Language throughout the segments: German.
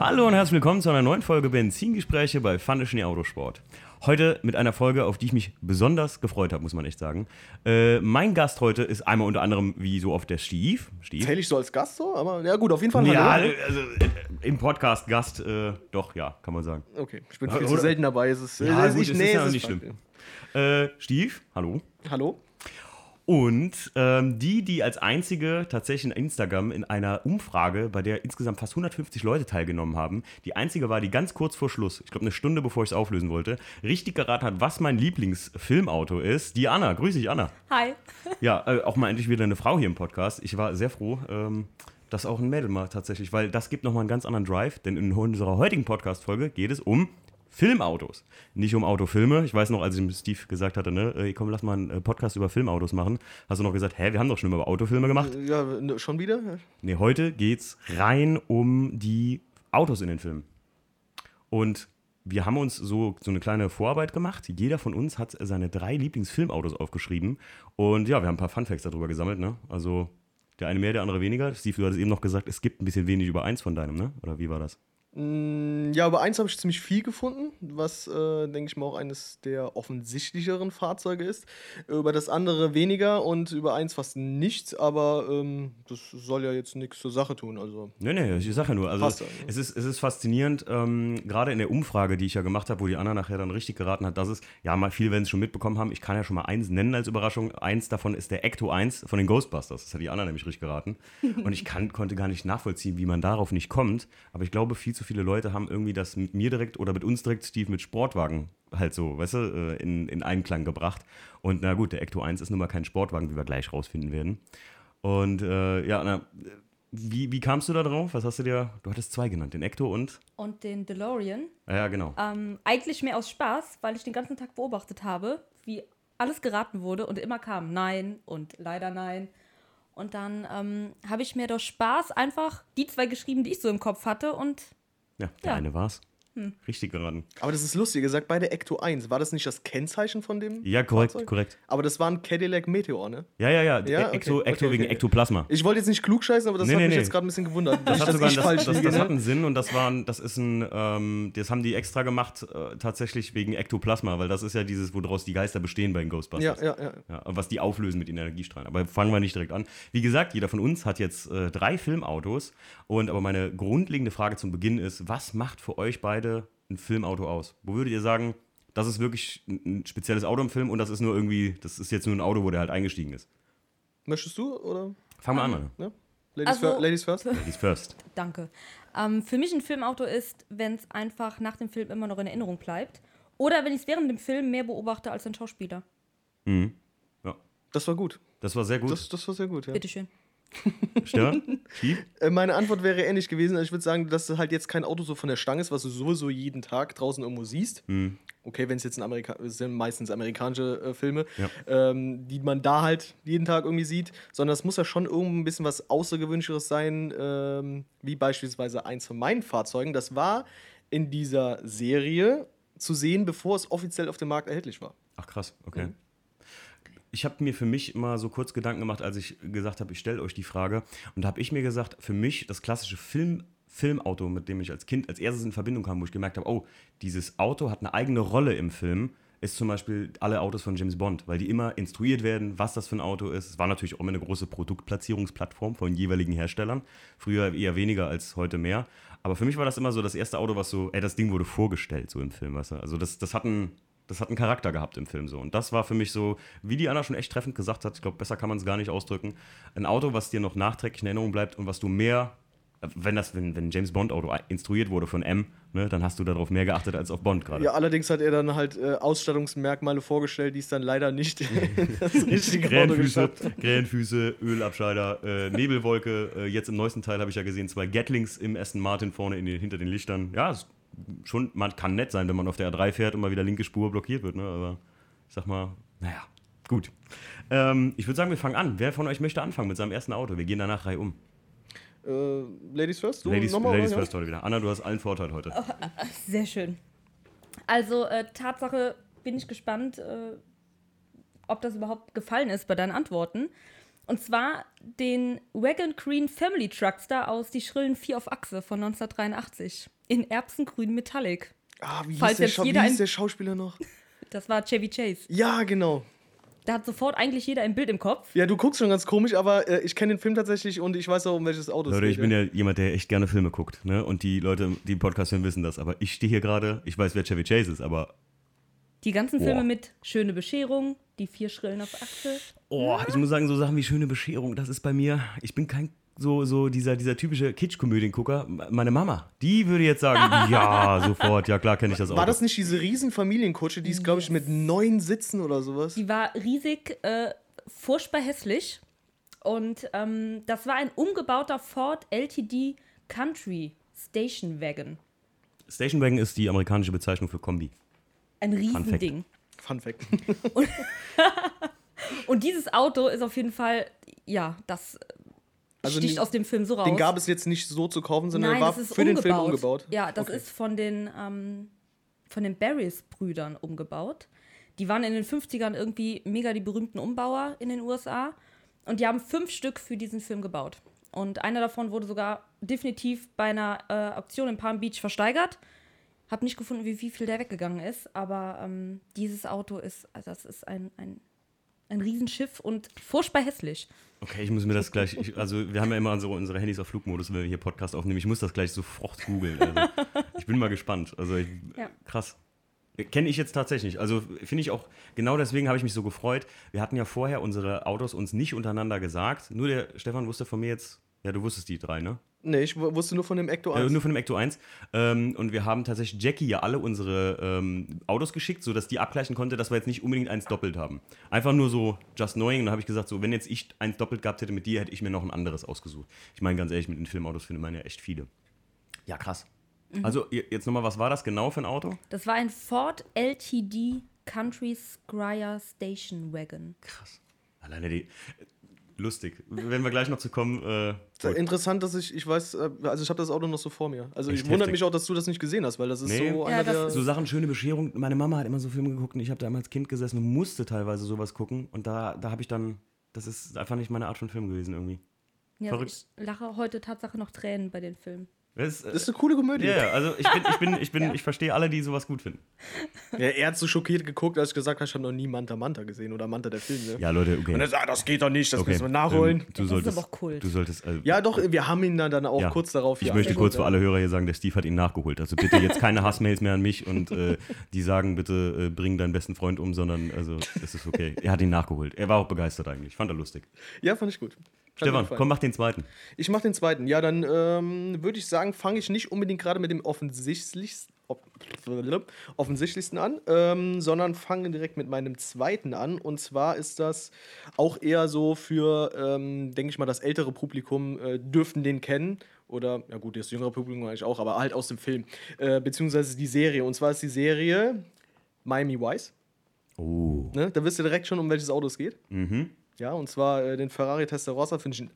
Hallo und herzlich willkommen zu einer neuen Folge Benzingespräche bei Funny Autosport. Heute mit einer Folge, auf die ich mich besonders gefreut habe, muss man echt sagen. Äh, mein Gast heute ist einmal unter anderem, wie so oft, der Steve. Steve. Zähle ich so als Gast so? Aber ja, gut, auf jeden Fall. Ja, hallo. also äh, im Podcast Gast, äh, doch, ja, kann man sagen. Okay, ich bin viel zu selten dabei. Es ist, ja, gut, ich, nee, ist ja nicht schlimm. Äh, Steve, hallo. Hallo. Und ähm, die, die als einzige tatsächlich in Instagram in einer Umfrage, bei der insgesamt fast 150 Leute teilgenommen haben, die einzige war, die ganz kurz vor Schluss, ich glaube eine Stunde bevor ich es auflösen wollte, richtig geraten hat, was mein Lieblingsfilmauto ist. Die Anna. Grüße dich, Anna. Hi. Ja, äh, auch mal endlich wieder eine Frau hier im Podcast. Ich war sehr froh. Ähm, dass auch ein Mädel mal tatsächlich, weil das gibt nochmal einen ganz anderen Drive, denn in unserer heutigen Podcast-Folge geht es um Filmautos. Nicht um Autofilme. Ich weiß noch, als ich Steve gesagt hatte, ne, ey, komm, lass mal einen äh, Podcast über Filmautos machen, hast du noch gesagt, hä, wir haben doch schon über Autofilme gemacht. Äh, ja, ne, schon wieder? Nee, heute geht's rein um die Autos in den Filmen. Und wir haben uns so, so eine kleine Vorarbeit gemacht. Jeder von uns hat seine drei Lieblingsfilmautos aufgeschrieben. Und ja, wir haben ein paar Funfacts darüber gesammelt, ne? Also der eine mehr, der andere weniger. Steve, du hattest eben noch gesagt, es gibt ein bisschen wenig über eins von deinem, ne? Oder wie war das? Mm, ja, über eins habe ich ziemlich viel gefunden, was, äh, denke ich mal, auch eines der offensichtlicheren Fahrzeuge ist. Über das andere weniger und über eins fast nichts, aber ähm, das soll ja jetzt nichts zur Sache tun. Also. Nee, nee, ich sage ja nur. Also, ne? es, ist, es ist faszinierend, ähm, gerade in der Umfrage, die ich ja gemacht habe, wo die Anna nachher dann richtig geraten hat, dass es, ja, mal viele werden es schon mitbekommen haben, ich kann ja schon mal eins nennen als Überraschung. Eins davon ist der Ecto 1 von den Ghostbusters. Das hat die Anna nämlich richtig geraten. und ich kann, konnte gar nicht nachvollziehen, wie man darauf nicht kommt, aber ich glaube, viel zu viele Leute haben irgendwie das mit mir direkt oder mit uns direkt, Steve, mit Sportwagen halt so, weißt du, äh, in, in Einklang gebracht. Und na gut, der Ecto 1 ist nun mal kein Sportwagen, wie wir gleich rausfinden werden. Und äh, ja, na, wie, wie kamst du da drauf? Was hast du dir? Du hattest zwei genannt, den Ecto und? Und den DeLorean. Ja, genau. Ähm, eigentlich mehr aus Spaß, weil ich den ganzen Tag beobachtet habe, wie alles geraten wurde und immer kam Nein und leider Nein. Und dann ähm, habe ich mir durch Spaß einfach die zwei geschrieben, die ich so im Kopf hatte und ja, der ja. eine war's. Hm. Richtig geraten. Aber das ist lustig, ihr sagt beide Ecto 1. War das nicht das Kennzeichen von dem? Ja, korrekt, Fahrzeug? korrekt. Aber das war ein Cadillac Meteor, ne? Ja, ja, ja. ja? Ecto, okay. Ecto okay, wegen okay. Ektoplasma. Ich wollte jetzt nicht klug scheißen, aber das nee, hat nee, mich nee. jetzt gerade ein bisschen gewundert. Das, hat, sogar, das, das, das, das hat einen Sinn und das, war, das ist ein, ähm, das haben die extra gemacht, äh, tatsächlich wegen Ektoplasma, weil das ist ja dieses, woraus die Geister bestehen bei den Ghostbusters. Ja, ja, ja. ja was die auflösen mit den Energiestrahlen. Aber fangen wir nicht direkt an. Wie gesagt, jeder von uns hat jetzt äh, drei Filmautos und aber meine grundlegende Frage zum Beginn ist, was macht für euch beide ein Filmauto aus? Wo würdet ihr sagen, das ist wirklich ein spezielles Auto im Film und das ist nur irgendwie, das ist jetzt nur ein Auto, wo der halt eingestiegen ist? Möchtest du oder? Fangen wir an. Ja? Ladies, also, Ladies, first? Ladies first. Danke. Ähm, für mich ein Filmauto ist, wenn es einfach nach dem Film immer noch in Erinnerung bleibt. Oder wenn ich es während dem Film mehr beobachte als ein Schauspieler. Mhm. Ja. Das war gut. Das war sehr gut. Das, das war sehr gut, ja. Bitteschön. Stören? Schief? Äh, meine Antwort wäre ähnlich gewesen. Ich würde sagen, dass halt jetzt kein Auto so von der Stange ist, was du sowieso jeden Tag draußen irgendwo siehst. Mhm. Okay, wenn es jetzt ein Amerika sind meistens amerikanische äh, Filme, ja. ähm, die man da halt jeden Tag irgendwie sieht, sondern es muss ja schon irgendwie ein bisschen was Außergewöhnlicheres sein, ähm, wie beispielsweise eins von meinen Fahrzeugen. Das war in dieser Serie zu sehen, bevor es offiziell auf dem Markt erhältlich war. Ach krass, okay. Mhm ich habe mir für mich immer so kurz Gedanken gemacht, als ich gesagt habe, ich stelle euch die Frage. Und da habe ich mir gesagt, für mich das klassische Film, Filmauto, mit dem ich als Kind als erstes in Verbindung kam, wo ich gemerkt habe, oh, dieses Auto hat eine eigene Rolle im Film, ist zum Beispiel alle Autos von James Bond, weil die immer instruiert werden, was das für ein Auto ist. Es war natürlich auch immer eine große Produktplatzierungsplattform von jeweiligen Herstellern. Früher eher weniger als heute mehr. Aber für mich war das immer so das erste Auto, was so, ey, das Ding wurde vorgestellt, so im Film, weißt du? Also das, das hat einen das hat einen Charakter gehabt im Film so. Und das war für mich so, wie die Anna schon echt treffend gesagt hat, ich glaube, besser kann man es gar nicht ausdrücken, ein Auto, was dir noch nachträglich in Erinnerung bleibt und was du mehr, wenn das, wenn, wenn James Bond Auto instruiert wurde von M, ne, dann hast du darauf mehr geachtet als auf Bond gerade. Ja, allerdings hat er dann halt äh, Ausstattungsmerkmale vorgestellt, die es dann leider nicht das richtige Krähenfüße, Krähenfüße, Ölabscheider, äh, Nebelwolke. Äh, jetzt im neuesten Teil habe ich ja gesehen, zwei Gatlings im Aston Martin vorne in den, hinter den Lichtern. Ja, ist schon, man kann nett sein, wenn man auf der A3 fährt und mal wieder linke Spur blockiert wird. Ne? Aber ich sag mal, naja, gut. Ähm, ich würde sagen, wir fangen an. Wer von euch möchte anfangen mit seinem ersten Auto? Wir gehen danach Reihe um. Äh, Ladies first? Du Ladies, nochmal, Ladies first heute wieder. Anna, du hast allen Vorteil heute. Oh, sehr schön. Also, äh, Tatsache bin ich gespannt, äh, ob das überhaupt gefallen ist bei deinen Antworten. Und zwar den Wagon Green Family Truckster aus Die schrillen Vier auf Achse von 1983 in Erbsengrün Metallic. Ah, wie Falls hieß, der, Schau wie jeder hieß ein- der Schauspieler noch? Das war Chevy Chase. Ja, genau. Da hat sofort eigentlich jeder ein Bild im Kopf. Ja, du guckst schon ganz komisch, aber äh, ich kenne den Film tatsächlich und ich weiß auch, um welches Auto es Leute, geht. ich bin ja jemand, der echt gerne Filme guckt. Ne? Und die Leute, die im Podcast hören, wissen das. Aber ich stehe hier gerade, ich weiß, wer Chevy Chase ist, aber Die ganzen Boah. Filme mit Schöne Bescherung, Die vier Schrillen auf Achse. oh, ich muss sagen, so Sachen wie Schöne Bescherung, das ist bei mir, ich bin kein so, so dieser, dieser typische Kitsch-Komödiengucker. Meine Mama, die würde jetzt sagen, ja, sofort, ja klar kenne ich das auch. War das nicht diese riesen Familienkutsche, die ist, glaube ich, mit neun Sitzen oder sowas? Die war riesig, äh, furchtbar hässlich. Und ähm, das war ein umgebauter Ford LTD Country Station Wagon. Station Wagon ist die amerikanische Bezeichnung für Kombi. Ein Fact. Riesending. Fun Fact. Und dieses Auto ist auf jeden Fall, ja, das Also sticht aus dem Film so raus. Den gab es jetzt nicht so zu kaufen, sondern Nein, war für den Film umgebaut. Ja, das Okay. ist von den, ähm, von den Barrys-Brüdern umgebaut. Die waren in den 50ern irgendwie mega die berühmten Umbauer in den USA. Und die haben fünf Stück für diesen Film gebaut. Und einer davon wurde sogar definitiv bei einer äh, Auktion in Palm Beach versteigert. Hab nicht gefunden, wie, wie viel der weggegangen ist. Aber ähm, dieses Auto ist, also das ist ein, ein, ein Riesenschiff und furchtbar hässlich. Okay, ich muss mir das gleich, ich, also wir haben ja immer so unsere Handys auf Flugmodus, wenn wir hier Podcast aufnehmen. Ich muss das gleich sofort googeln. Also, ich bin mal gespannt. Also ich, Ja. krass. Kenne ich jetzt tatsächlich. Also finde ich auch, genau deswegen habe ich mich so gefreut. Wir hatten ja vorher unsere Autos uns nicht untereinander gesagt. Nur der Stefan wusste von mir jetzt, ja, du wusstest die drei, ne? Nee, ich wusste nur von dem Ecto 1. Äh, nur von dem Ecto 1. Ähm, und wir haben tatsächlich Jackie ja alle unsere ähm, Autos geschickt, sodass die abgleichen konnte, dass wir jetzt nicht unbedingt eins doppelt haben. Einfach nur so just knowing. Und da habe ich gesagt, so, wenn jetzt ich eins doppelt gehabt hätte mit dir, hätte ich mir noch ein anderes ausgesucht. Ich meine, ganz ehrlich, mit den Filmautos findet man ja echt viele. Ja, krass. Also, ihr- jetzt nochmal, was war das genau für ein Auto? Das war ein Ford LTD Country Squire Station Wagon. Krass. Alleine die. Lustig. Wenn wir gleich noch zu kommen. Äh. Interessant, dass ich, ich weiß, äh, also ich habe das Auto noch so vor mir. Also Echt ich wundert heftig. mich auch, dass du das nicht gesehen hast, weil das ist Nee. so Ja, einer So Sachen, schöne Bescherung. Meine Mama hat immer so Filme geguckt und ich habe da immer als Kind gesessen und musste teilweise sowas gucken. Und da, da habe ich dann. Das ist einfach nicht meine Art von Film gewesen irgendwie. Ja, Verrückt. ich lache heute Tatsache noch Tränen bei den Filmen. Das, äh, das ist eine coole Komödie. ja, ja, also ich bin, ich bin, ich bin, ich verstehe alle, die sowas gut finden. Ja, er hat so schockiert geguckt, als ich gesagt habe, ich habe noch nie Manta Manta gesehen oder Manta der Film. Ne? Ja, Leute, okay. Und er sagt, das geht doch nicht, das okay. müssen wir nachholen. Ähm, du Das ist solltest, aber auch Kult. Du solltest. Also, ja, doch, wir haben ihn dann, dann auch ja. kurz darauf. Ich ja, möchte kurz ja. für alle Hörer hier sagen, der Steve hat ihn nachgeholt. Also bitte jetzt keine Hassmails mehr an mich und äh, die sagen bitte, äh, bring deinen besten Freund um, sondern also es ist okay. Er hat ihn nachgeholt. Er war auch begeistert eigentlich. Fand er lustig. Ja, fand ich gut. Stefan, komm, mach den zweiten. Ich mache den zweiten. Ja, dann ähm, würde ich sagen, fange ich nicht unbedingt gerade mit dem offensichtlichsten, offensichtlichsten an, ähm, sondern fange direkt mit meinem zweiten an. Und zwar ist das auch eher so für, ähm, denke ich mal, das ältere Publikum äh, dürften den kennen. Oder, ja gut, das jüngere Publikum eigentlich auch, aber halt aus dem Film. Äh, beziehungsweise die Serie. Und zwar ist die Serie Miami Vice. Oh. Ne? Da wisst ihr direkt schon, um welches Auto es geht. Mhm. Ja, und zwar äh, den Ferrari Testarossa finde ich, ein-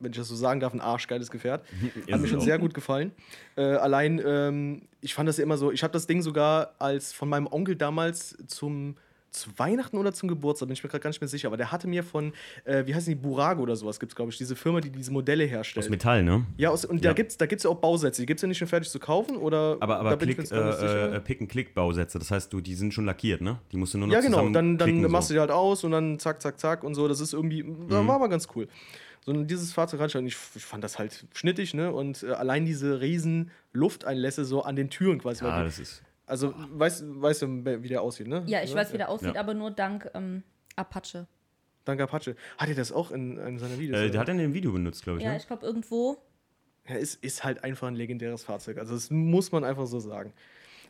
wenn ich das so sagen darf, ein arschgeiles Gefährt. Hat mir schon sehr gut gefallen. Äh, allein, ähm, ich fand das ja immer so, ich habe das Ding sogar als von meinem Onkel damals zum zu Weihnachten oder zum Geburtstag, bin ich mir gerade gar nicht mehr sicher, aber der hatte mir von, äh, wie heißen die, Burago oder sowas gibt es, glaube ich, diese Firma, die diese Modelle herstellt. Aus Metall, ne? ja, aus, und Ja. da gibt es da gibt's ja auch Bausätze, die gibt es ja nicht schon fertig zu kaufen oder Aber, aber Klick, äh, äh, Pick-and-Click-Bausätze, das heißt, du, die sind schon lackiert, ne? Die musst du nur noch Ja, genau. Dann, dann klicken, machst du so. die halt aus und dann zack, zack, zack und so. Das ist irgendwie, Mhm. war aber ganz cool. So und dieses Fahrzeug hatte ich, halt- ich, fand das halt schnittig, ne? Und äh, allein diese riesen Lufteinlässe so an den Türen quasi. Ja, die- das ist. Also, weißt, weißt du, wie der aussieht, ne? Ja, ich weiß, wie der aussieht, Ja. aber nur dank ähm, Apache. Danke, Apache. Hat er das auch in, in seiner Videos? Äh, der hat in dem Video benutzt, glaube ich, Ja, ne? ich glaube irgendwo. Ja, ist, ist halt einfach ein legendäres Fahrzeug. Also, das muss man einfach so sagen.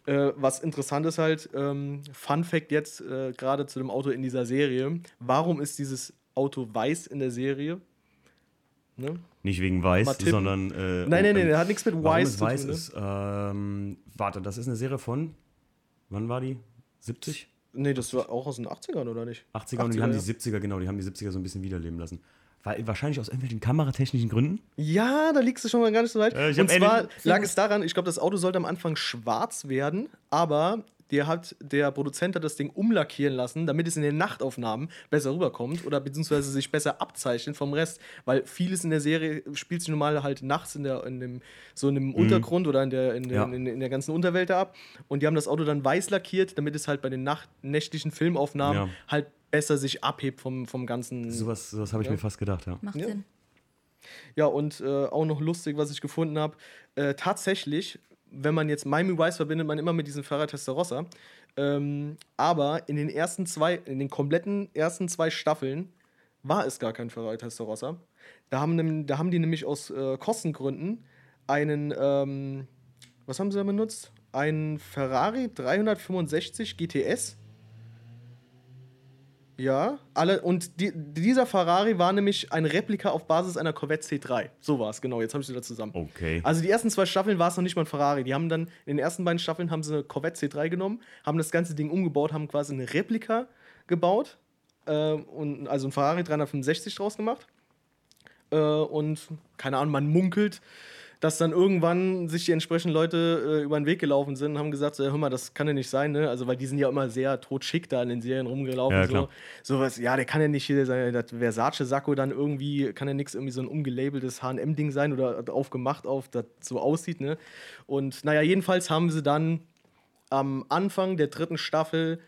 Äh, was interessant ist halt, ähm, Fun Fact jetzt äh, gerade zu dem Auto in dieser Serie. Warum ist dieses Auto weiß in der Serie? Ne? Nicht wegen weiß, sondern. Äh, Nein, nein, nein, ähm, der hat nichts mit Weiß zu weiß tun. Ne? ist, ähm, warte, das ist eine Serie von, wann war die? 70? Nee, das war auch aus den 80ern, oder nicht? 80er und die haben ja. die 70er, genau, die haben die 70er so ein bisschen wiederleben lassen. Weil, wahrscheinlich aus irgendwelchen kameratechnischen Gründen. Ja, da liegst du schon mal gar nicht so weit. Äh, Und zwar lag es daran, ich glaube, das Auto sollte am Anfang schwarz werden, aber der hat, der Produzent hat das Ding umlackieren lassen, damit es in den Nachtaufnahmen besser rüberkommt oder beziehungsweise sich besser abzeichnet vom Rest. Weil vieles in der Serie spielt sich normal halt nachts in der, in dem, so in dem mhm. Untergrund oder in der, in, ja. in, in, der ganzen Unterwelt ab. Und die haben das Auto dann weiß lackiert, damit es halt bei den Nacht nächtlichen Filmaufnahmen ja. halt besser sich abhebt vom, vom ganzen. Sowas, sowas habe ich ja. mir fast gedacht, ja. Macht Sinn. Ja, und äh, auch noch lustig, was ich gefunden habe. Äh, tatsächlich, wenn man jetzt Miami Vice verbindet man immer mit diesem Ferrari Testarossa. Ähm, aber in den ersten zwei, in den kompletten ersten zwei Staffeln war es gar kein Ferrari Testarossa. Da haben, da haben die nämlich aus äh, Kostengründen einen, ähm, was haben sie da benutzt? Einen Ferrari 365 GTS ja, alle und die, dieser Ferrari war nämlich ein Replika auf Basis einer Corvette C3. So war es, genau, jetzt habe ich sie da zusammen. Okay. Also die ersten zwei Staffeln war es noch nicht mal ein Ferrari. Die haben dann in den ersten beiden Staffeln haben sie eine Corvette C3 genommen, haben das ganze Ding umgebaut, haben quasi eine Replika gebaut äh, und also ein Ferrari 365 draus gemacht. Äh, und keine Ahnung, man munkelt, dass dann irgendwann sich die entsprechenden Leute äh, über den Weg gelaufen sind und haben gesagt, so, hör mal, das kann ja nicht sein, ne? Also, weil die sind ja immer sehr totschick da in den Serien rumgelaufen. Ja, so. so was, ja, der kann ja nicht hier sein, das Versace-Sakko dann irgendwie, kann ja nichts irgendwie so ein umgelabeltes HM-Ding sein oder aufgemacht auf, das so aussieht, ne? Und naja, jedenfalls haben sie dann am Anfang der dritten Staffel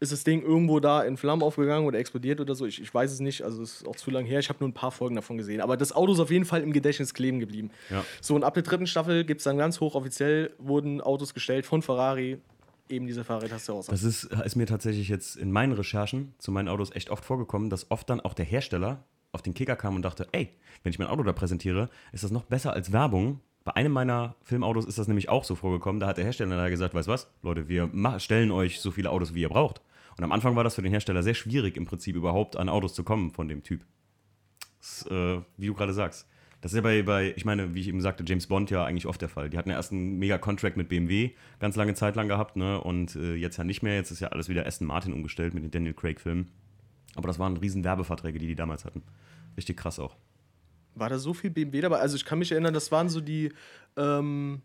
ist das Ding irgendwo da in Flammen aufgegangen oder explodiert oder so. Ich, ich weiß es nicht, also es ist auch zu lange her. Ich habe nur ein paar Folgen davon gesehen. Aber das Auto ist auf jeden Fall im Gedächtnis kleben geblieben. Ja. So, und ab der dritten Staffel gibt es dann ganz hochoffiziell, wurden Autos gestellt von Ferrari, eben diese Fahrradtaste aus. Das ist, ist mir tatsächlich jetzt in meinen Recherchen zu meinen Autos echt oft vorgekommen, dass oft dann auch der Hersteller auf den Kicker kam und dachte, ey, wenn ich mein Auto da präsentiere, ist das noch besser als Werbung, bei einem meiner Filmautos ist das nämlich auch so vorgekommen. Da hat der Hersteller da gesagt, weißt was, Leute, wir stellen euch so viele Autos, wie ihr braucht. Und am Anfang war das für den Hersteller sehr schwierig, im Prinzip überhaupt an Autos zu kommen von dem Typ. Das, äh, wie du gerade sagst. Das ist ja bei, bei, ich meine, wie ich eben sagte, James Bond ja eigentlich oft der Fall. Die hatten ja erst einen Mega-Contract mit BMW ganz lange Zeit lang gehabt, ne? Und äh, jetzt ja nicht mehr. Jetzt ist ja alles wieder Aston Martin umgestellt mit den Daniel Craig-Filmen. Aber das waren riesen Werbeverträge, die die damals hatten. Richtig krass auch. War da so viel BMW dabei? Also ich kann mich erinnern, das waren so die, ähm,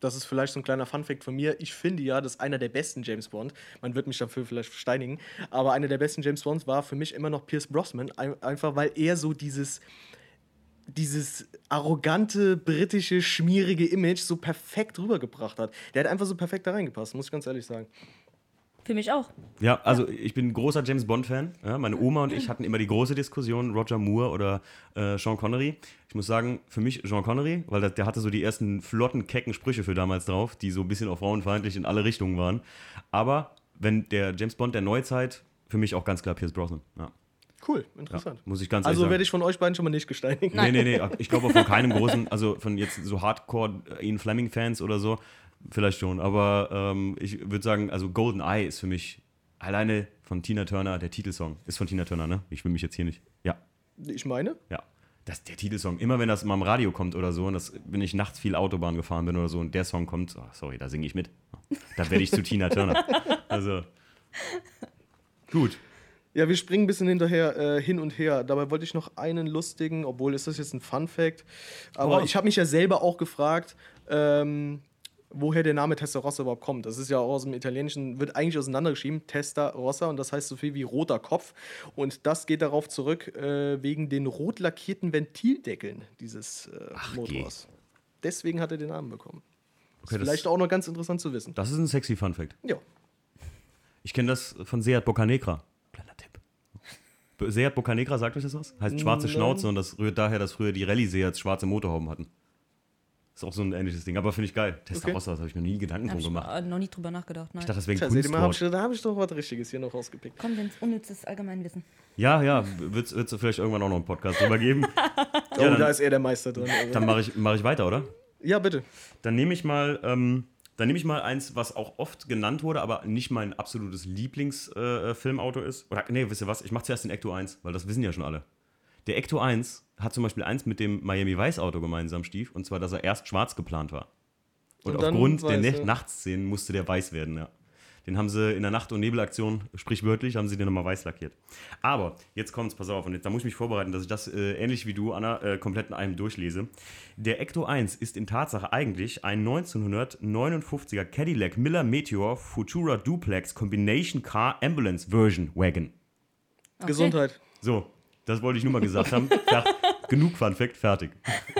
das ist vielleicht so ein kleiner Funfact von mir. Ich finde ja, dass einer der besten James Bond, man wird mich dafür vielleicht versteinigen, aber einer der besten James Bonds war für mich immer noch Pierce Brosnan, einfach weil er so dieses dieses arrogante, britische, schmierige Image so perfekt rübergebracht hat. Der hat einfach so perfekt da reingepasst, muss ich ganz ehrlich sagen. Für mich auch. Ja, also ich bin ein großer James Bond-Fan. Ja, meine Oma und ich hatten immer die große Diskussion, Roger Moore oder äh, Sean Connery. Ich muss sagen, für mich Sean Connery, weil der, der, hatte so die ersten flotten, kecken Sprüche für damals drauf, die so ein bisschen auch frauenfeindlich in alle Richtungen waren. Aber wenn der James Bond der Neuzeit, für mich auch ganz klar Pierce Brosnan. Ja. Cool, interessant. Ja, muss ich ganz Also werde ich von euch beiden schon mal nicht gesteinigt. Nee, nee, nee. Ich glaube von keinem großen, also von jetzt so Hardcore Ian Fleming-Fans oder so, Vielleicht schon, aber ähm, ich würde sagen, also Golden Eye ist für mich alleine von Tina Turner der Titelsong. Ist von Tina Turner, ne? Ich will mich jetzt hier nicht. Ja. Ich meine? Ja. Das der Titelsong. Immer wenn das mal im Radio kommt oder so, und das, wenn ich nachts viel Autobahn gefahren bin oder so und der Song kommt, oh, sorry, da singe ich mit. Da werde ich zu Tina Turner. Also. Gut. Ja, wir springen ein bisschen hinterher äh, hin und her. Dabei wollte ich noch einen lustigen, obwohl ist das jetzt ein Fun Fact. Aber oh. ich habe mich ja selber auch gefragt, ähm, woher der Name Testarossa überhaupt kommt. Das ist ja auch aus dem Italienischen, wird eigentlich auseinandergeschrieben, Testarossa, und das heißt so viel wie roter Kopf. Und das geht darauf zurück, äh, wegen den rot lackierten Ventildeckeln dieses äh, Ach, Motors. Je. Deswegen hat er den Namen bekommen. Okay, ist vielleicht auch noch ganz interessant zu wissen. Das ist ein sexy Fun Fact. Ja. Ich kenne das von Seat Boccanegra. Kleiner Tipp. Seat Boccanegra, sagt euch das was? Heißt schwarze Schnauze und das rührt daher, dass früher die Rallye-Seats schwarze Motorhauben hatten. Ist auch so ein ähnliches Ding, aber finde ich geil. Testarossa, okay. das habe ich noch nie Gedanken drum gemacht. Ich noch nie drüber nachgedacht. Nein. Ich dachte, deswegen Kunstwort. Mal, hab ich, da habe ich doch was Richtiges hier noch rausgepickt. Komm, wenn es unnützes Allgemeinwissen. Ja, ja, wird es vielleicht irgendwann auch noch einen Podcast drüber geben. oh, ja, dann, da ist er der Meister drin. Also. Dann mache ich, mach ich weiter, oder? Ja, bitte. Dann nehme ich mal, ähm, dann nehme ich mal eins, was auch oft genannt wurde, aber nicht mein absolutes Lieblingsfilmauto äh, ist. Oder, nee, wisst ihr was? Ich mache zuerst den Ecto 1, weil das wissen ja schon alle. Der Ecto 1 hat zum Beispiel eins mit dem Miami Vice Auto gemeinsam stief, und zwar, dass er erst schwarz geplant war. Und, und aufgrund der ne Nachtszenen musste der weiß werden, ja. Den haben sie in der Nacht- und Nebelaktion, sprichwörtlich, haben sie den nochmal weiß lackiert. Aber, jetzt kommt's, pass auf, und jetzt, da muss ich mich vorbereiten, dass ich das äh, ähnlich wie du, Anna, äh, komplett in einem durchlese. Der Ecto 1 ist in Tatsache eigentlich ein 1959er Cadillac Miller Meteor Futura Duplex Combination Car Ambulance Version Wagon. Okay. Gesundheit. So, das wollte ich nur mal gesagt haben. Genug Fun Fact, fertig.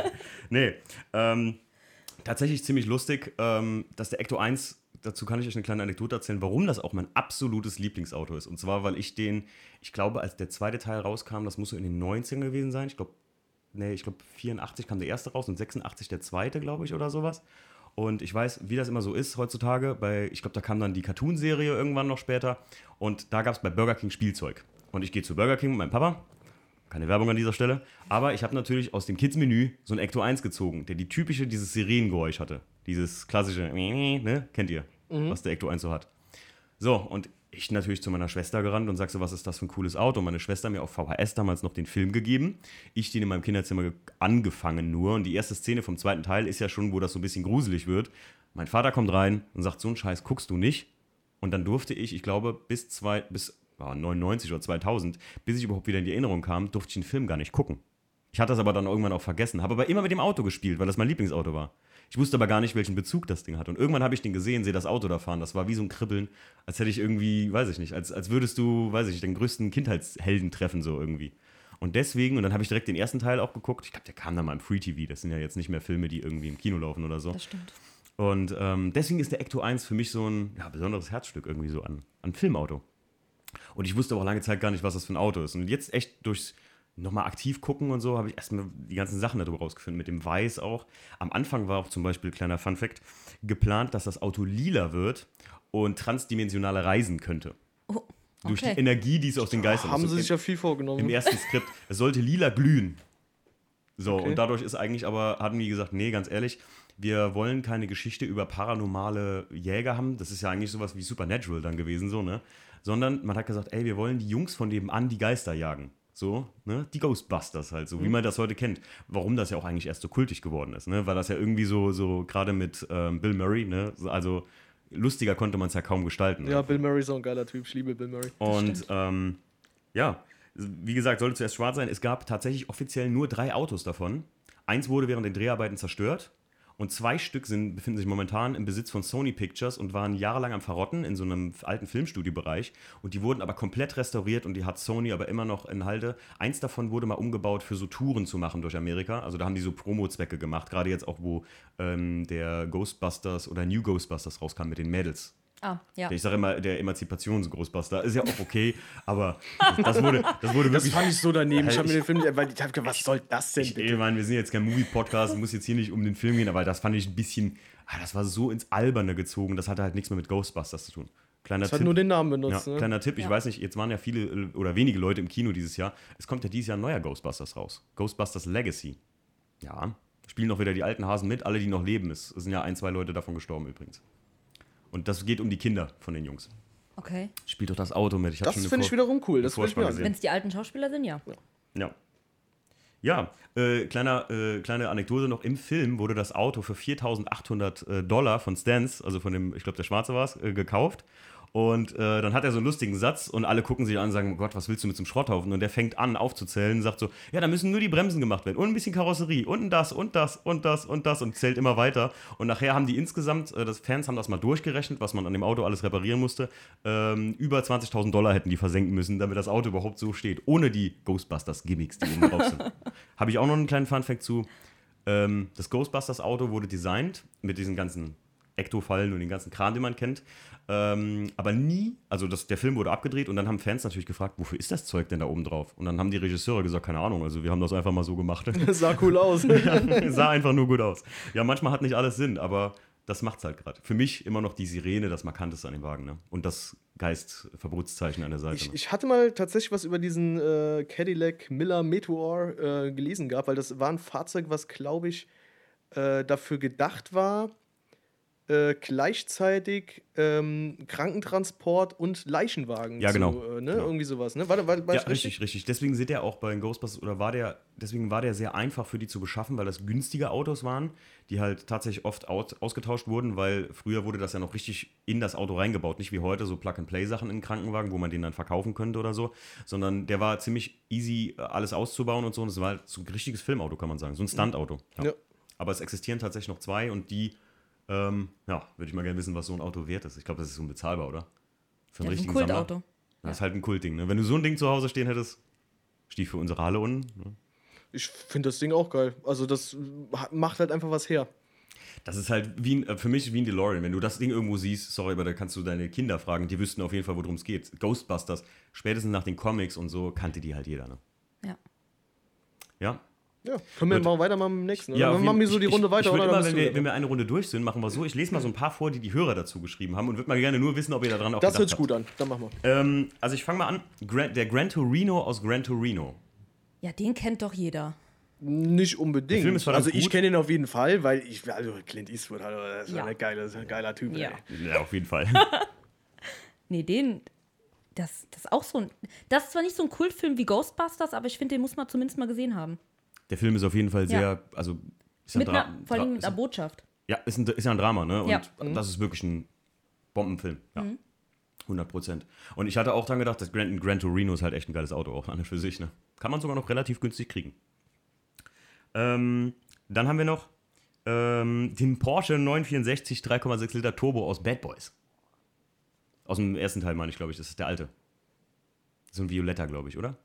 nee, ähm, tatsächlich ziemlich lustig, ähm, dass der Ecto 1, dazu kann ich euch eine kleine Anekdote erzählen, warum das auch mein absolutes Lieblingsauto ist. Und zwar, weil ich den, ich glaube, als der zweite Teil rauskam, das muss so in den 90ern gewesen sein. Ich glaube, nee, ich glaube 84 kam der erste raus und 86 der zweite, glaube ich, oder sowas. Und ich weiß, wie das immer so ist heutzutage. Bei, ich glaube, da kam dann die Cartoon-Serie irgendwann noch später. Und da gab es bei Burger King Spielzeug. Und ich gehe zu Burger King mit meinem Papa. Keine Werbung an dieser Stelle. Aber ich habe natürlich aus dem Kids-Menü so ein Ecto 1 gezogen, der die typische, dieses Sirenengeräusch hatte. Dieses klassische, ne? Kennt ihr, was der Ecto 1 so hat. So, und ich natürlich zu meiner Schwester gerannt und sag so, was ist das für ein cooles Auto? Meine Schwester mir auf VHS damals noch den Film gegeben. Ich den in meinem Kinderzimmer ge- angefangen nur. Und die erste Szene vom zweiten Teil ist ja schon, wo das so ein bisschen gruselig wird. Mein Vater kommt rein und sagt, so einen Scheiß guckst du nicht. Und dann durfte ich, ich glaube, bis, zwei, bis ja, 99 oder 2000, bis ich überhaupt wieder in die Erinnerung kam, durfte ich den Film gar nicht gucken. Ich hatte das aber dann irgendwann auch vergessen, habe aber immer mit dem Auto gespielt, weil das mein Lieblingsauto war. Ich wusste aber gar nicht, welchen Bezug das Ding hat. Und irgendwann habe ich den gesehen, sehe das Auto da fahren. Das war wie so ein Kribbeln, als hätte ich irgendwie, weiß ich nicht, als, als würdest du, weiß ich nicht, den größten Kindheitshelden treffen, so irgendwie. Und deswegen, und dann habe ich direkt den ersten Teil auch geguckt. Ich glaube, der kam dann mal im Free TV. Das sind ja jetzt nicht mehr Filme, die irgendwie im Kino laufen oder so. Das stimmt. Und ähm, deswegen ist der Ecto 1 für mich so ein ja, besonderes Herzstück irgendwie so an, an Filmauto. Und ich wusste auch lange Zeit gar nicht, was das für ein Auto ist. Und jetzt echt durchs nochmal aktiv gucken und so, habe ich erstmal die ganzen Sachen darüber rausgefunden, mit dem Weiß auch. Am Anfang war auch zum Beispiel, kleiner Fun-Fact, geplant, dass das Auto lila wird und transdimensionale reisen könnte. Oh, Durch die okay. Energie, die es aus den Geistern Haben sie sich ja viel vorgenommen. im ersten Skript. Es sollte lila glühen. So, Okay. und dadurch ist eigentlich aber, hatten die gesagt, nee, ganz ehrlich, wir wollen keine Geschichte über paranormale Jäger haben. Das ist ja eigentlich sowas wie Supernatural dann gewesen, so, ne? Sondern man hat gesagt, ey, wir wollen die Jungs von nebenan die Geister jagen. So, ne? Die Ghostbusters halt, so wie man das heute kennt. Warum das ja auch eigentlich erst so kultig geworden ist, ne? Weil das ja irgendwie so, so gerade mit ähm, Bill Murray, ne? So, Also lustiger konnte man es ja kaum gestalten. ja, Bill Murray ist auch ein geiler Typ. Ich liebe Bill Murray. Und ähm, ja, wie gesagt, sollte zuerst schwarz sein. Es gab tatsächlich offiziell nur drei Autos davon. Eins wurde während den Dreharbeiten zerstört. Und zwei Stück sind, befinden sich momentan im Besitz von Sony Pictures und waren jahrelang am Verrotten in so einem alten Filmstudiobereich. Und die wurden aber komplett restauriert und die hat Sony aber immer noch in Halde. Eins davon wurde mal umgebaut für so Touren zu machen durch Amerika. Also da haben die so Promo-Zwecke gemacht. Gerade jetzt auch, wo ähm, der Ghostbusters oder New Ghostbusters rauskam mit den Mädels. Ah, ja. Ich sage immer, der Emanzipationsgroßbuster ist ja auch okay, aber das wurde, das wurde Das wirklich. fand ich so daneben. Ich habe mir den Film nicht, weil ich habe gedacht, was soll das denn ich, bitte? ich meine, wir sind jetzt kein Movie-Podcast, muss jetzt hier nicht um den Film gehen, aber das fand ich ein bisschen. Ah, das war so ins Alberne gezogen, das hatte halt nichts mehr mit Ghostbusters zu tun. Kleiner Das hat Tipp. nur den Namen ja, benutzt. ne? kleiner Tipp, ich Ja. weiß nicht, jetzt waren ja viele äh, oder wenige Leute im Kino dieses Jahr. Es kommt ja dieses Jahr ein neuer Ghostbusters raus. Ghostbusters Legacy. Ja, spielen noch wieder die alten Hasen mit, alle, die noch leben. Es sind ja ein, zwei Leute davon gestorben übrigens. Und das geht um die Kinder von den Jungs. Okay. Spielt doch das Auto mit. Ich hab Das finde ich wiederum cool. Das. Wenn es die alten Schauspieler sind, ja. Ja. Ja, äh, kleiner, äh, kleine Anekdote noch. Im Film wurde das Auto für 4.800 äh, Dollar von Stans, also von dem, ich glaube, der Schwarze war es, äh, gekauft. Und äh, dann hat er so einen lustigen Satz und alle gucken sich an und sagen, oh Gott, was willst du mit so einem Schrotthaufen? Und der fängt an aufzuzählen und sagt so, ja, da müssen nur die Bremsen gemacht werden und ein bisschen Karosserie und das und das und das und das und zählt immer weiter. Und nachher haben die insgesamt, äh, das Fans haben das mal durchgerechnet, was man an dem Auto alles reparieren musste. Ähm, über 20.000 Dollar hätten die versenken müssen, damit das Auto überhaupt so steht, ohne die Ghostbusters-Gimmicks, die oben drauf sind. Habe ich auch noch einen kleinen Funfact zu. Ähm, das Ghostbusters-Auto wurde designt mit diesen ganzen Ektofallen und den ganzen Kram, den man kennt. Ähm, aber nie, also das, der Film wurde abgedreht und dann haben Fans natürlich gefragt, wofür ist das Zeug denn da oben drauf? Und dann haben die Regisseure gesagt, keine Ahnung, also wir haben das einfach mal so gemacht. Das sah cool aus. sah einfach nur gut aus. Ja, manchmal hat nicht alles Sinn, aber das macht's halt gerade. Für mich immer noch die Sirene, das Markanteste an dem Wagen, ne? Und das Geist-Verbotszeichen an der Seite. Ich, ne? ich hatte mal tatsächlich was über diesen äh, Cadillac Miller Meteor äh, gelesen gehabt, weil das war ein Fahrzeug, was, glaube ich, äh, dafür gedacht war, äh, gleichzeitig ähm, Krankentransport und Leichenwagen. Ja, genau. Zu, äh, ne? Genau. Irgendwie sowas, ne? War, war, war Ja, ich richtig, richtig. Deswegen sind der auch bei den Ghostbusters oder war der, deswegen war der sehr einfach für die zu beschaffen, weil das günstige Autos waren, die halt tatsächlich oft aus, ausgetauscht wurden, weil früher wurde das ja noch richtig in das Auto reingebaut, nicht wie heute so Plug-and-Play-Sachen in den Krankenwagen, wo man den dann verkaufen könnte oder so, sondern der war ziemlich easy, äh, alles auszubauen und so. Und es war halt so ein richtiges Filmauto, kann man sagen, so ein Stuntauto. Ja. Aber es existieren tatsächlich noch zwei und die, ähm, ja, würde ich mal gerne wissen, was so ein Auto wert ist. Ich glaube, das ist unbezahlbar, oder? Für Ja, einen das ist ein richtigen Sammler. Kultauto. Das ist halt ein Kultding, ne? Wenn du so ein Ding zu Hause stehen hättest, Stief für unsere Halle unten. Ne? Ich finde das Ding auch geil. Also das ha- macht halt einfach was her. Das ist halt wie ein, äh, für mich wie ein DeLorean. Wenn du das Ding irgendwo siehst, sorry, aber da kannst du deine Kinder fragen, die wüssten auf jeden Fall, worum es geht. Ghostbusters, spätestens nach den Comics und so, kannte die halt jeder, ne? Ja. Ja? Ja, können wir Gut. mal weitermachen mit dem nächsten. Ja, dann machen wir so die Runde ich, weiter, ich oder? Immer, wenn, wir, wenn wir eine Runde durch sind, machen wir so. Ich lese mal so ein paar vor, die die Hörer dazu geschrieben haben und würde mal gerne nur wissen, ob ihr da dran auch das hört sich gut an. Dann machen wir. Ähm, also ich fange mal an. Der Gran Torino aus Gran Torino. Ja, den kennt doch jeder. Nicht unbedingt. Der Film ist verdammt also ich kenne ihn auf jeden Fall, weil ich, also Clint Eastwood, also das ist Ja. eine geile, das ist ein geiler Typ. Ja. Ey. Ja, auf jeden Fall. Nee, den. Das, das ist auch so ein. Das ist zwar nicht so ein Kultfilm wie Ghostbusters, aber ich finde, den muss man zumindest mal gesehen haben. Der Film ist auf jeden Fall Ja. sehr, also ist ein Mit Dra- einer, vor allem mit einer ein- Botschaft. Ja, ist, ein, ist ja ein Drama, ne? Und Ja. das ist wirklich ein Bombenfilm. Ja. 100 Prozent. Und ich hatte auch dran gedacht, dass Gran, Gran Torino ist halt echt ein geiles Auto, auch an und für sich. Ne? Kann man sogar noch relativ günstig kriegen. Ähm, dann haben wir noch ähm, den Porsche 964 3,6 Liter Turbo aus Bad Boys. Aus dem ersten Teil meine ich, glaube ich. Das ist der alte. So ein Violetta, glaube ich, oder?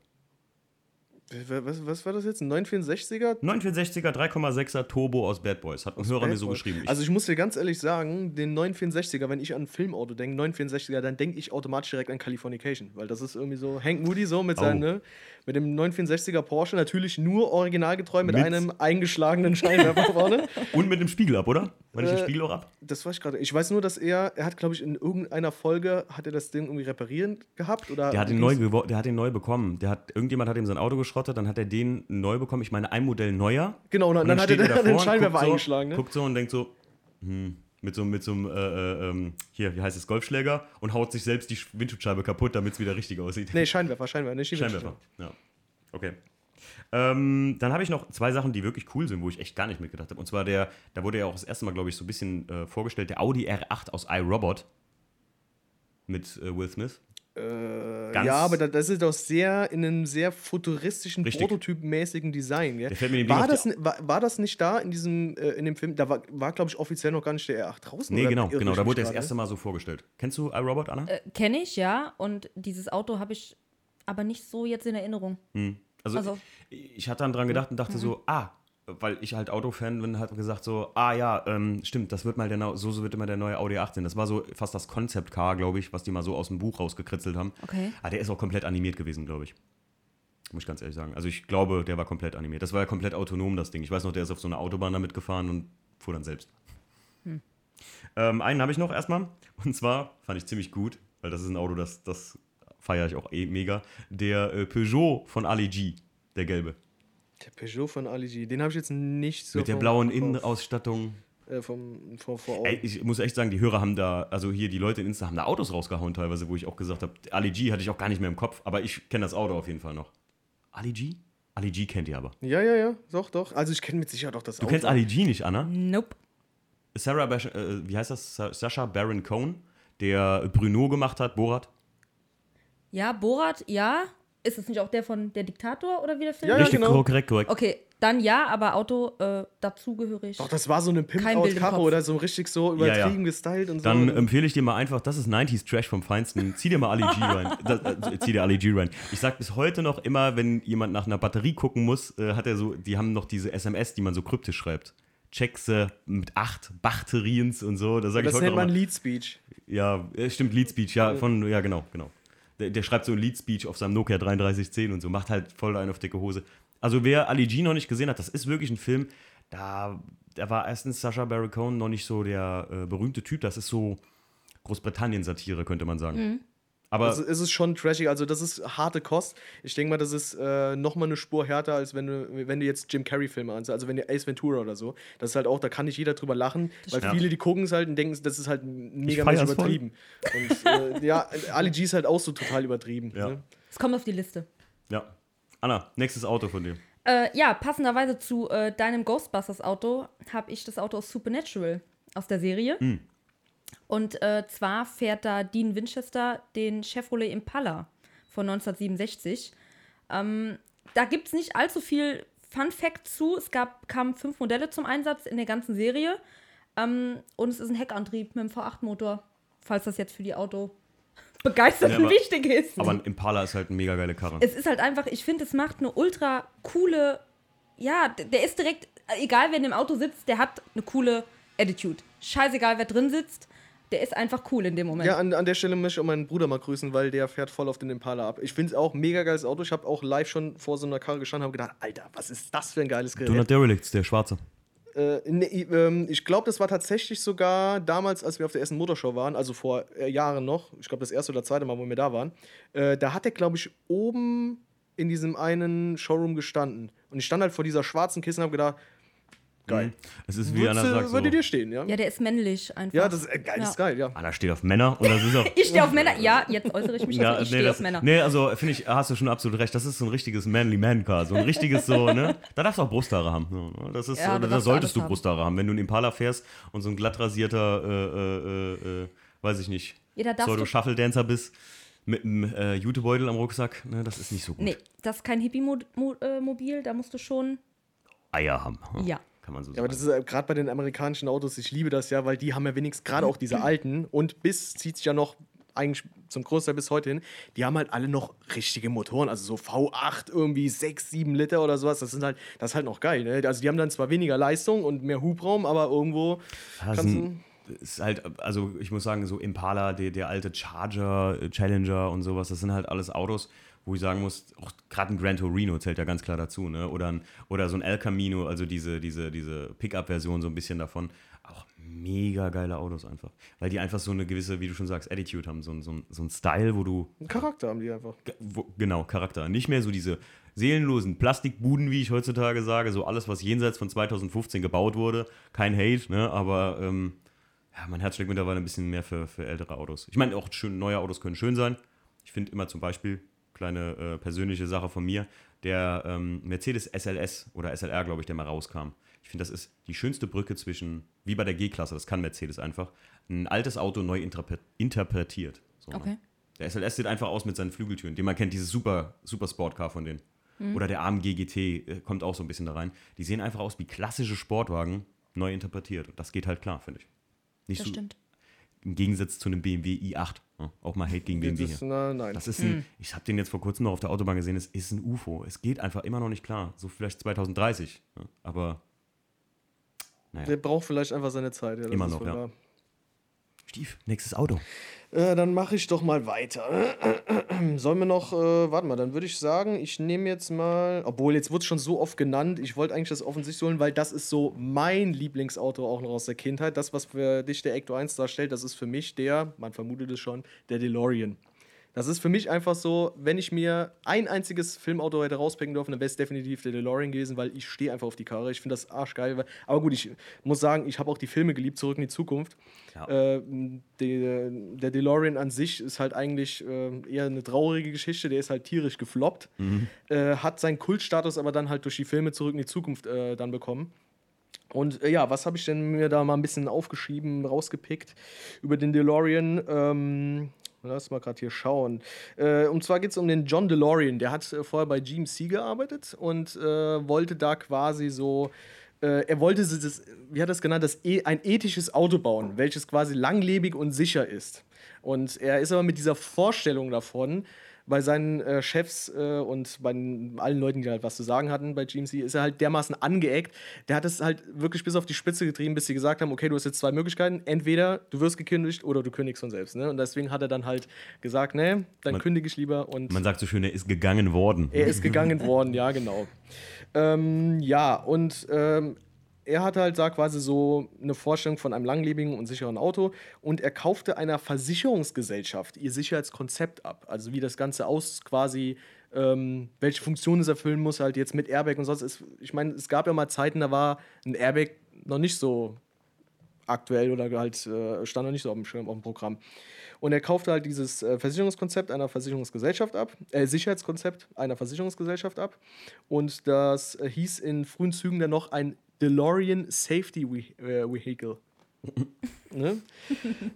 Was, was war das jetzt? Ein 964er? 964er 3,6er Turbo aus Bad Boys. Hat ein Hörer mir so Bad Boy. geschrieben. Ich, Also ich muss dir ganz ehrlich sagen, den 964er, wenn ich an ein Filmauto denke, 964er, dann denke ich automatisch direkt an Californication, weil das ist irgendwie so Hank Moody so mit Oh. seinem, ne, mit dem 964er Porsche, natürlich nur originalgetreu mit, Mit- einem eingeschlagenen Scheinwerfer vorne. und mit dem Spiegel ab, oder? War nicht der Äh, Spiegel auch ab? Das weiß ich gerade. Ich weiß nur, dass er, er hat, glaube ich, in irgendeiner Folge, hat er das Ding irgendwie reparieren gehabt oder? Der hat, ihn neu der hat ihn neu bekommen. Der hat, irgendjemand hat ihm sein Auto geschrottet, dann hat er den neu bekommen. Ich meine, ein Modell neuer. Genau, und dann, dann hat er steht den, und Scheinwerfer so, eingeschlagen, ne? Guckt so und denkt so, hm, mit so, mit so einem, äh, äh, ähm, hier, wie heißt es, Golfschläger und haut sich selbst die Sch- Windschutzscheibe kaputt, damit es wieder richtig aussieht. Nee, Scheinwerfer, Scheinwerfer, nicht Scheinwerfer. Ja. Okay. Ähm, dann habe ich noch zwei Sachen, die wirklich cool sind, wo ich echt gar nicht mitgedacht habe. Und zwar der, da wurde ja auch das erste Mal, glaube ich, so ein bisschen äh, vorgestellt, der Audi R8 aus iRobot mit äh, Will Smith. Äh, Ganz- ja, aber da- das ist doch sehr in einem sehr futuristischen, Richtig. prototypmäßigen Design. Gell? Der fällt mir dem Ding War das, war, war das nicht da in diesem äh, in dem Film? Da war, war glaube ich, offiziell noch gar nicht der R8 draußen. Nee, oder genau, genau. Da wurde er das erste Mal so vorgestellt. Kennst du iRobot, Anna? Äh, Kenne ich, ja. Und dieses Auto habe ich aber nicht so jetzt in Erinnerung. Also, Also- ich, ich hatte dann dran gedacht und dachte so, ah, weil ich halt Autofan bin, hat gesagt so, ah ja, ähm, stimmt, das wird mal der, so, so wird immer der neue Audi 18. Das war so fast das Concept Car, glaube ich, was die mal so aus dem Buch rausgekritzelt haben. Okay. Ah, der ist auch komplett animiert gewesen, glaube ich. Muss ich ganz ehrlich sagen. Also ich glaube, der war komplett animiert. Das war ja komplett autonom, das Ding. Ich weiß noch, der ist auf so einer Autobahn damit gefahren und fuhr dann selbst. Ähm, einen habe ich noch erstmal. Und zwar fand ich ziemlich gut, weil das ist ein Auto, das, das feiere ich auch eh mega. Der äh, Peugeot von Ali G, der gelbe. Der Peugeot von Ali G, den habe ich jetzt nicht so. Mit der blauen Innenausstattung. Äh, vom, vor Augen. Ey, ich muss echt sagen, die Hörer haben da, also hier die Leute in Insta haben da Autos rausgehauen teilweise, wo ich auch gesagt habe, Ali G hatte ich auch gar nicht mehr im Kopf, aber ich kenne das Auto auf jeden Fall noch. Ali G? Ali G kennt ihr aber. Ja, ja, ja, doch, doch. Also ich kenne mit Sicherheit auch das Du kennst Ali G nicht, Anna? Nope. Sarah, Bash, äh, wie heißt das? Sa Sascha Baron Cohen, der Bruno gemacht hat, Borat. Ja, Borat, ja. Ist es nicht auch der von Der Diktator oder wie der Film? Ja, ja? Richtig, genau. korrekt, korrekt. Okay, dann ja, aber Auto äh, dazugehörig. Doch, das war so eine Kopf. oder so richtig so Ja, ja. übertrieben gestylt und so. Dann empfehle ich dir mal einfach, das ist 90s Trash vom Feinsten. Zieh dir mal Ali G rein. Das, äh, zieh dir Ali G rein. Ich sag bis heute noch immer, wenn jemand nach einer Batterie gucken muss, äh, hat er so, die haben noch diese SMS, die man so kryptisch schreibt. Check sie mit acht Batteriens und so. Da sag das ich heute nennt man Lead Speech. Ja, äh, stimmt, Lead Speech, ja, von, ja, genau, genau. Der, der schreibt so ein Lead Speech auf seinem Nokia 3310 und so, macht halt voll einen auf dicke Hose. Also, wer Ali G noch nicht gesehen hat, das ist wirklich ein Film, da, da war erstens Sascha Baron Cohen noch nicht so der äh, berühmte Typ, das ist so Großbritannien-Satire, könnte man sagen. Aber also es ist schon trashig, also das ist harte Kost. Ich denke mal, das ist äh, nochmal eine Spur härter, als wenn du, wenn du jetzt Jim Carrey-Filme ansiehst, also wenn du Ace Ventura oder so. Das ist halt auch, da kann nicht jeder drüber lachen, weil stimmt. viele, die gucken es halt und denken, das ist halt mega übertrieben. Und äh, ja, Ali G ist halt auch so total übertrieben. Ja. Ne? Es kommt auf die Liste. ja. Anna, nächstes Auto von dir. Äh, ja, passenderweise zu äh, deinem Ghostbusters-Auto habe ich das Auto aus Supernatural aus der Serie. Und äh, zwar fährt da Dean Winchester den Chevrolet Impala von 1967. Ähm, da gibt es nicht allzu viel Fun Fact zu. Es gab, kamen fünf Modelle zum Einsatz in der ganzen Serie. Ähm, und es ist ein Heckantrieb mit einem V8-Motor, falls das jetzt für die Autobegeisterten Ja, aber- wichtig ist. Aber ein Impala ist halt eine mega geile Karre. es ist halt einfach, ich finde, es macht eine ultra coole, ja, der ist direkt, egal wer in dem Auto sitzt, der hat eine coole Attitude. Scheißegal, wer drin sitzt, der ist einfach cool in dem Moment. Ja, an, an der Stelle möchte ich auch meinen Bruder mal grüßen, weil der fährt voll auf den Impala ab. Ich finde es auch ein mega geiles Auto. Ich habe auch live schon vor so einer Karre gestanden und habe gedacht, Alter, was ist das für ein geiles Gerät? Donut Derelicts, der Schwarze. Äh, nee, ähm, ich glaube, das war tatsächlich sogar damals, als wir auf der ersten Motorshow waren, also vor äh, Jahren noch, ich glaube das erste oder zweite Mal, wo wir da waren, äh, da hat er, glaube ich, oben in diesem einen Showroom gestanden. Und ich stand halt vor dieser schwarzen Kiste und habe gedacht, geil. Es ist wie Anna Würdest, sagt äh, so. würde dir stehen, ja? Ja, der ist männlich einfach. Ja, das ist äh, geil, das ist Ja. geil, ja. Anna steht auf Männer und das ist auch. Ich stehe auf Männer. Ja, jetzt äußere ich mich. Ja, also ich nee, stehe das, auf Männer. nee, also finde ich, hast du schon absolut recht. Das ist so ein richtiges Manly Man Car. So ein richtiges so, ne? Da darfst du auch Brusthaare haben. Ne? Das ist, Ja, so, da da du solltest du. Brusthaare haben. Wenn du einen Impala fährst und so ein glatt rasierter, äh, äh, äh, äh, weiß ich nicht, Ja, da darfst du- Pseudo-Shuffle-Dancer bist mit einem äh, Jutebeutel am Rucksack, ne? Das ist nicht so gut. Nee, das ist kein Hippie-Mobil, da musst du schon. Eier haben. Ja. Kann man so Ja, sagen. aber das ist äh, gerade bei den amerikanischen Autos, ich liebe das ja, weil die haben ja wenigstens gerade auch diese alten und bis zieht sich ja noch eigentlich zum Großteil bis heute hin, die haben halt alle noch richtige Motoren, also so V8 irgendwie 6, 7 Liter oder sowas, das sind halt, das ist halt noch geil, ne? Also die haben dann zwar weniger Leistung und mehr Hubraum, aber irgendwo Ja, kannst du, ist halt, also ich muss sagen, so Impala, der, der alte Charger, äh, Challenger und sowas, das sind halt alles Autos, wo ich sagen muss, auch gerade ein Gran Torino zählt ja ganz klar dazu, ne? Oder, ein, oder so ein El Camino, also diese, diese, diese Pickup-Version so ein bisschen davon. Auch mega geile Autos einfach. Weil die einfach so eine gewisse, wie du schon sagst, Attitude haben, so, ein- so, so ein Style, wo du einen Charakter haben die einfach. Wo, genau, Charakter. Nicht mehr so diese seelenlosen Plastikbuden, wie ich heutzutage sage, so alles, was jenseits von 2015 gebaut wurde. Kein Hate, ne? aber ähm, ja, mein Herz schlägt mittlerweile ein bisschen mehr für, für ältere Autos. Ich meine, auch schön, neue Autos können schön sein. Ich finde immer zum Beispiel, kleine äh, persönliche Sache von mir, der ähm, Mercedes SLS oder SLR, glaube ich, der mal rauskam. Ich finde, das ist die schönste Brücke zwischen, wie bei der G-Klasse, das kann Mercedes einfach, ein altes Auto neu interpre interpretiert. So, ne? Okay. Der SLS sieht einfach aus mit seinen Flügeltüren, den man kennt, dieses super, super Sportcar von denen. Oder der AMG GT äh, kommt auch so ein bisschen da rein. Die sehen einfach aus wie klassische Sportwagen, neu interpretiert. Und das geht halt klar, finde ich. Nicht Das so stimmt. Im Gegensatz zu einem BMW i8. Ja, auch mal Hate gegen BMW Das, hier. na, nein. Das ist ein, ich habe den jetzt vor kurzem noch auf der Autobahn gesehen, es ist ein UFO. Es geht einfach immer noch nicht klar. So vielleicht 2030. Ja, aber Der braucht vielleicht einfach seine Zeit. Ja, das Immer ist noch, ja. wahr. Stief, nächstes Auto. Äh, dann mache ich doch mal weiter. Sollen wir noch, äh, warte mal, dann würde ich sagen, ich nehme jetzt mal, obwohl jetzt wurde es schon so oft genannt, ich wollte eigentlich das offensichtlich holen, weil das ist so mein Lieblingsauto auch noch aus der Kindheit. Das, was für dich der Ecto 1 darstellt, das ist für mich der, man vermutet es schon, der DeLorean. Das ist für mich einfach so, wenn ich mir ein einziges Filmauto hätte rauspicken dürfen, dann wäre es definitiv der DeLorean gewesen, weil ich stehe einfach auf die Karre. Ich finde das arschgeil. Aber gut, ich muss sagen, ich habe auch die Filme geliebt, Zurück in die Zukunft. Ja. Äh, der, der DeLorean an sich ist halt eigentlich äh, eher eine traurige Geschichte. Der ist halt tierisch gefloppt. Äh, hat seinen Kultstatus aber dann halt durch die Filme Zurück in die Zukunft äh, dann bekommen. Und äh, ja, was habe ich denn mir da mal ein bisschen aufgeschrieben, rausgepickt über den DeLorean? Ähm, lass mal gerade hier schauen. Äh, und zwar geht es um den John DeLorean. Der hat äh, vorher bei GMC gearbeitet und äh, wollte da quasi so. Äh, er wollte das, wie hat er es genannt, das e ein ethisches Auto bauen, welches quasi langlebig und sicher ist. Und er ist aber mit dieser Vorstellung davon, bei seinen äh, Chefs äh, und bei allen Leuten, die halt was zu sagen hatten bei GMC, ist er halt dermaßen angeeckt. Der hat es halt wirklich bis auf die Spitze getrieben, bis sie gesagt haben, okay, du hast jetzt zwei Möglichkeiten. Entweder du wirst gekündigt oder du kündigst von selbst. Ne? Und deswegen hat er dann halt gesagt, ne, dann Man- kündige ich lieber. Und Man sagt so schön, er ist gegangen worden. er ist gegangen worden, ja, genau. Ähm, ja, und ähm, er hat halt da quasi so eine Vorstellung von einem langlebigen und sicheren Auto und er kaufte einer Versicherungsgesellschaft ihr Sicherheitskonzept ab. Also wie das Ganze aus quasi, ähm, welche Funktion es erfüllen muss, halt jetzt mit Airbag und sonst. Ich meine, es gab ja mal Zeiten, da war ein Airbag noch nicht so aktuell oder halt äh, stand noch nicht so auf dem Schirm, auf dem Programm. Und er kaufte halt dieses äh, Versicherungskonzept einer Versicherungsgesellschaft ab, äh, Sicherheitskonzept einer Versicherungsgesellschaft ab. Und das äh, hieß in frühen Zügen dann noch ein DeLorean Safety äh, Vehicle. ne?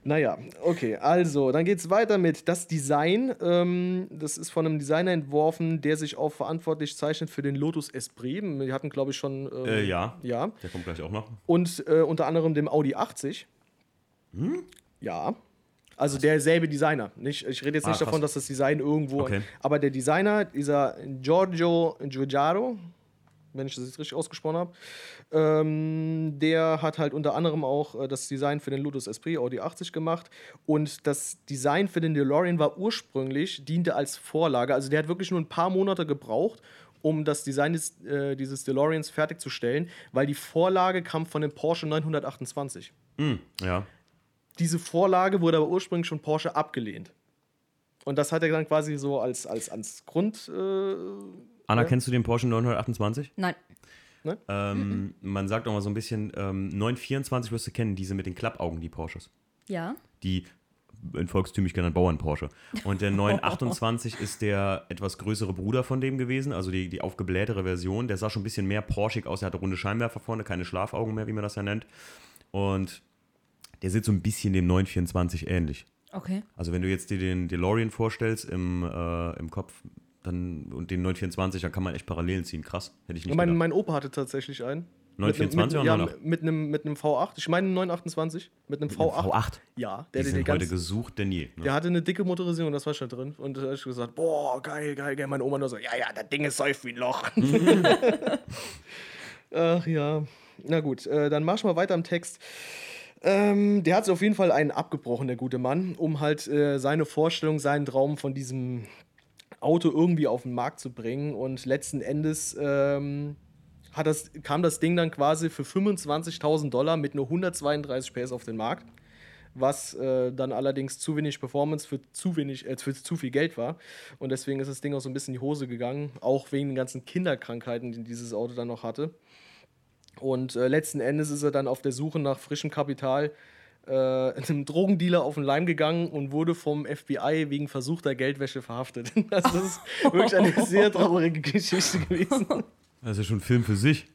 naja, okay, also dann geht es weiter mit das Design. Ähm, das ist von einem Designer entworfen, der sich auch verantwortlich zeichnet für den Lotus Esprit. Wir hatten, glaube ich, schon. Ähm, äh, ja. ja. Der kommt gleich auch noch. Und äh, unter anderem dem Audi 80. Hm? Ja. Also derselbe Designer. Nicht, ich rede jetzt ah, nicht davon, dass das Design irgendwo. Okay. Aber der Designer, dieser Giorgio Giugiaro, wenn ich das jetzt richtig ausgesprochen habe. Ähm, der hat halt unter anderem auch äh, das Design für den Lotus Esprit Audi 80 gemacht. Und das Design für den DeLorean war ursprünglich, diente als Vorlage. Also der hat wirklich nur ein paar Monate gebraucht, um das Design des, äh, dieses DeLoreans fertigzustellen, weil die Vorlage kam von dem Porsche 928. Mm, ja. Diese Vorlage wurde aber ursprünglich von Porsche abgelehnt. Und das hat er dann quasi so als, als, als Grund. Äh, Anna, ja. kennst du den Porsche 928? Nein. Ne? Ähm. Man sagt auch mal so ein bisschen, ähm, 924 wirst du kennen, diese mit den Klappaugen, die Porsches. Ja. Die in volkstümlich genannt Bauern-Porsche. Und der 928 ist der etwas größere Bruder von dem gewesen, also die, die aufgeblähtere Version. Der sah schon ein bisschen mehr porschig aus. Er hatte runde Scheinwerfer vorne, keine Schlafaugen mehr, wie man das ja nennt. Und der sieht so ein bisschen dem 924 ähnlich. Okay. Also wenn du jetzt dir den DeLorean vorstellst im, äh, im Kopf, dann, und den 924, dann kann man echt Parallelen ziehen. Krass. Hätte ich nicht mein, mein Opa hatte tatsächlich einen. 924 mit, oder mit, ja, mit einem, mit einem V8. Ich meine 928. Mit einem mit V8. Einem V8? Ja. Der, die sind heute gesucht denn je. Ne? Der hatte eine dicke Motorisierung, das war schon drin. Und da habe ich gesagt, boah, geil, geil, geil. Meine Oma nur so, ja, ja, das Ding ist säuft wie ein Loch. Ach ja. Na gut, äh, dann mach ich mal weiter im Text. Ähm, der hat auf jeden Fall einen abgebrochen, der gute Mann, um halt äh, seine Vorstellung, seinen Traum von diesem Auto irgendwie auf den Markt zu bringen. Und letzten Endes ähm, hat das, kam das Ding dann quasi für 25.000 Dollar mit nur 132 PS auf den Markt. Was äh, dann allerdings zu wenig Performance für zu wenig, äh, für zu viel Geld war. Und deswegen ist das Ding auch so ein bisschen in die Hose gegangen, auch wegen den ganzen Kinderkrankheiten, die dieses Auto dann noch hatte. Und äh, letzten Endes ist er dann auf der Suche nach frischem Kapital äh, einem Drogendealer auf den Leim gegangen und wurde vom FBI wegen versuchter Geldwäsche verhaftet. Das ist wirklich eine sehr traurige Geschichte gewesen. Das ist ja schon ein Film für sich.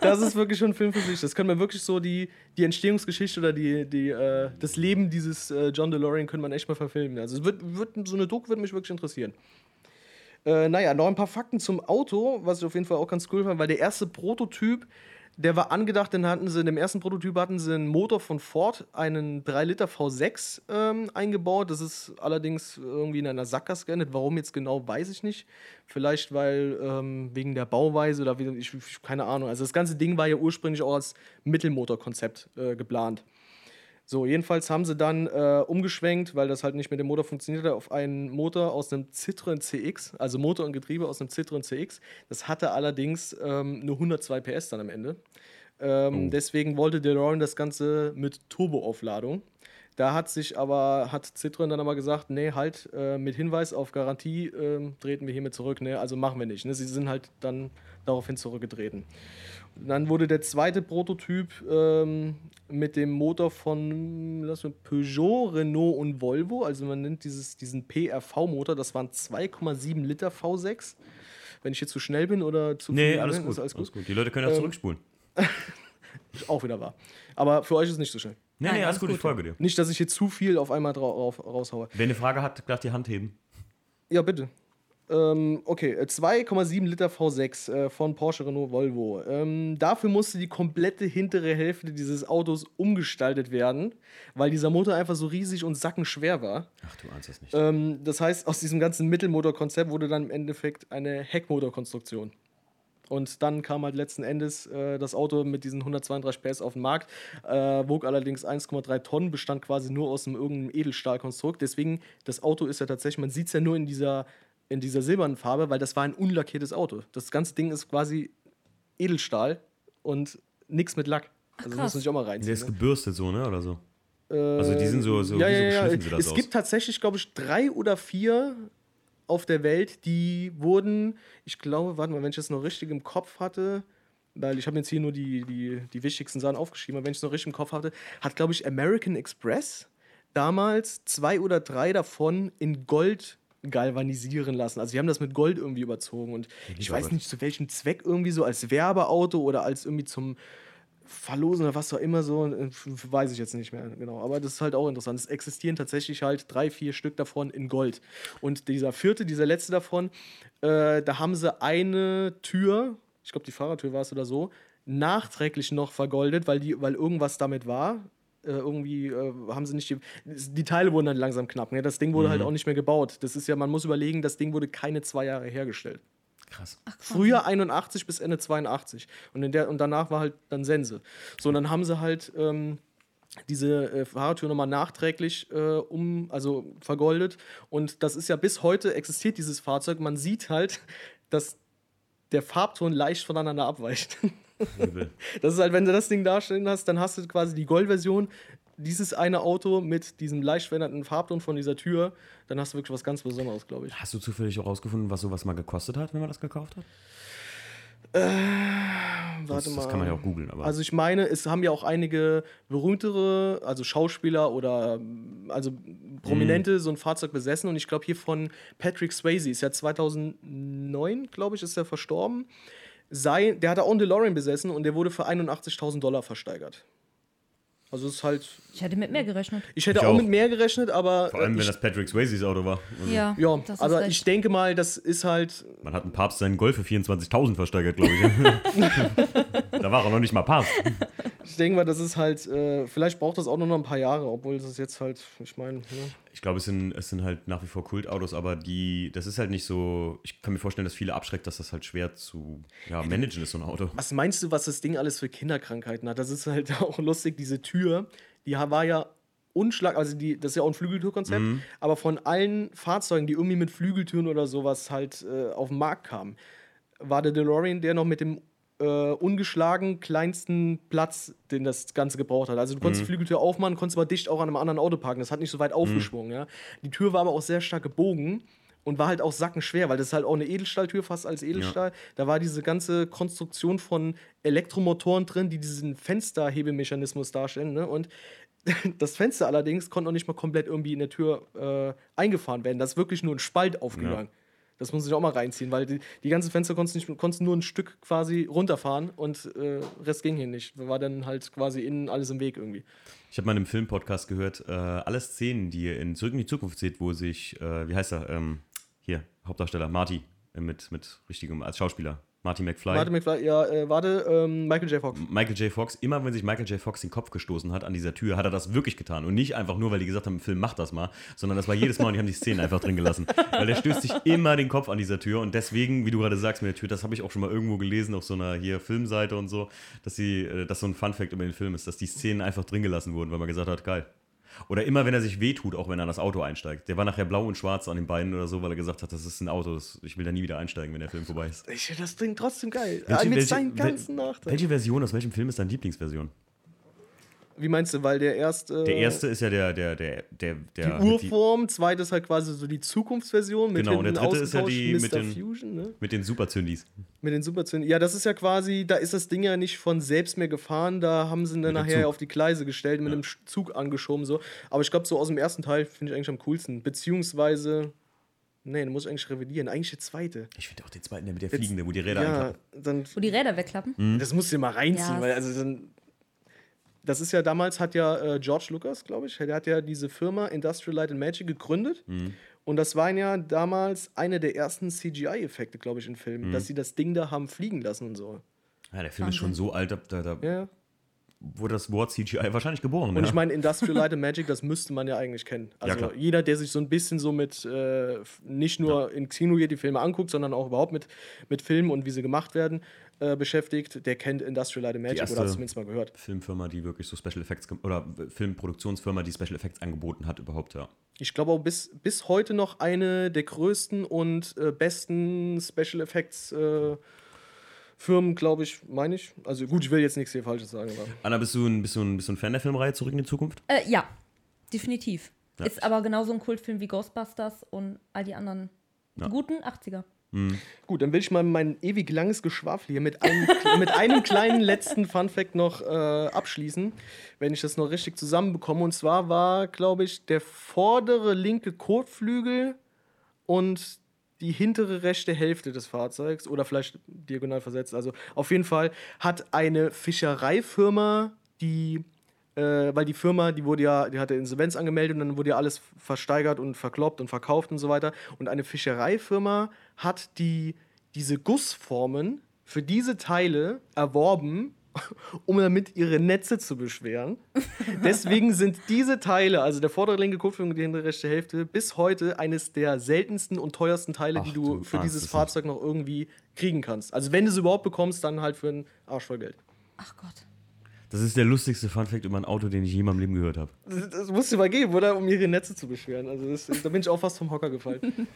Das ist wirklich schon ein Film für sich. Das können wir wirklich so die, die Entstehungsgeschichte oder die, die, äh, das Leben dieses äh, John DeLorean können man echt mal verfilmen. Also wird, wird, so eine Doku würde mich wirklich interessieren. Äh, naja, noch ein paar Fakten zum Auto, was ich auf jeden Fall auch ganz cool fand, weil der erste Prototyp der war angedacht, dann hatten sie in dem ersten Prototyp hatten sie einen Motor von Ford, einen 3 Liter V6 ähm, eingebaut. Das ist allerdings irgendwie in einer Sackgasse geendet. Warum jetzt genau, weiß ich nicht. Vielleicht weil ähm, wegen der Bauweise oder wie, ich, keine Ahnung. Also das ganze Ding war ja ursprünglich auch als Mittelmotorkonzept äh, geplant. So, jedenfalls haben sie dann äh, umgeschwenkt, weil das halt nicht mit dem Motor funktionierte, auf einen Motor aus einem Citroën CX, also Motor und Getriebe aus einem Citroën CX. Das hatte allerdings ähm, nur 102 PS dann am Ende. Ähm, oh. Deswegen wollte DeLorean das Ganze mit Turboaufladung. Da hat sich aber, hat Citroën dann aber gesagt, nee, halt, äh, mit Hinweis auf Garantie äh, treten wir hiermit zurück, ne? Also machen wir nicht. Ne? Sie sind halt dann daraufhin zurückgetreten. Dann wurde der zweite Prototyp ähm, mit dem Motor von lass mich, Peugeot, Renault und Volvo. Also man nennt dieses, diesen PRV-Motor, das waren 2,7 Liter V6. Wenn ich jetzt zu schnell bin oder zu nee, viel. Nee, alles, gut, alles, alles gut. Die Leute können ja ähm, zurückspulen. auch wieder wahr. Aber für euch ist es nicht so schnell. Nee, Nein, nee, alles gut, gut, ich folge dir. Nicht, dass ich jetzt zu viel auf einmal drauf, raushaue. Wer eine Frage hat, gleich die Hand heben. Ja, bitte. Ähm, okay, 2,7 äh, Liter V6 äh, von Porsche Renault Volvo. Ähm, dafür musste die komplette hintere Hälfte dieses Autos umgestaltet werden, weil dieser Motor einfach so riesig und sackenschwer war. Ach, du ahnst das nicht. Ähm, das heißt, aus diesem ganzen Mittelmotorkonzept wurde dann im Endeffekt eine Heckmotorkonstruktion. Und dann kam halt letzten Endes äh, das Auto mit diesen 132 PS auf den Markt, äh, wog allerdings 1,3 Tonnen, bestand quasi nur aus einem irgendeinem Edelstahlkonstrukt. Deswegen, das Auto ist ja tatsächlich, man sieht es ja nur in dieser in dieser silbernen Farbe, weil das war ein unlackiertes Auto. Das ganze Ding ist quasi Edelstahl und nichts mit Lack. Also muss man sich auch mal Der reinziehen. ist Ne? gebürstet so, ne? Oder so. Also die sind so, so ja, wie ja, ja. sie das Es aus. gibt tatsächlich, glaube ich, drei oder vier auf der Welt, die wurden, ich glaube, warte mal, wenn ich das noch richtig im Kopf hatte, weil ich habe jetzt hier nur die, die, die wichtigsten Sachen aufgeschrieben, aber wenn ich es noch richtig im Kopf hatte, hat, glaube ich, American Express damals zwei oder drei davon in Gold galvanisieren lassen. Also die haben das mit Gold irgendwie überzogen und ich weiß nicht zu welchem Zweck irgendwie so als Werbeauto oder als irgendwie zum Verlosen oder was auch immer so, weiß ich jetzt nicht mehr genau. Aber das ist halt auch interessant. Es existieren tatsächlich halt drei, vier Stück davon in Gold. Und dieser vierte, dieser letzte davon, äh, da haben sie eine Tür, ich glaube die Fahrertür war es oder so, nachträglich noch vergoldet, weil, die, weil irgendwas damit war. Äh, irgendwie äh, haben sie nicht die, die Teile wurden dann langsam knapp. Ne? Das Ding wurde halt auch nicht mehr gebaut. Das ist ja, man muss überlegen, das Ding wurde keine zwei Jahre hergestellt. Krass. Früher 81 bis Ende 82. Und, in der, und danach war halt dann Sense. So, und dann haben sie halt ähm, diese äh, Fahrertür nochmal nachträglich äh, um, also vergoldet. Und das ist ja bis heute existiert dieses Fahrzeug. Man sieht halt, dass der Farbton leicht voneinander abweicht. Übel. Das ist halt, wenn du das Ding darstellen hast, dann hast du quasi die Goldversion, dieses eine Auto mit diesem leicht veränderten Farbton von dieser Tür, dann hast du wirklich was ganz Besonderes, glaube ich. Hast du zufällig auch rausgefunden, was sowas mal gekostet hat, wenn man das gekauft hat? Warte das, das kann man ja auch googeln. Also ich meine, es haben ja auch einige berühmtere, also Schauspieler oder also Prominente so ein Fahrzeug besessen und ich glaube hier von Patrick Swayze ist ja 2009, glaube ich, ist er verstorben. Sei, der hatte auch einen DeLorean besessen und der wurde für 81.000 Dollar versteigert. Also es ist halt, Ich hätte mit mehr gerechnet. ich hätte Ich auch. auch. mit mehr gerechnet, aber Vor allem, äh, wenn ich, das Patrick Swayzes Auto war. Also, Ja, ja, das ist aber recht. ich denke mal, das ist halt Man hat einen Papst seinen Golf für 24.000 versteigert, glaube ich. da war er noch nicht mal Papst. Ich denke mal, das ist halt, äh, vielleicht braucht das auch nur noch ein paar Jahre, obwohl das jetzt halt, ich meine, ne? Ich glaube, es sind, es sind halt nach wie vor Kultautos, aber die, das ist halt nicht so. Ich kann mir vorstellen, dass viele abschreckt, dass das halt schwer zu ja, managen ist, so ein Auto. Was meinst du, was das Ding alles für Kinderkrankheiten hat? Das ist halt auch lustig, diese Tür, die war ja unschlag, also die, das ist ja auch ein Flügeltürkonzept, aber von allen Fahrzeugen, die irgendwie mit Flügeltüren oder sowas halt äh, auf den Markt kamen, war der DeLorean der noch mit dem äh, ungeschlagen kleinsten Platz, den das Ganze gebraucht hat. Also du konntest die Flügeltür aufmachen, konntest aber dicht auch an einem anderen Auto parken. Das hat nicht so weit aufgeschwungen. Ja? Die Tür war aber auch sehr stark gebogen und war halt auch sackenschwer, weil das ist halt auch eine Edelstahltür, fast als Edelstahl. Da war diese ganze Konstruktion von Elektromotoren drin, die diesen Fensterhebemechanismus darstellen. Ne? Und das Fenster allerdings konnte noch nicht mal komplett irgendwie in der Tür äh, eingefahren werden. Das ist wirklich nur ein Spalt aufgegangen. Das muss ich auch mal reinziehen, weil die, die ganzen Fenster konntest, nicht, konntest nur ein Stück quasi runterfahren und äh, Rest ging hier nicht. War dann halt quasi innen alles im Weg irgendwie. Ich habe mal in einem Filmpodcast gehört, äh, alle Szenen, die ihr in Zurück in die Zukunft seht, wo sich, äh, wie heißt er, ähm, hier, Hauptdarsteller, Marty, äh, mit, mit richtigem, als Schauspieler, Marty McFly. Warte, McFly, ja, äh, warte, ähm, Michael J. Fox. Michael J. Fox, immer wenn sich Michael J. Fox den Kopf gestoßen hat an dieser Tür, hat er das wirklich getan. Und nicht einfach nur, weil die gesagt haben, im Film macht das mal, sondern das war jedes Mal und die haben die Szenen einfach drin gelassen. Weil der stößt sich immer den Kopf an dieser Tür und deswegen, wie du gerade sagst mit der Tür, das habe ich auch schon mal irgendwo gelesen auf so einer hier Filmseite und so, dass sie, äh, dass so ein Funfact über den Film ist, dass die Szenen einfach drin gelassen wurden, weil man gesagt hat, geil. Oder immer, wenn er sich wehtut, auch wenn er an das Auto einsteigt. Der war nachher blau und schwarz an den Beinen oder so, weil er gesagt hat, das ist ein Auto, das, ich will da nie wieder einsteigen, wenn der Film vorbei ist. Ich finde das Ding trotzdem geil. Welche- äh, mit welche- seinen wel- ganzen Nachteilen. Welche Version aus welchem Film ist deine Lieblingsversion? Wie meinst du, weil der erste. Der erste ist ja der, der, der, der, der Die Urform, zweite ist halt quasi so die Zukunftsversion mit Genau, und der dritte ist ja die mit den- Fusion, ne? mit den Superzündis. Mit den Superzünden. Ja, das ist ja quasi, da ist das Ding ja nicht von selbst mehr gefahren, da haben sie ihn dann Mit nachher auf die Gleise gestellt, mit Ja. einem Zug angeschoben so. Aber ich glaube, so aus dem ersten Teil finde ich eigentlich am coolsten. Beziehungsweise, nee, den muss ich eigentlich revidieren. Eigentlich der zweite. Ich finde auch den zweiten, der mit der Jetzt- fliegende, wo die Räder Ja, einklappen. dann Wo die Räder wegklappen. Hm. Das musst du dir mal reinziehen, Ja, weil also dann. Das ist ja damals, hat ja äh, George Lucas, glaube ich, der hat ja diese Firma Industrial Light and Magic gegründet. Hm. Und das waren ja damals eine der ersten CGI-Effekte, glaube ich, in Filmen, Hm. dass sie das Ding da haben fliegen lassen und so. Ja, der Film ist schon so alt, da, da, Ja. wurde das Wort CGI wahrscheinlich geboren. Und ja. ich meine, Industrial Light and Magic, das müsste man ja eigentlich kennen. Also klar. jeder, der sich so ein bisschen so mit, äh, nicht nur in Kino geht, die Filme anguckt, sondern auch überhaupt mit, mit Filmen und wie sie gemacht werden, äh, beschäftigt, der kennt Industrial Light and Magic erste- oder hat es zumindest mal gehört. Filmfirma, die wirklich so Special Effects oder Filmproduktionsfirma, die Special Effects angeboten hat, überhaupt, ja. Ich glaube auch bis, bis heute noch eine der größten und äh, besten Special Effects äh, Firmen, glaube ich, meine ich. Also gut, ich will jetzt nichts hier Falsches sagen. Aber. Anna, bist du, ein, bist, du ein, bist du ein Fan der Filmreihe Zurück in die Zukunft? Äh, ja, definitiv. Ja. Ist aber genauso ein Kultfilm wie Ghostbusters und all die anderen Ja. guten 80er. Gut, dann will ich mal mein ewig langes Geschwafel hier mit einem, mit einem kleinen letzten Funfact noch äh, abschließen, wenn ich das noch richtig zusammenbekomme. Und zwar war, glaube ich, der vordere linke Kotflügel und die hintere rechte Hälfte des Fahrzeugs oder vielleicht diagonal versetzt. Also auf jeden Fall hat eine Fischereifirma, die äh, weil die Firma, die wurde ja, die hatte Insolvenz angemeldet und dann wurde ja alles versteigert und verkloppt und verkauft und so weiter. Und eine Fischereifirma hat die, diese Gussformen für diese Teile erworben, um damit ihre Netze zu beschweren. Deswegen sind diese Teile, also der vordere linke Kotflügel und die hintere rechte Hälfte, bis heute eines der seltensten und teuersten Teile, die Ach du du für dieses Fahrzeug noch irgendwie kriegen kannst. Also wenn du es überhaupt bekommst, dann halt für einen Arsch voll Geld. Ach Gott. Das ist der lustigste Funfact über ein Auto, den ich je in meinem Leben gehört habe. Das, das musst du mal geben, oder? Um ihre Netze zu beschweren. Also das, da bin ich auch fast vom Hocker gefallen.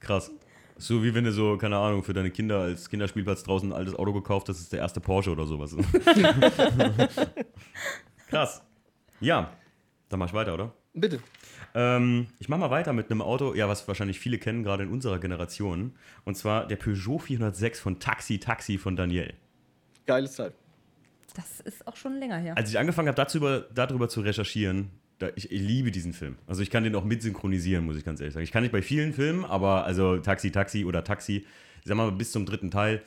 Krass. So wie wenn du so, keine Ahnung, für deine Kinder als Kinderspielplatz draußen ein altes Auto gekauft hast, das ist der erste Porsche oder sowas. Krass. Ja, dann mach ich weiter, oder? Bitte. Ähm, ich mache mal weiter mit einem Auto, ja, was wahrscheinlich viele kennen, gerade in unserer Generation. Und zwar der Peugeot 406 von Taxi Taxi von Daniel. Geiles Teil. Das ist auch schon länger her. Als ich angefangen habe, darüber, darüber zu recherchieren, da, ich, ich liebe diesen Film. Also ich kann den auch mit synchronisieren, muss ich ganz ehrlich sagen. Ich kann nicht bei vielen Filmen, aber also Taxi Taxi oder Taxi, ich sag mal bis zum dritten Teil.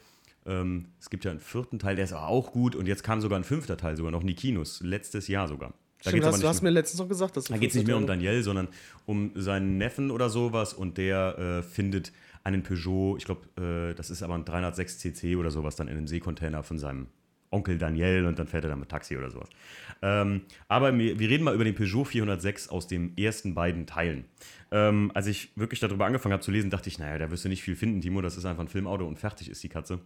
Ähm, es gibt ja einen vierten Teil, der ist aber auch gut. Und jetzt kam sogar ein fünfter Teil, sogar noch in die Kinos. Letztes Jahr sogar. Da Stimmt, hast, du hast mehr- mir letztens noch gesagt, dass du da geht es nicht mehr um Daniel, sondern um seinen Neffen oder sowas und der äh, findet einen Peugeot, ich glaube, äh, das ist aber ein 306 cc oder sowas, dann in einem Seekontainer von seinem Onkel Daniel und dann fährt er dann mit Taxi oder sowas. Ähm, aber wir, reden mal über den Peugeot 406 aus den ersten beiden Teilen. Ähm, als ich wirklich darüber angefangen habe zu lesen, dachte ich, naja, da wirst du nicht viel finden, Timo, das ist einfach ein Filmauto und fertig ist die Katze.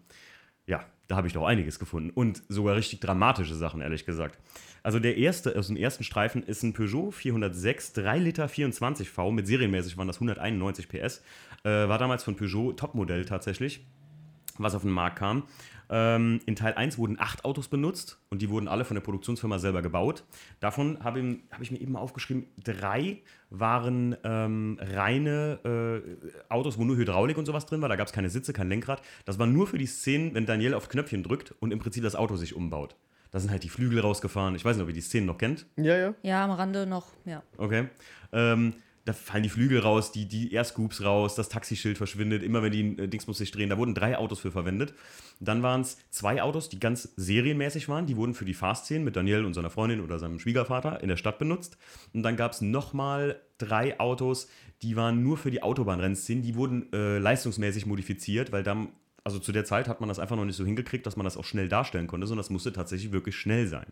Ja, da habe ich doch einiges gefunden. Und sogar richtig dramatische Sachen, ehrlich gesagt. Also der erste, aus dem ersten Streifen ist ein Peugeot 406 3 Liter 24 V. Mit serienmäßig waren das 191 PS. Äh, war damals von Peugeot Topmodell tatsächlich, was auf den Markt kam. Ähm, in Teil 1 wurden acht Autos benutzt und die wurden alle von der Produktionsfirma selber gebaut. Davon habe ich, hab ich mir eben mal aufgeschrieben, drei waren ähm, reine äh, Autos, wo nur Hydraulik und sowas drin war. Da gab es keine Sitze, kein Lenkrad. Das war nur für die Szenen, wenn Daniel auf Knöpfchen drückt und im Prinzip das Auto sich umbaut. Da sind halt die Flügel rausgefahren. Ich weiß nicht, ob ihr die Szenen noch kennt. Ja, ja. Ja, am Rande noch, ja. Okay. Ähm, da fallen die Flügel raus, die, die Airscoops raus, das Taxischild verschwindet, immer wenn die äh, Dings muss sich drehen. Da wurden drei Autos für verwendet. Dann waren es zwei Autos, die ganz serienmäßig waren. Die wurden für die Fahrszenen mit Daniel und seiner Freundin oder seinem Schwiegervater in der Stadt benutzt. Und dann gab es nochmal drei Autos, die waren nur für die Autobahnrennszenen. Die wurden äh, leistungsmäßig modifiziert, weil dann, also zu der Zeit hat man das einfach noch nicht so hingekriegt, dass man das auch schnell darstellen konnte, sondern das musste tatsächlich wirklich schnell sein.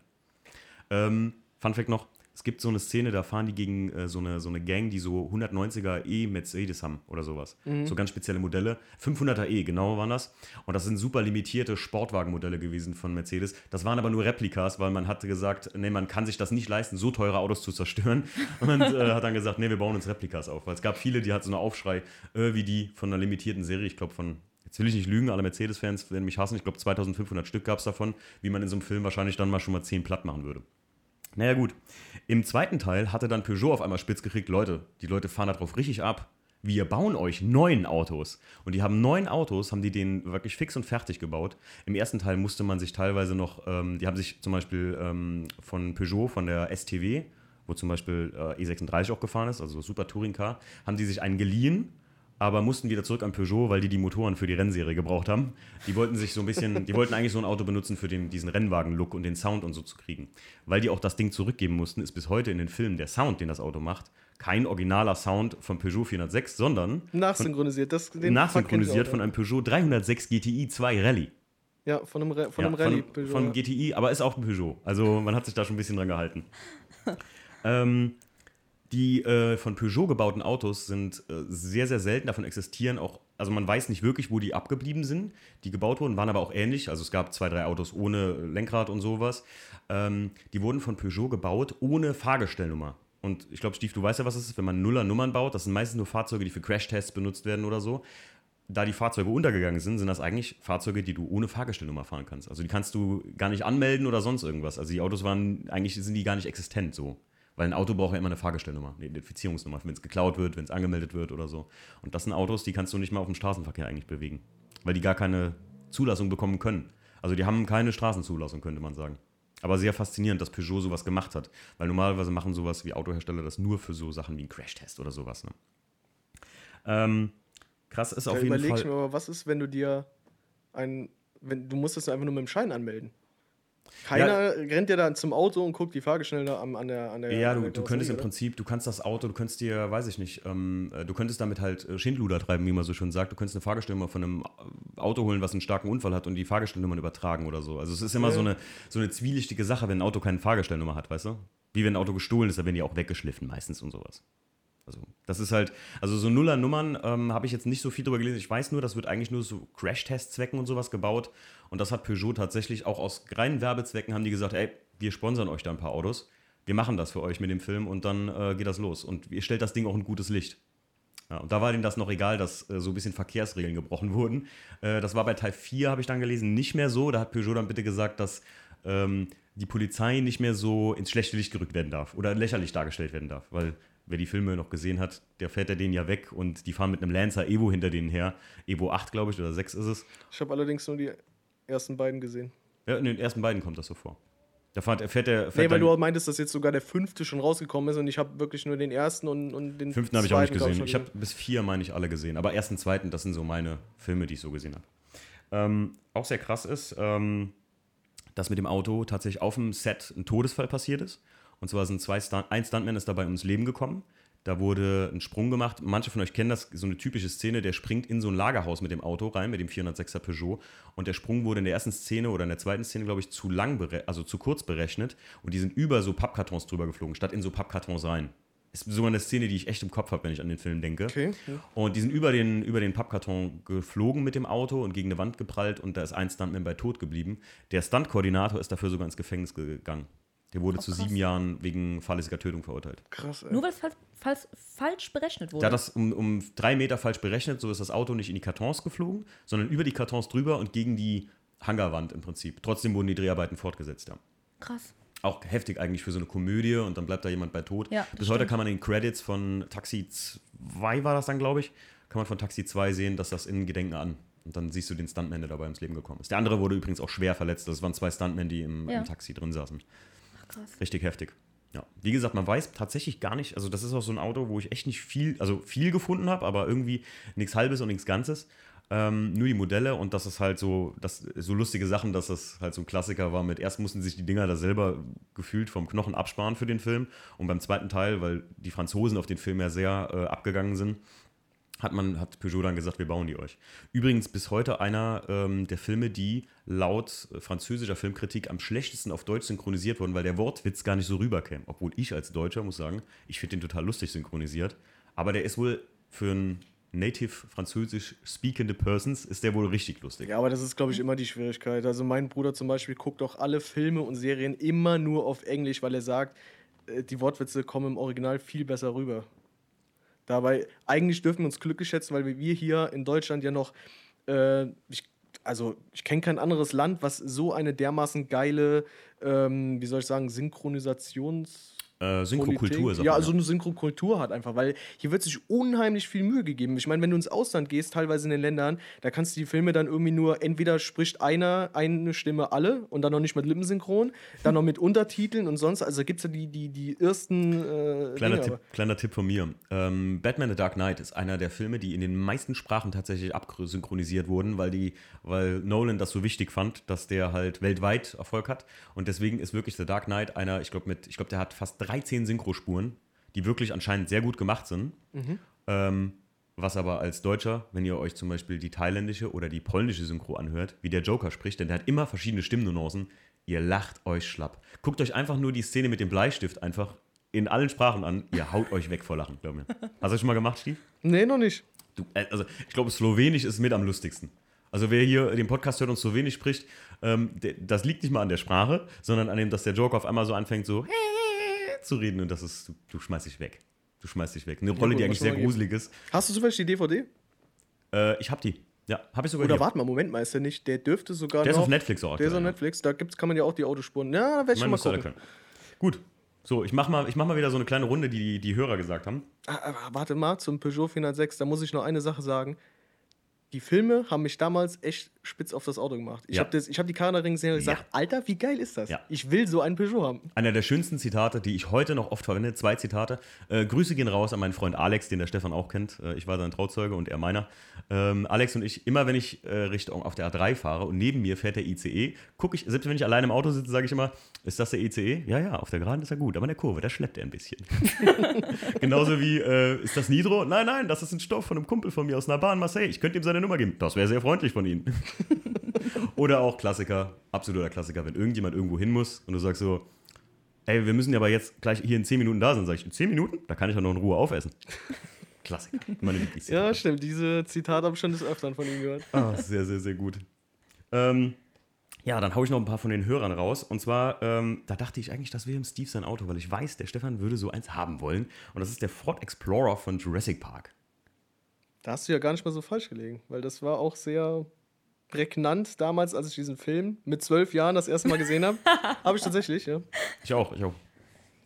Ähm, Fun Fact noch: Es gibt so eine Szene, da fahren die gegen äh, so, eine, so eine Gang, die so 190er E Mercedes haben oder sowas. So ganz spezielle Modelle. 500er E, genau waren das. Und das sind super limitierte Sportwagenmodelle gewesen von Mercedes. Das waren aber nur Replikas, weil man hatte gesagt, nee, man kann sich das nicht leisten, so teure Autos zu zerstören. Und äh, hat dann gesagt, nee, wir bauen uns Replikas auf. Weil es gab viele, die hatten so einen Aufschrei, äh, wie die von einer limitierten Serie, ich glaube von Jetzt will ich nicht lügen, alle Mercedes-Fans werden mich hassen. Ich glaube, 2500 Stück gab es davon, wie man in so einem Film wahrscheinlich dann mal schon mal 10 platt machen würde. Naja, gut. Im zweiten Teil hatte dann Peugeot auf einmal spitz gekriegt: Leute, die Leute fahren darauf richtig ab. Wir bauen euch neun Autos. Und die haben neun Autos, haben die den wirklich fix und fertig gebaut. Im ersten Teil musste man sich teilweise noch, ähm, die haben sich zum Beispiel ähm, von Peugeot, von der STW, wo zum Beispiel äh, E36 auch gefahren ist, also Super Touring Car, haben die sich einen geliehen aber mussten wieder zurück an Peugeot, weil die die Motoren für die Rennserie gebraucht haben. Die wollten sich so ein bisschen, die wollten eigentlich so ein Auto benutzen für den, diesen Rennwagen-Look und den Sound und so zu kriegen. Weil die auch das Ding zurückgeben mussten, ist bis heute in den Filmen der Sound, den das Auto macht, kein originaler Sound von Peugeot 406, sondern Nachsynchronisiert. Das, den nachsynchronisiert von einem Peugeot 306 GTI 2 Rallye. Ja, von einem, Re von Ja, einem Rallye. Von, von ja. GTI, aber ist auch ein Peugeot. Also man hat sich da schon ein bisschen dran gehalten. ähm, die äh, von Peugeot gebauten Autos sind äh, sehr, sehr selten. Davon existieren auch, also man weiß nicht wirklich, wo die abgeblieben sind. Die gebaut wurden, waren aber auch ähnlich. Also es gab zwei, drei Autos ohne Lenkrad und sowas. Ähm, die wurden von Peugeot gebaut ohne Fahrgestellnummer. Und ich glaube, Steve, du weißt ja, was es ist, wenn man Nuller Nummern baut. Das sind meistens nur Fahrzeuge, die für Crashtests benutzt werden oder so. da die Fahrzeuge untergegangen sind, sind das eigentlich Fahrzeuge, die du ohne Fahrgestellnummer fahren kannst. Also die kannst du gar nicht anmelden oder sonst irgendwas. Also die Autos waren, eigentlich sind die gar nicht existent so. Weil ein Auto braucht ja immer eine Fahrgestellnummer, eine Identifizierungsnummer, wenn es geklaut wird, wenn es angemeldet wird oder so. Und das sind Autos, die kannst du nicht mal auf dem Straßenverkehr eigentlich bewegen. Weil die gar keine Zulassung bekommen können. Also die haben keine Straßenzulassung, könnte man sagen. Aber sehr faszinierend, dass Peugeot sowas gemacht hat. Weil normalerweise machen sowas wie Autohersteller das nur für so Sachen wie einen Crashtest oder sowas. Ne? Ähm, krass ist Da auf jeden überleg Fall. ich mir aber, was ist, wenn du dir ein. Wenn, du musst das einfach nur mit dem Schein anmelden. Keiner rennt ja dann zum Auto und guckt die Fahrgestellnummer an, an der an der Ja, an du, der du könntest im Prinzip, du kannst das Auto, du könntest dir, weiß ich nicht, ähm, äh, du könntest damit halt äh, Schindluder treiben, wie man so schön sagt. Du könntest eine Fahrgestellnummer von einem Auto holen, was einen starken Unfall hat und die Fahrgestellnummern übertragen oder so. Also es ist immer Ja. so, eine, so eine zwielichtige Sache, wenn ein Auto keine Fahrgestellnummer hat, weißt du? Wie wenn ein Auto gestohlen ist, dann werden die auch weggeschliffen meistens und sowas. Also das ist halt, also so Nuller-Nummern ähm, habe ich jetzt nicht so viel drüber gelesen. Ich weiß nur, das wird eigentlich nur so Crash-Test-Zwecken und sowas gebaut. Und das hat Peugeot tatsächlich auch aus reinen Werbezwecken haben die gesagt, ey, wir sponsern euch da ein paar Autos. Wir machen das für euch mit dem Film und dann äh, geht das los. Und ihr stellt das Ding auch in gutes Licht. Ja, und da war denen das noch egal, dass äh, so ein bisschen Verkehrsregeln gebrochen wurden. Äh, das war bei Teil 4, habe ich dann gelesen, nicht mehr so. Da hat Peugeot dann bitte gesagt, dass ähm, die Polizei nicht mehr so ins schlechte Licht gerückt werden darf oder lächerlich dargestellt werden darf. Weil wer die Filme noch gesehen hat, der fährt ja den ja weg und die fahren mit einem Lancer Evo hinter denen her. Evo 8, glaube ich, oder 6 ist es. Ich habe allerdings nur die ersten beiden gesehen. Ja, in den ersten beiden kommt das so vor. Da fährt, fährt der. Fährt Nee, weil du meintest, dass jetzt sogar der fünfte schon rausgekommen ist und ich habe wirklich nur den ersten und, und den Fünften habe ich auch nicht gesehen. Ich habe schon bis vier, meine ich, alle gesehen. Aber ersten, zweiten, das sind so meine Filme, die ich so gesehen habe. Ähm, auch sehr krass ist, ähm, dass mit dem Auto tatsächlich auf dem Set ein Todesfall passiert ist. Und zwar sind zwei Stunt ein Stuntman ist dabei ums Leben gekommen. Da wurde ein Sprung gemacht. Manche von euch kennen das, so eine typische Szene, der springt in so ein Lagerhaus mit dem Auto rein, mit dem 406er Peugeot. Und der Sprung wurde in der ersten Szene oder in der zweiten Szene, glaube ich, zu lang, also zu kurz berechnet. Und die sind über so Pappkartons drüber geflogen, statt in so Pappkartons rein. Ist so eine Szene, die ich echt im Kopf habe, wenn ich an den Film denke. Okay, ja. Und die sind über den, über den Pappkarton geflogen mit dem Auto und gegen eine Wand geprallt und da ist ein Stuntman bei tot geblieben. Der Stunt-Koordinator ist dafür sogar ins Gefängnis gegangen. Der wurde Oh, zu krass. sieben Jahren wegen fahrlässiger Tötung verurteilt. Krass, ey. Nur weil es falsch, falsch, falsch berechnet wurde. Der hat das um, um drei Meter falsch berechnet, so ist das Auto nicht in die Kartons geflogen, sondern über die Kartons drüber und gegen die Hangarwand im Prinzip. Trotzdem wurden die Dreharbeiten fortgesetzt, ja. Krass. Auch heftig eigentlich für so eine Komödie und dann bleibt da jemand bei tot. Ja, Bis heute stimmt. kann man in den Credits von Taxi 2 war das dann, glaube ich, kann man von Taxi 2 sehen, dass das in Gedenken an. Und dann siehst du den Stuntman, der dabei ums Leben gekommen ist. Der andere wurde übrigens auch schwer verletzt. Das waren zwei Stuntmen, die im, Ja. im Taxi drin saßen. Krass. Richtig heftig. Ja. Wie gesagt, man weiß tatsächlich gar nicht, also das ist auch so ein Auto, wo ich echt nicht viel, also viel gefunden habe, aber irgendwie nichts Halbes und nichts Ganzes. Ähm, nur die Modelle und das ist halt so, das, so lustige Sachen, dass das halt so ein Klassiker war mit, erst mussten sich die Dinger da selber gefühlt vom Knochen absparen für den Film und beim zweiten Teil, weil die Franzosen auf den Film ja sehr äh, abgegangen sind, hat man, hat Peugeot dann gesagt, wir bauen die euch. Übrigens bis heute einer ähm, der Filme, die laut äh, französischer Filmkritik am schlechtesten auf Deutsch synchronisiert wurden, weil der Wortwitz gar nicht so rüberkäme. Obwohl ich als Deutscher muss sagen, ich finde den total lustig synchronisiert. Aber der ist wohl für einen native französisch speakende Persons ist der wohl richtig lustig. Ja, aber das ist, glaube ich, immer die Schwierigkeit. Also mein Bruder zum Beispiel guckt auch alle Filme und Serien immer nur auf Englisch, weil er sagt, äh, die Wortwitze kommen im Original viel besser rüber. Dabei, eigentlich dürfen wir uns glücklich schätzen, weil wir hier in Deutschland ja noch, äh, ich, also ich kenne kein anderes Land, was so eine dermaßen geile, ähm, wie soll ich sagen, Synchronisations... Äh, Synchrokultur Ja, also eine Synchrokultur hat einfach, weil hier wird sich unheimlich viel Mühe gegeben. Ich meine, wenn du ins Ausland gehst, teilweise in den Ländern, da kannst du die Filme dann irgendwie nur, entweder spricht einer eine Stimme alle und dann noch nicht mit Lippensynchron, dann noch mit Untertiteln und sonst, also gibt es ja die, die, die ersten äh, Kleiner, Dinge, Tipp, kleiner Tipp von mir. Ähm, Batman The Dark Knight ist einer der Filme, die in den meisten Sprachen tatsächlich absynchronisiert wurden, weil, die, weil Nolan das so wichtig fand, dass der halt weltweit Erfolg hat. Und deswegen ist wirklich The Dark Knight einer, ich glaube, mit, ich glaube, der hat fast 13 Synchrospuren, die wirklich anscheinend sehr gut gemacht sind. Ähm, was aber als Deutscher, wenn ihr euch zum Beispiel die thailändische oder die polnische Synchro anhört, wie der Joker spricht, denn der hat immer verschiedene Stimmnuancen, ihr lacht euch schlapp. Guckt euch einfach nur die Szene mit dem Bleistift einfach in allen Sprachen an, ihr haut euch weg vor Lachen, glaub mir. Hast du das schon mal gemacht, Steve? Nee, noch nicht. Du, äh, also ich glaube, Slowenisch ist mit am lustigsten. Also wer hier den Podcast hört und Slowenisch spricht, ähm, das liegt nicht mal an der Sprache, sondern an dem, dass der Joker auf einmal so anfängt, so zu reden und das ist, du, du schmeißt dich weg. Du schmeißt dich weg. Eine Rolle, gut, die eigentlich sehr man geben. gruselig ist. Hast du zufällig die DVD? Äh, ich hab die. Ja, hab ich sogar Oder warte mal, Moment mal, ist der nicht, der dürfte sogar Der ist noch... auf Netflix auch Der ist auf ja. Netflix, da gibt's, kann man ja auch die Autospuren... Ja, da werde ich schon Man mal gucken. Gut. So, ich mach, mal, ich mach mal wieder so eine kleine Runde, die die, Hörer gesagt haben. Ah, ah, warte mal, zum Peugeot 406, da muss ich noch eine Sache sagen. Die Filme haben mich damals echt spitz auf das Auto gemacht. Ich Ja. habe hab die Karre gesehen und gesagt, Ja. Alter, wie geil ist das? Ja. Ich will so einen Peugeot haben. Einer der schönsten Zitate, die ich heute noch oft verwende, zwei Zitate. Äh, Grüße gehen raus an meinen Freund Alex, den der Stefan auch kennt. Äh, ich war sein Trauzeuge und er meiner. Ähm, Alex und ich, immer wenn ich äh, Richtung auf der A3 fahre und neben mir fährt der ICE, gucke ich, selbst wenn ich allein im Auto sitze, sage ich immer, ist das der ICE? Ja, ja, auf der Geraden ist er gut, aber in der Kurve, da schleppt er ein bisschen. Genauso wie, äh, ist das Nitro? Nein, nein, das ist ein Stoff von einem Kumpel von mir aus einer Bahn Marseille. Ich könnte ihm seine Nummer geben. Das wäre sehr freundlich von Ihnen. Oder auch Klassiker, absoluter Klassiker, wenn irgendjemand irgendwo hin muss und du sagst so, ey, wir müssen ja aber jetzt gleich hier in 10 Minuten da sein. Sag ich, in 10 Minuten? Da kann ich doch noch in Ruhe aufessen. Klassiker, meine Lieblingszitate. Ja, stimmt. Diese Zitate habe ich schon des Öfteren von ihm gehört. Ah, sehr, sehr, sehr gut. Ähm, ja, dann haue ich noch ein paar von den Hörern raus. Und zwar, ähm, da dachte ich eigentlich, das wäre im Steve sein Auto, weil ich weiß, der Stefan würde so eins haben wollen. Und das ist der Ford Explorer von Jurassic Park. Da hast du ja gar nicht mal so falsch gelegen, weil das war auch sehr prägnant damals, als ich diesen Film mit zwölf Jahren das erste Mal gesehen habe. habe ich tatsächlich, ja. Ich auch, ich auch.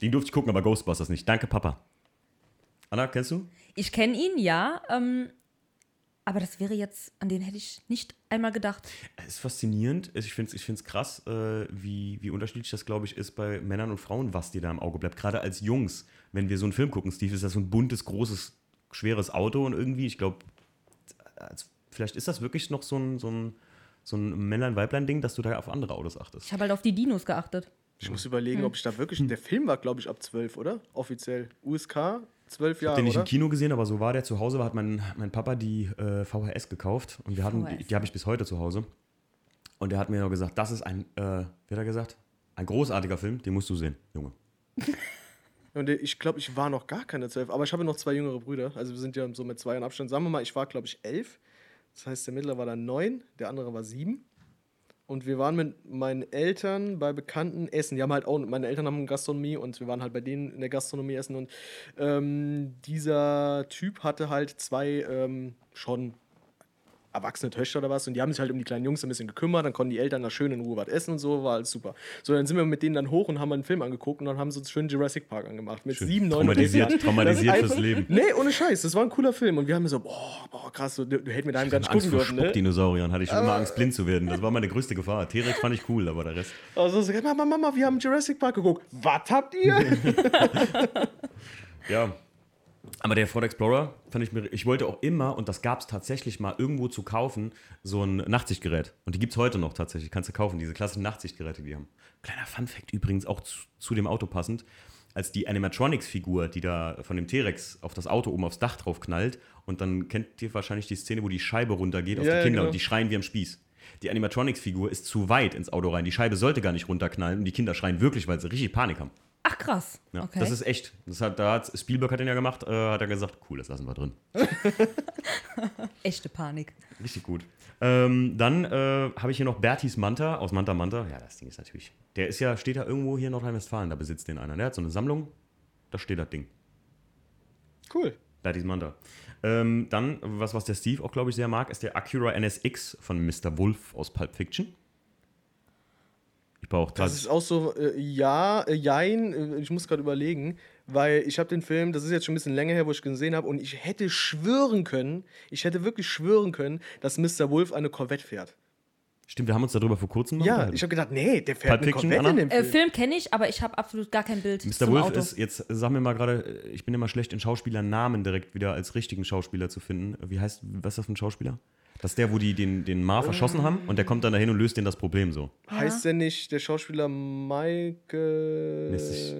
Den durfte ich gucken, aber Ghostbusters nicht. Danke, Papa. Anna, kennst du? Ich kenne ihn, ja. Ähm, aber das wäre jetzt, an den hätte ich nicht einmal gedacht. Es ist faszinierend. Ich finde es ich find's krass, äh, wie, wie unterschiedlich das, glaube ich, ist bei Männern und Frauen, was dir da im Auge bleibt. Gerade als Jungs, wenn wir so einen Film gucken, Steve, ist das so ein buntes, großes, schweres Auto und irgendwie, ich glaube, vielleicht ist das wirklich noch so ein, so ein, so ein Männlein-Weiblein-Ding, dass du da auf andere Autos achtest. Ich habe halt auf die Dinos geachtet. Ich muss überlegen, ob ich da wirklich. Der Film war, glaube ich, ab zwölf, oder? Offiziell. USK, zwölf Ich habe Jahre, den nicht oder? im Kino gesehen, aber so war der zu Hause, hat mein, mein Papa die äh, VHS gekauft und wir hatten, die, VHS. die habe ich bis heute zu Hause. Und er hat mir noch gesagt, das ist ein, äh, wie hat er gesagt? Ein großartiger Film, den musst du sehen, Junge. Und ich glaube, ich war noch gar keine zwölf, aber ich habe noch zwei jüngere Brüder. Also wir sind ja so mit zwei Jahren Abstand. Sagen wir mal, ich war, glaube ich, elf. Das heißt, der mittlere war dann neun, der andere war sieben. Und wir waren mit meinen Eltern bei Bekannten essen. Die haben halt auch, meine Eltern haben Gastronomie und wir waren halt bei denen in der Gastronomie essen. Und ähm, dieser Typ hatte halt zwei ähm, schon erwachsene Töchter oder was und die haben sich halt um die kleinen Jungs ein bisschen gekümmert, dann konnten die Eltern da schön in Ruhe was essen und so, war alles super. So, dann sind wir mit denen dann hoch und haben einen Film angeguckt und dann haben sie uns schön Jurassic Park angemacht. Mit Schön. sieben, neun Traumatisiert- traumatisiert ist fürs einfach- Leben. Nee, ohne Scheiß, das war ein cooler Film und wir haben so, boah, boah krass, du, du hättest mit einem gar nicht Angst gucken vor dürfen, ne? Spuckdinosauriern hatte ich schon immer Angst, blind zu werden. Das war meine größte Gefahr. T-Rex fand ich cool, aber der Rest. Also so, Mama, Mama, wir haben Jurassic Park geguckt. Was habt ihr? Ja. Aber der Ford Explorer fand ich mir. Ich wollte auch immer, und das gab es tatsächlich mal irgendwo zu kaufen, so ein Nachtsichtgerät. Und die gibt es heute noch tatsächlich. Kannst du kaufen, diese klassischen Nachtsichtgeräte, die die haben. Kleiner Fun-Fact übrigens, auch zu, zu dem Auto passend. Als die Animatronics-Figur, die da von dem T-Rex auf das Auto oben aufs Dach drauf knallt, und dann kennt ihr wahrscheinlich die Szene, wo die Scheibe runtergeht auf Ja, die ja, Kinder genau. und die schreien wie am Spieß. Die Animatronics-Figur ist zu weit ins Auto rein. Die Scheibe sollte gar nicht runterknallen und die Kinder schreien wirklich, weil sie richtig Panik haben. Ach krass. Ja, okay. Das ist echt. Das hat, da hat Spielberg hat den ja gemacht, äh, hat er gesagt, cool, das lassen wir drin. Echte Panik. Richtig gut. Ähm, dann äh, habe ich hier noch Bertis Manta aus Manta Manta. Ja, das Ding ist natürlich. Der ist ja, steht ja irgendwo hier in Nordrhein-Westfalen, da besitzt den einer. Der hat so eine Sammlung, da steht das Ding. cool. Bertis Manta. Ähm, dann, was, was der Steve auch, glaube ich, sehr mag, ist der Acura NSX von Mr. Wolf aus Pulp Fiction. Ich brauche Das ist auch so, äh, ja, äh, jein, äh, ich muss gerade überlegen, weil ich habe den Film, das ist jetzt schon ein bisschen länger her, wo ich ihn gesehen habe, und ich hätte schwören können, ich hätte wirklich schwören können, dass Mr. Wolf eine Corvette fährt. Stimmt, wir haben uns darüber vor kurzem mal Ja, unterhalten. ich habe gedacht, nee, der fährt Pulp eine Fiction, Corvette in Anna? dem Äh, Film. Film kenne ich, aber ich habe absolut gar kein Bild Mr. zum Wolf Auto. ist, jetzt sag mir mal gerade, ich bin immer schlecht in Schauspielernamen direkt wieder als richtigen Schauspieler zu finden. Wie heißt, was ist das für ein Schauspieler? Das ist der, wo die den, den Marv erschossen haben und der kommt dann dahin und löst denen das Problem so. Heißt der nicht der Schauspieler ich-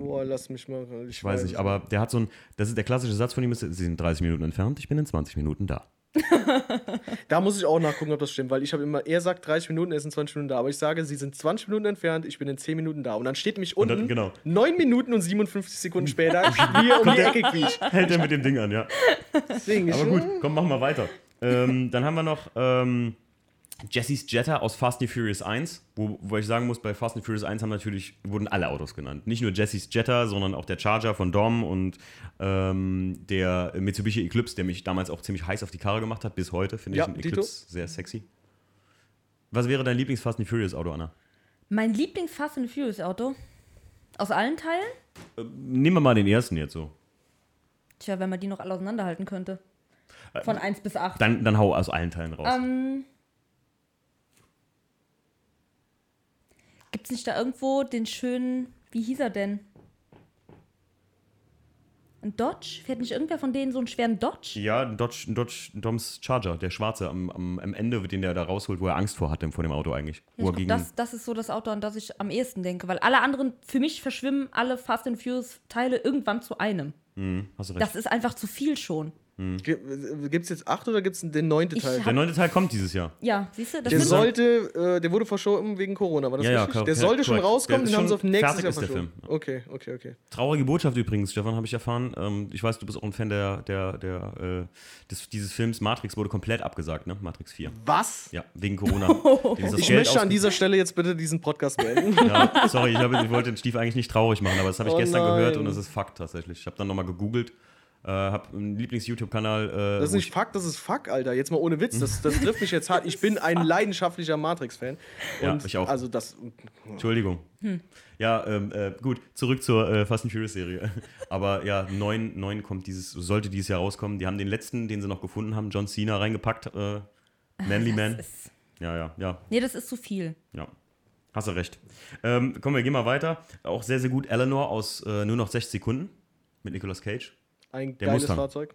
boah, lass mich mal. Ich weiß nicht, aber der hat so ein, das ist der klassische Satz von ihm, ist, sie sind 30 Minuten entfernt, ich bin in 20 Minuten da. Da muss ich auch nachgucken, ob das stimmt, weil ich habe immer, er sagt 30 Minuten, er ist in 20 Minuten da, aber ich sage, sie sind 20 Minuten entfernt, ich bin in 10 Minuten da. Und dann steht nämlich unten dann- genau. 9 Minuten und 57 Sekunden später, wie um die Ecke quietscht. Hält er mit dem Ding an, ja. Deswegen, Aber ich, gut, komm, machen wir weiter. Ähm, dann haben wir noch ähm, Jesse's Jetta aus Fast and Furious 1, wo, wo ich sagen muss, bei Fast and Furious 1 haben natürlich, wurden alle Autos genannt. Nicht nur Jesse's Jetta, sondern auch der Charger von Dom und ähm, der Mitsubishi Eclipse, der mich damals auch ziemlich heiß auf die Karre gemacht hat, bis heute finde Ja, ich den Dito. Eclipse sehr sexy. Was wäre dein Lieblings-Fast and Furious Auto, Anna? Mein Lieblings-Fast and Furious Auto. Aus allen Teilen? Nehmen wir mal den ersten jetzt so. Tja, wenn man die noch alle auseinanderhalten könnte. Von 1 bis 8. Dann, dann hau aus allen Teilen raus. Ähm, Gibt es nicht da irgendwo den schönen, wie hieß er denn? Ein Dodge? Fährt nicht irgendwer von denen so einen schweren Dodge? Ja, ein Dodge, ein Dodge Doms Charger, der schwarze am, am, am Ende, den der da rausholt, wo er Angst vor hatte vor dem Auto eigentlich. Ja, glaub, das, das ist so das Auto, an das ich am ehesten denke. Weil alle anderen, für mich verschwimmen alle Fast and Furious Teile irgendwann zu einem. Hm, hast du recht. Das ist einfach zu viel schon. Gibt es jetzt acht oder gibt es den neunten Teil? der neunte Teil kommt dieses Jahr. Ja, siehst du? Das Der sollte, äh, der wurde verschoben wegen Corona, war das Ja, ja, klar, der ja, sollte schon rauskommen, Der den haben ist sie auf schon- nächstes fertig Jahr verschoben. Film, Okay, okay, okay. Traurige Botschaft übrigens, Stefan, habe ich erfahren. Ähm, ich weiß, du bist auch ein Fan der, der, der, äh, des, dieses Films. Matrix wurde komplett abgesagt, ne? Matrix 4. Was? Ja, wegen Corona. Das Ich Geld möchte an dieser Stelle jetzt bitte diesen Podcast beenden. Ja, sorry, ich, hab, ich wollte den Stief eigentlich nicht traurig machen, aber das habe ich Oh gestern nein. gehört und es ist Fakt tatsächlich. Ich habe dann nochmal gegoogelt, äh, habe einen Lieblings-YouTube-Kanal. Äh, Das ist nicht Fakt, das ist Fuck, Alter. Jetzt mal ohne Witz. Das, das trifft mich jetzt hart. Ich bin ein leidenschaftlicher Matrix-Fan. Ja, ich auch. Also das. Entschuldigung. Ja, ähm, äh, gut, zurück zur äh, Fast and Furious Serie. Aber ja, 9, 9 kommt dieses, sollte dieses Jahr rauskommen. Die haben den letzten, den sie noch gefunden haben, John Cena reingepackt. Äh, Manly Man. Das ist, Ja, ja, ja, nee, das ist zu viel. ja. Hast du recht. Ähm, komm, wir gehen mal weiter. Auch sehr, sehr gut. Eleanor aus äh, nur noch 60 Sekunden mit Nicolas Cage. Ein Der geiles Mustang. Fahrzeug.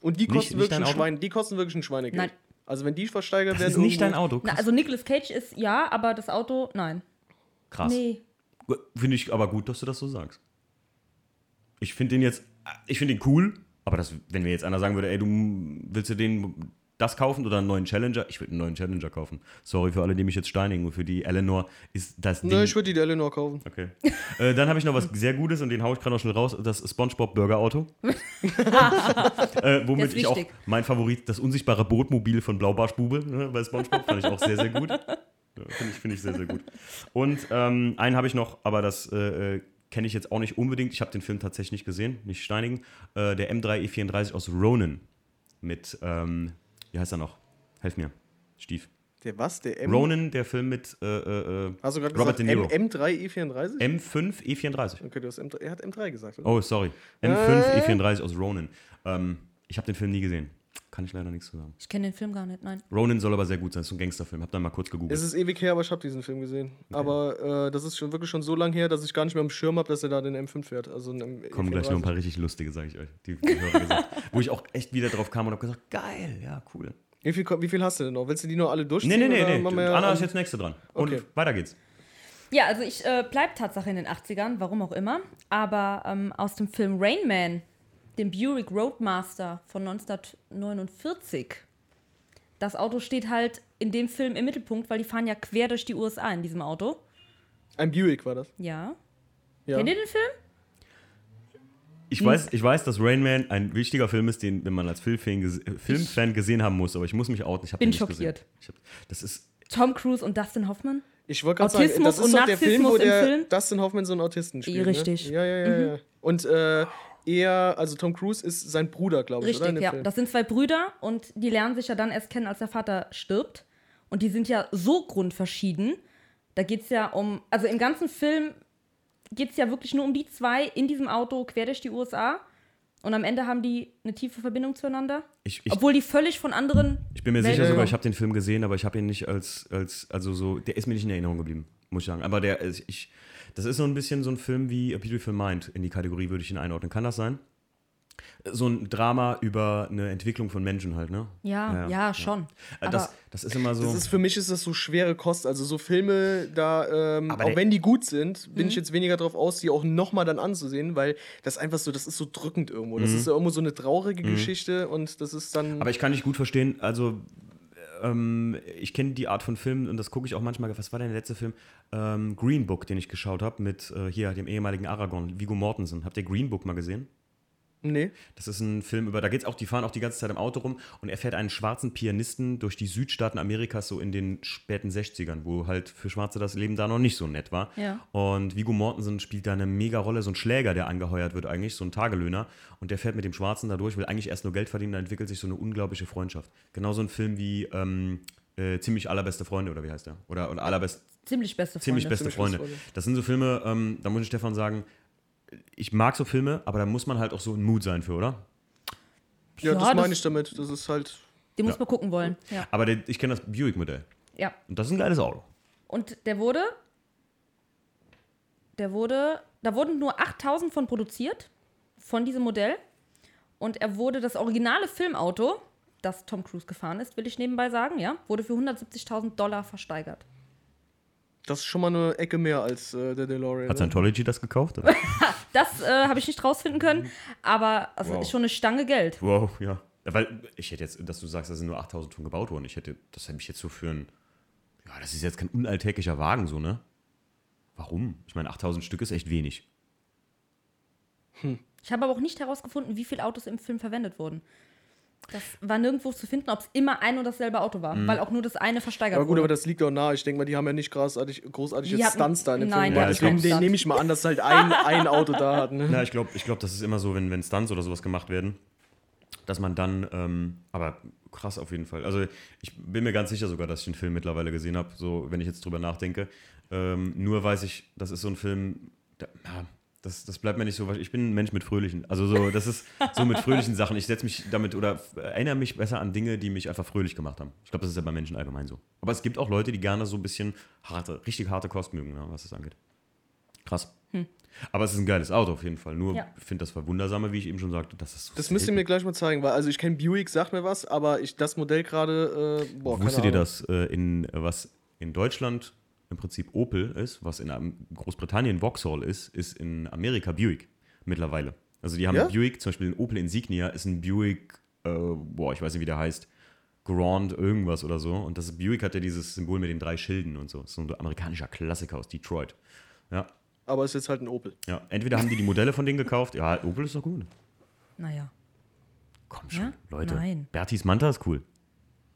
Und die Nicht- kosten, nicht wirklich, dein ein? Schwein, die kosten wirklich ein Schweinegeld. Nein. Also wenn die versteigert Das werden. ist nicht dein Auto. Na, also Nicolas Cage ist ja, aber das Auto, nein. Krass. Nee. Finde ich aber gut, dass du das so sagst. Ich finde den jetzt, ich finde den cool, aber das, wenn mir jetzt einer sagen würde, ey, du willst du den das kaufen oder einen neuen Challenger? Ich würde einen neuen Challenger kaufen. Sorry für alle, die mich jetzt steinigen. Für die Eleanor ist das Ding. Nö, ich würde die Eleanor kaufen. okay. äh, dann habe ich noch was sehr Gutes und den haue ich gerade noch schnell raus. Das SpongeBob Burger Auto. äh, womit ich auch mein Favorit, das unsichtbare Bootmobil von Blaubarschbube ne, bei SpongeBob, fand ich auch sehr, sehr gut. Finde ich, find ich sehr, sehr gut. Und ähm, einen habe ich noch, aber das äh, äh, kenne ich jetzt auch nicht unbedingt. Ich habe den Film tatsächlich nicht gesehen, nicht steinigen. Äh, der M3 E34 aus Ronin mit, ähm, wie heißt er noch? Helf mir, Stief. Der was? Der M. Ronin, der Film mit äh, äh, äh, Hast du Robert gesagt De Niro. M M3 E34? M5 E34. okay, du hast M3, er hat M3 gesagt, oder? Oh, sorry. M5 E34 aus Ronin. Ähm, ich habe den Film nie gesehen. Kann ich leider nichts zu sagen. Ich kenne den Film gar nicht, nein. Ronin soll aber sehr gut sein. Das ist so ein Gangsterfilm. Hab dann mal kurz gegoogelt. Es ist ewig her, aber ich habe diesen Film gesehen. Aber äh, das ist schon wirklich schon so lang her, dass ich gar nicht mehr im Schirm habe, dass er da den M5 fährt. Also einen M Kommen gleich noch ein paar richtig lustige, sage ich euch. Die, die gesagt. Wo ich auch echt wieder drauf kam und habe gesagt, geil, ja, cool. Wie viel, wie viel hast du denn noch? Willst du die noch alle durchziehen? Nee, nee, nee, nee. Anna ist jetzt nächste dran. Und Okay. weiter geht's. Ja, also ich äh, bleib Tatsache in den 80ern, warum auch immer. Aber ähm, aus dem Film Rain Man, dem Buick Roadmaster von 1949, das Auto steht halt in dem Film im Mittelpunkt, weil die fahren ja quer durch die USA in diesem Auto. Ein Buick war das. Ja. Ja. Kennt ihr den Film? Ich weiß, ich weiß, dass Rain Man ein wichtiger Film ist, den, den man als Filmfan, Filmfan gesehen haben muss, aber ich muss mich outen. Ich Bin den nicht schockiert. Gesehen. Ich hab, das ist. Tom Cruise und Dustin Hoffman? Ich wollte gerade sagen, Autismus das ist und doch der Film, wo der Film? Dustin Hoffman so einen Autisten spielt. Richtig. Ne? Ja, ja, ja. ja. Und äh, er, also Tom Cruise ist sein Bruder, glaube ich, Richtig, ja. Film? Das sind zwei Brüder und die lernen sich ja dann erst kennen, als der Vater stirbt. Und die sind ja so grundverschieden. Da geht es ja um, also im ganzen Film geht es ja wirklich nur um die zwei in diesem Auto quer durch die USA. Und am Ende haben die eine tiefe Verbindung zueinander. Ich, ich, obwohl die völlig von anderen. ich bin mir Welten sicher sogar, ich habe den Film gesehen, aber ich habe ihn nicht als, als, also so, der ist mir nicht in Erinnerung geblieben, muss ich sagen. Aber der, ist- ich, das ist so ein bisschen so ein Film wie A Beautiful Mind. In die Kategorie würde ich ihn einordnen. Kann das sein? So ein Drama über eine Entwicklung von Menschen halt, ne? Ja, ja, schon. Äh, Das, das ist immer so. Das ist, für mich ist das so schwere Kost. Also so Filme, da, ähm, auch wenn die gut sind, bin Mhm. ich jetzt weniger drauf aus, die auch nochmal dann anzusehen, weil das einfach so, das ist so drückend irgendwo. Mhm. Das ist ja irgendwo so eine traurige Geschichte und das ist dann. Aber ich kann nicht gut verstehen, also ähm, ich kenne die Art von Film und das gucke ich auch manchmal. Was war denn der letzte Film? Ähm, Green Book, den ich geschaut habe mit äh, hier dem ehemaligen Aragorn, Vigo Mortensen. Habt ihr Green Book mal gesehen? Nee. Das ist ein Film über, da geht's auch, die fahren auch die ganze Zeit im Auto rum und er fährt einen schwarzen Pianisten durch die Südstaaten Amerikas so in den späten 60ern, wo halt für Schwarze das Leben da noch nicht so nett war. Ja. Und Vigo Mortensen spielt da eine mega Rolle, so ein Schläger, der angeheuert wird eigentlich, so ein Tagelöhner. Und der fährt mit dem Schwarzen da durch, will eigentlich erst nur Geld verdienen, da entwickelt sich so eine unglaubliche Freundschaft. Genauso ein Film wie ähm, äh, Ziemlich allerbeste Freunde, oder wie heißt der? Oder, oder allerbest, Ziemlich beste Freunde. Ziemlich beste Ziemlich Freunde. beste Freunde. Das sind so Filme, ähm, da muss ich Stefan sagen, ich mag so Filme, aber da muss man halt auch so ein Mut sein für, oder? Ja, Ja, das das- meine ich damit. Das ist halt. Den muss Ja. man gucken wollen. Ja. Aber der, ich kenne das Buick-Modell. ja. Und das ist ein geiles Auto. Und der wurde. Der wurde. Da wurden nur 8000 von produziert. Von diesem Modell. Und er wurde das originale Filmauto, das Tom Cruise gefahren ist, will ich nebenbei sagen, ja, wurde für 170.000 Dollar versteigert. Das ist schon mal eine Ecke mehr als äh, der DeLorean. Hat ne? Scientology das gekauft? Das äh, habe ich nicht rausfinden können, aber also Wow. ist schon eine Stange Geld. wow, ja. Weil ich hätte jetzt, dass du sagst, da sind nur 8000 von gebaut worden. Ich hätte, das hätte mich jetzt so für ein, ja, das ist jetzt kein unalltäglicher Wagen, so, ne? Warum? Ich meine, 8000 Stück ist echt wenig. Ich habe aber auch nicht herausgefunden, wie viele Autos im Film verwendet wurden. Das war nirgendwo zu finden, ob es immer ein und dasselbe Auto war, weil auch nur das eine versteigert Aber gut, wurde. aber das liegt doch nahe. Ich denke mal, die haben ja nicht großartig, großartig Die jetzt hatten- Stunts da in dem nein, Film. Ja, deswegen Stunt. nehme ich mal an, dass halt ein, ein Auto da hat. Ne? Ja, ich glaube, ich glaub, das ist immer so, wenn, wenn Stunts oder sowas gemacht werden, dass man dann, ähm, aber krass auf jeden Fall. Also ich bin mir ganz sicher sogar, dass ich den Film mittlerweile gesehen habe, so wenn ich jetzt drüber nachdenke. Ähm, nur weiß ich, das ist so ein Film, da, ja, das, das bleibt mir nicht so, ich bin ein Mensch mit fröhlichen, also so, das ist so mit fröhlichen Sachen. Ich setze mich damit oder erinnere mich besser an Dinge, die mich einfach fröhlich gemacht haben. Ich glaube, das ist ja bei Menschen allgemein so. Aber es gibt auch Leute, die gerne so ein bisschen harte, richtig harte Kost mögen, ne, was das angeht. Krass. Aber es ist ein geiles Auto auf jeden Fall. Nur Ja. ich finde das Verwundersame, wie ich eben schon sagte, das ist so Das müsst ihr mir gleich mal zeigen, weil also ich kenne Buick, sagt mir was, aber ich das Modell gerade, äh, boah, Wusstet keine ihr, dass äh, in äh, was in Deutschland im Prinzip Opel ist, was in Großbritannien Vauxhall ist, ist in Amerika Buick mittlerweile. Also die haben Ja? Buick, zum Beispiel ein Opel Insignia ist ein Buick, äh, boah, ich weiß nicht, wie der heißt, Grand irgendwas oder so. Und das Buick hat ja dieses Symbol mit den drei Schilden und so. Das ist so ein amerikanischer Klassiker aus Detroit. Ja, Aber es ist jetzt halt ein Opel. ja. Entweder haben die die Modelle von denen gekauft. Ja, Opel ist doch gut. naja, Komm schon, Ja? Leute. Nein. Bertis Manta ist cool.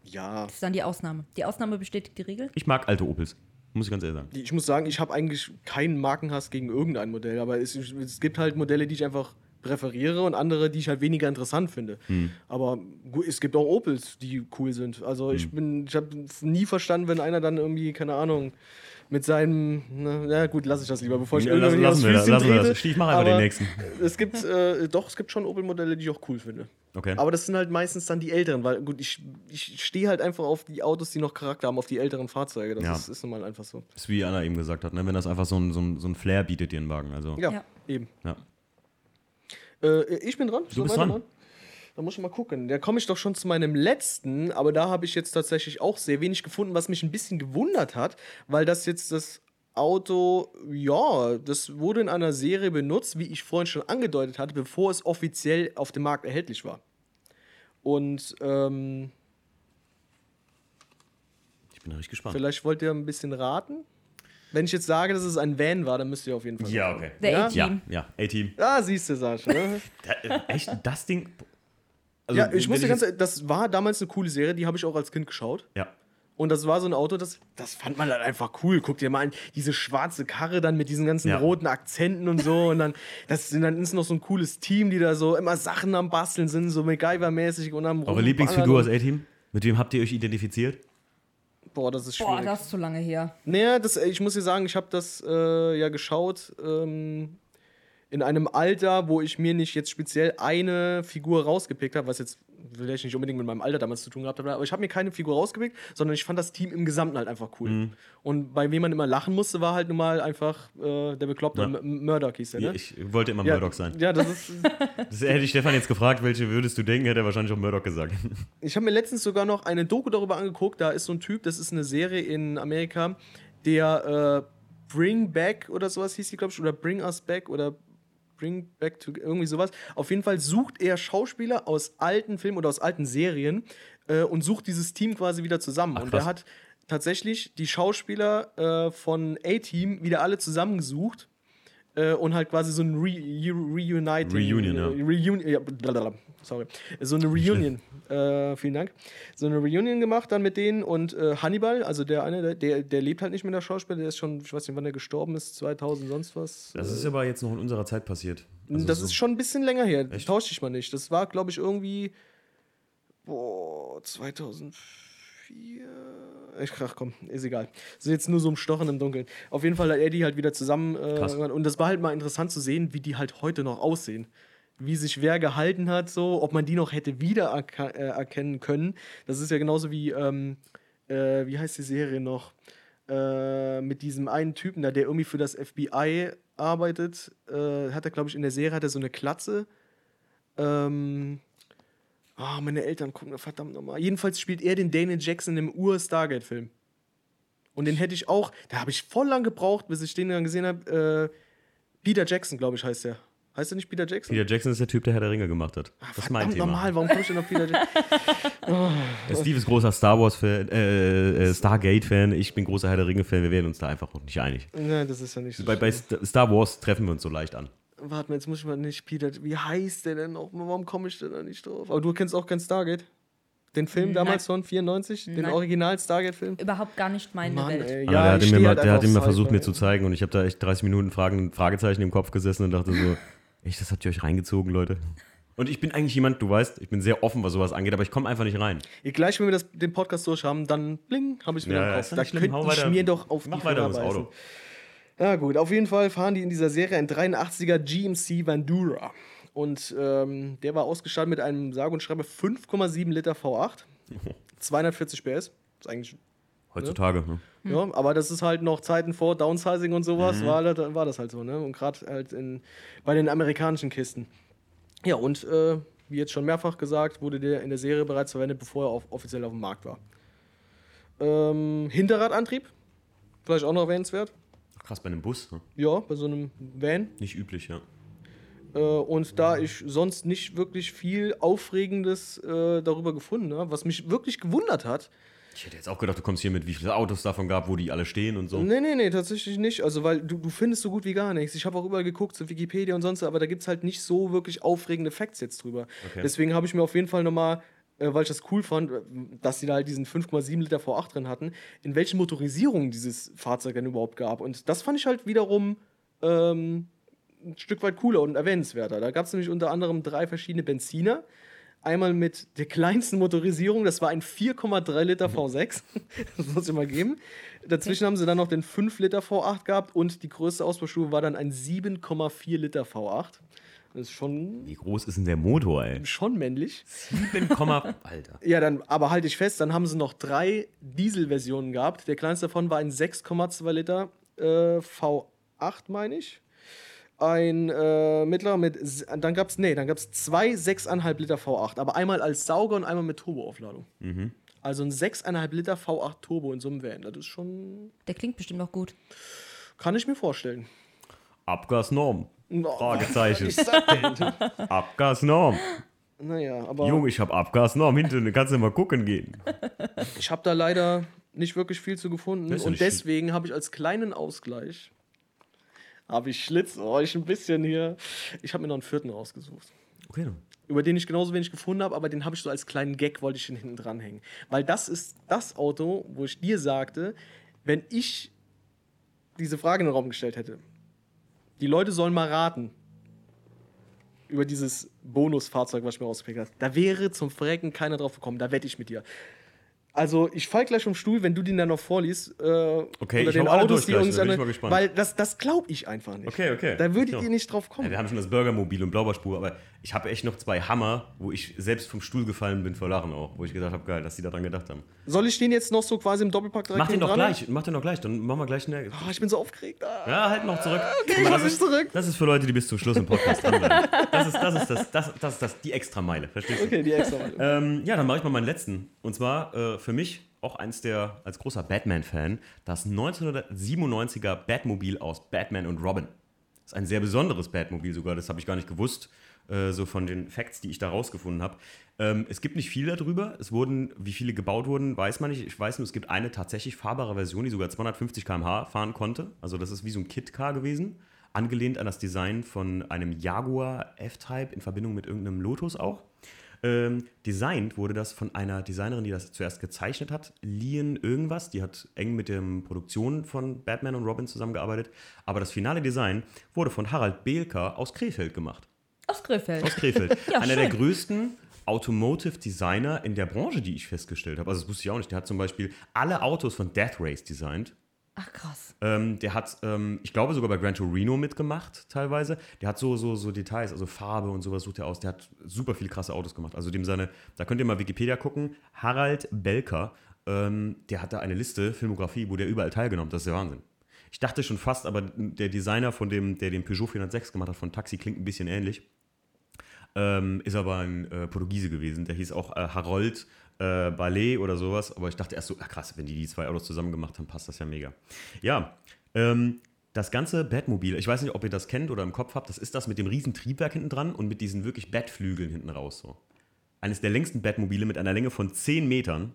Ja. das ist dann die Ausnahme. Die Ausnahme bestätigt die Regel. Ich mag alte Opels. Muss ich ganz ehrlich sagen. Ich muss sagen, ich habe eigentlich keinen Markenhass gegen irgendein Modell, aber es, es gibt halt Modelle, die ich einfach präferiere und andere, die ich halt weniger interessant finde. Hm. Aber es gibt auch Opels, die cool sind. Also ich Hm. bin, ich habe nie verstanden, wenn einer dann irgendwie, keine Ahnung, mit seinem, na ja gut, lasse ich das lieber, bevor ich Ja, irgendwie lassen wir lassen wir das. Ich mache einfach Aber den nächsten. Es gibt, äh, doch, es gibt schon Opel-Modelle, die ich auch cool finde. Okay. Aber das sind halt meistens dann die älteren, weil gut, ich, ich stehe halt einfach auf die Autos, die noch Charakter haben, auf die älteren Fahrzeuge. Das Ja. ist, ist nun mal einfach so. ist wie Anna eben gesagt hat, ne? wenn das einfach so ein, so ein, so ein Flair bietet, dir ein Wagen. Also, Ja, Ja. eben. ja. Äh, ich bin dran. Du bist dran. Da muss ich mal gucken. Da komme ich doch schon zu meinem letzten, aber da habe ich jetzt tatsächlich auch sehr wenig gefunden, was mich ein bisschen gewundert hat, weil das jetzt das Auto, ja, das wurde in einer Serie benutzt, wie ich vorhin schon angedeutet hatte, bevor es offiziell auf dem Markt erhältlich war. Und ähm, Ich bin richtig gespannt. vielleicht wollt ihr ein bisschen raten. Wenn ich jetzt sage, dass es ein Van war, dann müsst ihr auf jeden Fall. Ja, okay. Der Ja? A-Team. Ja, ja, A-Team. Ah, siehst du, Sascha. Ne? Da, äh, echt, das Ding. Also, ja, ich muss dir ganz ehrlich, das war damals eine coole Serie, die habe ich auch als Kind geschaut. Ja. Und das war so ein Auto, das, das fand man halt einfach cool. Guck dir mal an, diese schwarze Karre dann mit diesen ganzen Ja. roten Akzenten und so. Und dann, das sind, dann ist noch so ein cooles Team, die da so immer Sachen am Basteln sind, so MacGyver-mäßig und am Eure Lieblingsfigur aus A-Team? Mit wem habt ihr euch identifiziert? Boah, das ist Boah, schwierig. das ist zu lange her. Naja, das, ich muss dir sagen, ich habe das äh, ja geschaut ähm, in einem Alter, wo ich mir nicht jetzt speziell eine Figur rausgepickt habe, was jetzt vielleicht nicht unbedingt mit meinem Alter damals zu tun gehabt hat, aber ich habe mir keine Figur rausgepickt, sondern ich fand das Team im Gesamten halt einfach cool. Mhm. Und bei wem man immer lachen musste, war halt nun mal einfach äh, der bekloppte Ja. Murdoch hieß der, ne? Ich wollte immer ja, Murdoch sein. Ja, das ist. Das hätte ich Stefan jetzt gefragt, welche würdest du denken, hätte er wahrscheinlich auch Murdoch gesagt. Ich habe mir letztens sogar noch eine Doku darüber angeguckt. Da ist so ein Typ, das ist eine Serie in Amerika, der äh, Bring Back oder sowas hieß die, glaube ich, oder Bring Us Back oder Bring Back to irgendwie sowas. Auf jeden Fall sucht er Schauspieler aus alten Filmen oder aus alten Serien äh, und sucht dieses Team quasi wieder zusammen. Ach, und er hat tatsächlich die Schauspieler äh, von A-Team wieder alle zusammengesucht Äh, und halt quasi so ein Re Reuniting. Reunion, ja. Reunion, ja, sorry. So eine Reunion. Äh, vielen Dank. So eine Reunion gemacht dann mit denen und äh, Hannibal, also der eine, der, der lebt halt nicht mehr der Schauspieler, der ist schon, ich weiß nicht, wann der gestorben ist, 2000 sonst was. Das ist aber jetzt noch in unserer Zeit passiert. Also das so- ist schon ein bisschen länger her. Echt? Tausch dich mal nicht. Das war, glaube ich, irgendwie. Boah, 2004. Ich, ach komm, ist egal. Ist jetzt nur so ein Stochen im Dunkeln. Auf jeden Fall hat er die halt wieder zusammen. Äh, und das war halt mal interessant zu sehen, wie die halt heute noch aussehen. Wie sich wer gehalten hat, so, ob man die noch hätte wiedererkennen äh, können. Das ist ja genauso wie, ähm, äh, wie heißt die Serie noch? Äh, mit diesem einen Typen da, der irgendwie für das FBI arbeitet. Äh, hat er, glaube ich, in der Serie hat er so eine Klatze. Ähm, ah, meine Eltern gucken da verdammt nochmal. Jedenfalls spielt er den Daniel Jackson im Ur-Stargate-Film. Und den hätte ich auch, da habe ich voll lang gebraucht, bis ich den dann gesehen habe. Äh, Peter Jackson, glaube ich, heißt der. Heißt der nicht Peter Jackson? Peter Jackson ist der Typ, der Herr der Ringe gemacht hat. Das ist mein Thema. normal, warum komme ich denn auf Peter Jackson? Steve ist großer Star Wars-Fan, äh, äh, Stargate-Fan. Ich bin großer Herr der Ringe-Fan. Wir werden uns da einfach noch nicht einig. Nein, das ist ja nicht so. Bei, bei Star Wars treffen wir uns so leicht an. Warte mal, jetzt muss ich mal nicht Peter. Wie heißt der denn noch? Warum komme ich denn da nicht drauf? Aber du kennst auch kein Stargate? Den Film Nein. damals von 94? Den Nein. Original Stargate-Film? Überhaupt gar nicht meine Mann, Welt. ey. Aber der hat, ihn mir mal, halt hat ihn mal auf versucht, mir zu zeigen. Und ich habe da echt 30 Minuten Fragen, Fragezeichen im Kopf gesessen und dachte so, echt, das habt ihr euch reingezogen, Leute? Und ich bin eigentlich jemand, du weißt, ich bin sehr offen, was sowas angeht, aber ich komme einfach nicht rein. Ja, Gleich, wenn wir das, den Podcast durch haben, dann bling, habe ich wieder Ja, im Kopf. Da könnte ich mir doch auf Mach die weiter beißen. Auto. Ja gut, auf jeden Fall fahren die in dieser Serie ein 83er GMC Vandura. Und ähm, der war ausgestattet mit einem sage und schreibe 5,7 Liter V8, 240 PS. Ist eigentlich Heutzutage. Ne? Ja, aber das ist halt noch Zeiten vor Downsizing und sowas, Mhm. war, das- war das halt so, ne? Und gerade halt in, bei den amerikanischen Kisten. Ja, und äh, wie jetzt schon mehrfach gesagt, wurde der in der Serie bereits verwendet, bevor er auf, offiziell auf dem Markt war. Ähm, Hinterradantrieb, vielleicht auch noch erwähnenswert. Krass, bei einem Bus. Ne? Ja, bei so einem Van. Nicht üblich, ja. Äh, und da ich sonst nicht wirklich viel Aufregendes äh, darüber gefunden habe, was mich wirklich gewundert hat, Ich hätte jetzt auch gedacht, du kommst hier mit, wie viele Autos davon gab, wo die alle stehen und so. Nee, nee, nee, tatsächlich nicht. Also, weil du, du findest so gut wie gar nichts. Ich habe auch überall geguckt, zu Wikipedia und sonst, aber da gibt es halt nicht so wirklich aufregende Facts jetzt drüber. Okay. Deswegen habe ich mir auf jeden Fall nochmal, äh, weil ich das cool fand, äh, dass sie da halt diesen 5,7 Liter V8 drin hatten, in welchen Motorisierungen dieses Fahrzeug denn überhaupt gab. Und das fand ich halt wiederum ähm, ein Stück weit cooler und erwähnenswerter. Da gab es nämlich unter anderem drei verschiedene Benziner. Einmal mit der kleinsten Motorisierung, das war ein 4,3 Liter V6. das muss ich mal geben. Dazwischen haben sie dann noch den 5 Liter V8 gehabt und die größte Ausbaustufe war dann ein 7,4 Liter V8. Das ist schon, Wie groß ist denn der Motor, ey? schon männlich. 7, Alter. Ja, dann, aber halte ich fest, dann haben sie noch drei Dieselversionen gehabt. Der kleinste davon war ein 6,2 Liter äh, V8, meine ich. Ein äh, mittlerer mit, dann gab es, nee, dann gab es zwei 6,5 Liter V8, aber einmal als Sauger und einmal mit Turboaufladung. Also ein 6,5 Liter V8 Turbo in so einem Van, das ist schon, Der klingt bestimmt noch gut. kann ich mir vorstellen. Abgasnorm. Oh, Fragezeichen. Abgasnorm. naja, aber Junge, ich hab Abgasnorm. Hinten kannst du mal gucken gehen. ich habe da leider nicht wirklich viel zu gefunden. Und deswegen habe ich als kleinen Ausgleich, habe ich Schlitz euch ein bisschen hier, ich habe mir noch einen vierten rausgesucht. Okay. Über den ich genauso wenig gefunden habe, aber den habe ich so als kleinen Gag, wollte ich den hinten dranhängen. Weil das ist das Auto, wo ich dir sagte, wenn ich diese Frage in den Raum gestellt hätte, die Leute sollen mal raten über dieses Bonusfahrzeug, was ich mir rausgepickt habe, da wäre zum Frecken keiner drauf gekommen, da wette ich mit dir. Also, ich fall gleich vom Stuhl, wenn du den dann noch vorliest. Äh, Okay, unter ich den Autos, die uns bin ich mal gespannt. Weil das, das glaube ich einfach nicht. Okay, okay. Da würdet ihr nicht drauf kommen. Ja, wir haben schon das Burgermobil und Blaubarspur, aber ich habe echt noch zwei Hammer, wo ich selbst vom Stuhl gefallen bin vor Lachen auch, wo ich gedacht habe, geil, dass die daran gedacht haben. Soll ich den jetzt noch so quasi im Doppelpack direkt Mach den doch gleich, mach den doch gleich, dann machen wir gleich schnell. Ah, ich bin so aufgeregt. Ah. Ja, halt noch zurück. Okay, ich das, mich ist, zurück. das ist für Leute, die bis zum Schluss im Podcast dranbleiben. Das ist, das ist das, das, das ist das, die Extrameile, verstehst du? Okay, die extra. Ähm, ja, dann mache ich mal meinen letzten. Und zwar äh, für mich auch eins der, als großer Batman-Fan, das 1997er Batmobil aus Batman und Robin. Das ist ein sehr besonderes Batmobil sogar, das habe ich gar nicht gewusst, äh, so von den Facts, die ich da rausgefunden habe. Ähm, es gibt nicht viel darüber. Es wurden, wie viele gebaut wurden, weiß man nicht. Ich weiß nur, es gibt eine tatsächlich fahrbare Version, die sogar 250 km/h fahren konnte. Also das ist wie so ein Kit-Car gewesen. angelehnt an das Design von einem Jaguar F-Type in Verbindung mit irgendeinem Lotus auch. Ähm, designt wurde das von einer Designerin, die das zuerst gezeichnet hat, Lian irgendwas. Die hat eng mit der Produktion von Batman und Robin zusammengearbeitet. Aber das finale Design wurde von Harald Behlker aus Krefeld gemacht. Aus Krefeld. Aus Krefeld. Ja, Einer der schön. größten Automotive Designer in der Branche, die ich festgestellt habe. Also das wusste ich auch nicht. Der hat zum Beispiel alle Autos von Death Race designt. Ach krass. Ähm, der hat, ähm, ich glaube, sogar bei Gran Torino mitgemacht, teilweise. Der hat so, so, so Details, also Farbe und sowas sucht er aus. Der hat super viele krasse Autos gemacht. Also dem seine, da könnt ihr mal Wikipedia gucken. Harald Belker, ähm, der hat da eine Liste, Filmografie, wo der überall teilgenommen hat. Das ist der Wahnsinn. Ich dachte schon fast, aber der Designer von dem, der den Peugeot 406 gemacht hat, von Taxi, klingt ein bisschen ähnlich. Ähm, ist aber ein äh, Portugiese gewesen. Der hieß auch äh, Harold äh, Ballet oder sowas. Aber ich dachte erst so, ach krass, wenn die die zwei Autos zusammen gemacht haben, passt das ja mega. Ja, ähm, das ganze Batmobil, ich weiß nicht, ob ihr das kennt oder im Kopf habt, das ist das mit dem riesen Triebwerk hinten dran und mit diesen wirklich Batflügeln hinten raus. So. Eines der längsten Batmobile mit einer Länge von 10 Metern,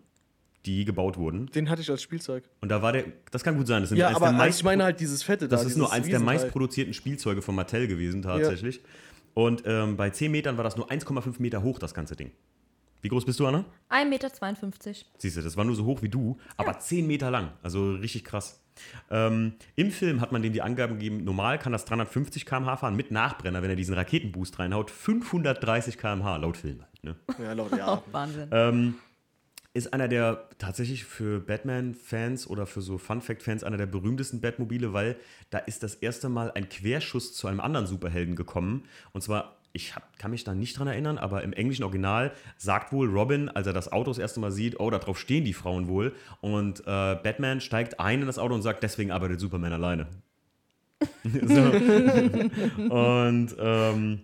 die gebaut wurden. Den hatte ich als Spielzeug. Und da war der, das kann gut sein, das sind Ja, aber der also meist ich meine halt dieses Fette da. das ist nur eins der meistproduzierten Spielzeuge von Mattel gewesen, tatsächlich. Und ähm, bei 10 Metern war das nur 1,5 Meter hoch, das ganze Ding. Wie groß bist du, Anna? 1,52 Meter. Siehst du, das war nur so hoch wie du, aber 10 Meter lang. Also richtig krass. Ähm, Im Film hat man denen die Angaben gegeben, normal kann das 350 km/h fahren mit Nachbrenner, wenn er diesen Raketenboost reinhaut. 530 km/h laut Film halt. Ne? Ja, laut, ja. Wahnsinn. Ähm, ist einer der tatsächlich für Batman-Fans oder für so Fun-Fact-Fans einer der berühmtesten Batmobile, weil da ist das erste Mal ein Querschuss zu einem anderen Superhelden gekommen. Und zwar, ich hab, kann mich da nicht dran erinnern, aber im englischen Original sagt wohl Robin, als er das Auto das erste Mal sieht, oh, darauf stehen die Frauen wohl. Und äh, Batman steigt ein in das Auto und sagt, deswegen arbeitet Superman alleine. Und ähm,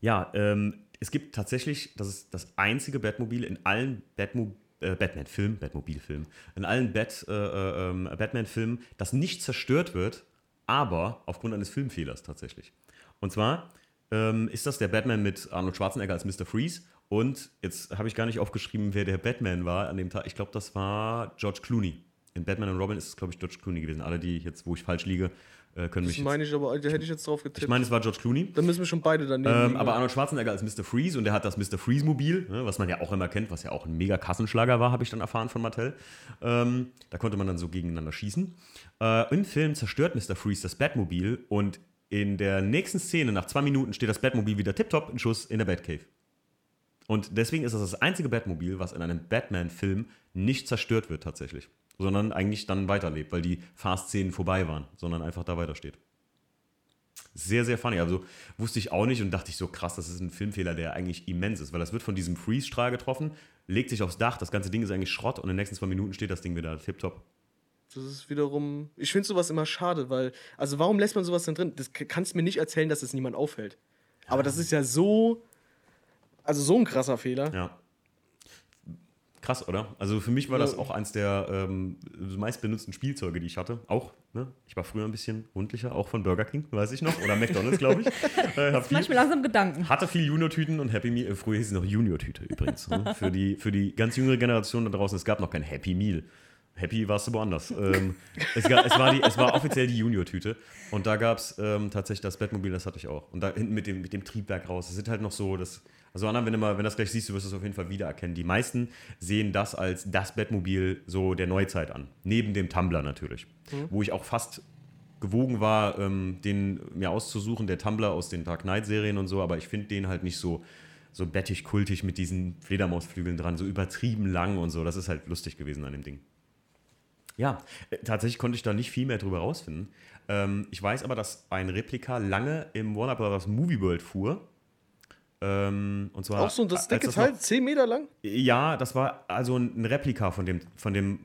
ja, ähm, es gibt tatsächlich, das ist das einzige Batmobil in allen Batmo äh, Batman-Filmen, Batmobil-Filmen, in allen Bat, äh, äh, ähm, Batman-Filmen, das nicht zerstört wird, aber aufgrund eines Filmfehlers tatsächlich. Und zwar ähm, ist das der Batman mit Arnold Schwarzenegger als Mr. Freeze und jetzt habe ich gar nicht aufgeschrieben, wer der Batman war an dem Tag. Ich glaube, das war George Clooney. In Batman und Robin ist es, glaube ich, George Clooney gewesen. Alle, die jetzt, wo ich falsch liege, äh, können Das mich. Jetzt, meine ich aber, da hätte ich jetzt drauf getippt. ich meine, es war George Clooney. Dann müssen wir schon beide daneben Ähm, liegen. aber Arnold Schwarzenegger als Mr. Freeze und der hat das Mr. Freeze-Mobil, ne, was man ja auch immer kennt, was ja auch ein mega Kassenschlager war, habe ich dann erfahren von Mattel. Ähm, da konnte man dann so gegeneinander schießen. Äh, Im Film zerstört Mr. Freeze das Batmobil und in der nächsten Szene, nach zwei Minuten, steht das Batmobil wieder tipptopp in Schuss in der Batcave. Und deswegen ist das das einzige Batmobil, was in einem Batman-Film nicht zerstört wird tatsächlich, sondern eigentlich dann weiterlebt, weil die Fahrszenen vorbei waren, sondern einfach da weitersteht. Sehr, sehr funny. Also wusste ich auch nicht und dachte ich so, krass, das ist ein Filmfehler, der eigentlich immens ist, weil das wird von diesem Freeze-Strahl getroffen, legt sich aufs Dach, das ganze Ding ist eigentlich Schrott und in den nächsten zwei Minuten steht das Ding wieder tipptopp. Das ist wiederum. Ich finde sowas immer schade, weil. Also, warum lässt man sowas denn drin? Das kannst mir nicht erzählen, dass es niemand auffällt. Aber das ist ja so. Also, so ein krasser Fehler. Ja. Krass, oder? Also für mich war das auch eins der ähm, meistbenutzten Spielzeuge, die ich hatte. Auch, ne? Ich war früher ein bisschen rundlicher, auch von Burger King, weiß ich noch. Oder McDonalds, glaube ich. Äh, viel, Manchmal langsam Gedanken. hatte viel Junior-Tüten und Happy Meal. Früher hieß es noch Junior-Tüte übrigens. ne? für, die, für die ganz jüngere Generation da draußen, es gab noch kein Happy Meal. Happy warst du woanders. ähm, es, gab, es, war die, es war offiziell die Junior-Tüte. Und da gab es ähm, tatsächlich das Bettmobil, das hatte ich auch. Und da hinten mit dem, mit dem Triebwerk raus. Das sind halt noch so, das, also Anna, wenn du mal, wenn das gleich siehst, du wirst es auf jeden Fall wiedererkennen. Die meisten sehen das als das Bettmobil so der Neuzeit an. Neben dem Tumblr natürlich. Wo ich auch fast gewogen war, ähm, den mir auszusuchen, der Tumblr aus den Dark Knight-Serien und so, aber ich finde den halt nicht so, so bettig, kultig mit diesen Fledermausflügeln dran, so übertrieben lang und so. Das ist halt lustig gewesen an dem Ding. Ja, äh, tatsächlich konnte ich da nicht viel mehr drüber rausfinden. Ähm, ich weiß aber, dass ein Replika lange im Warner Brothers Movie World fuhr. Ähm, und zwar Auch so das als dicke Teil, noch- 10 Meter lang? ja, das war also ein Replika von dem, von dem,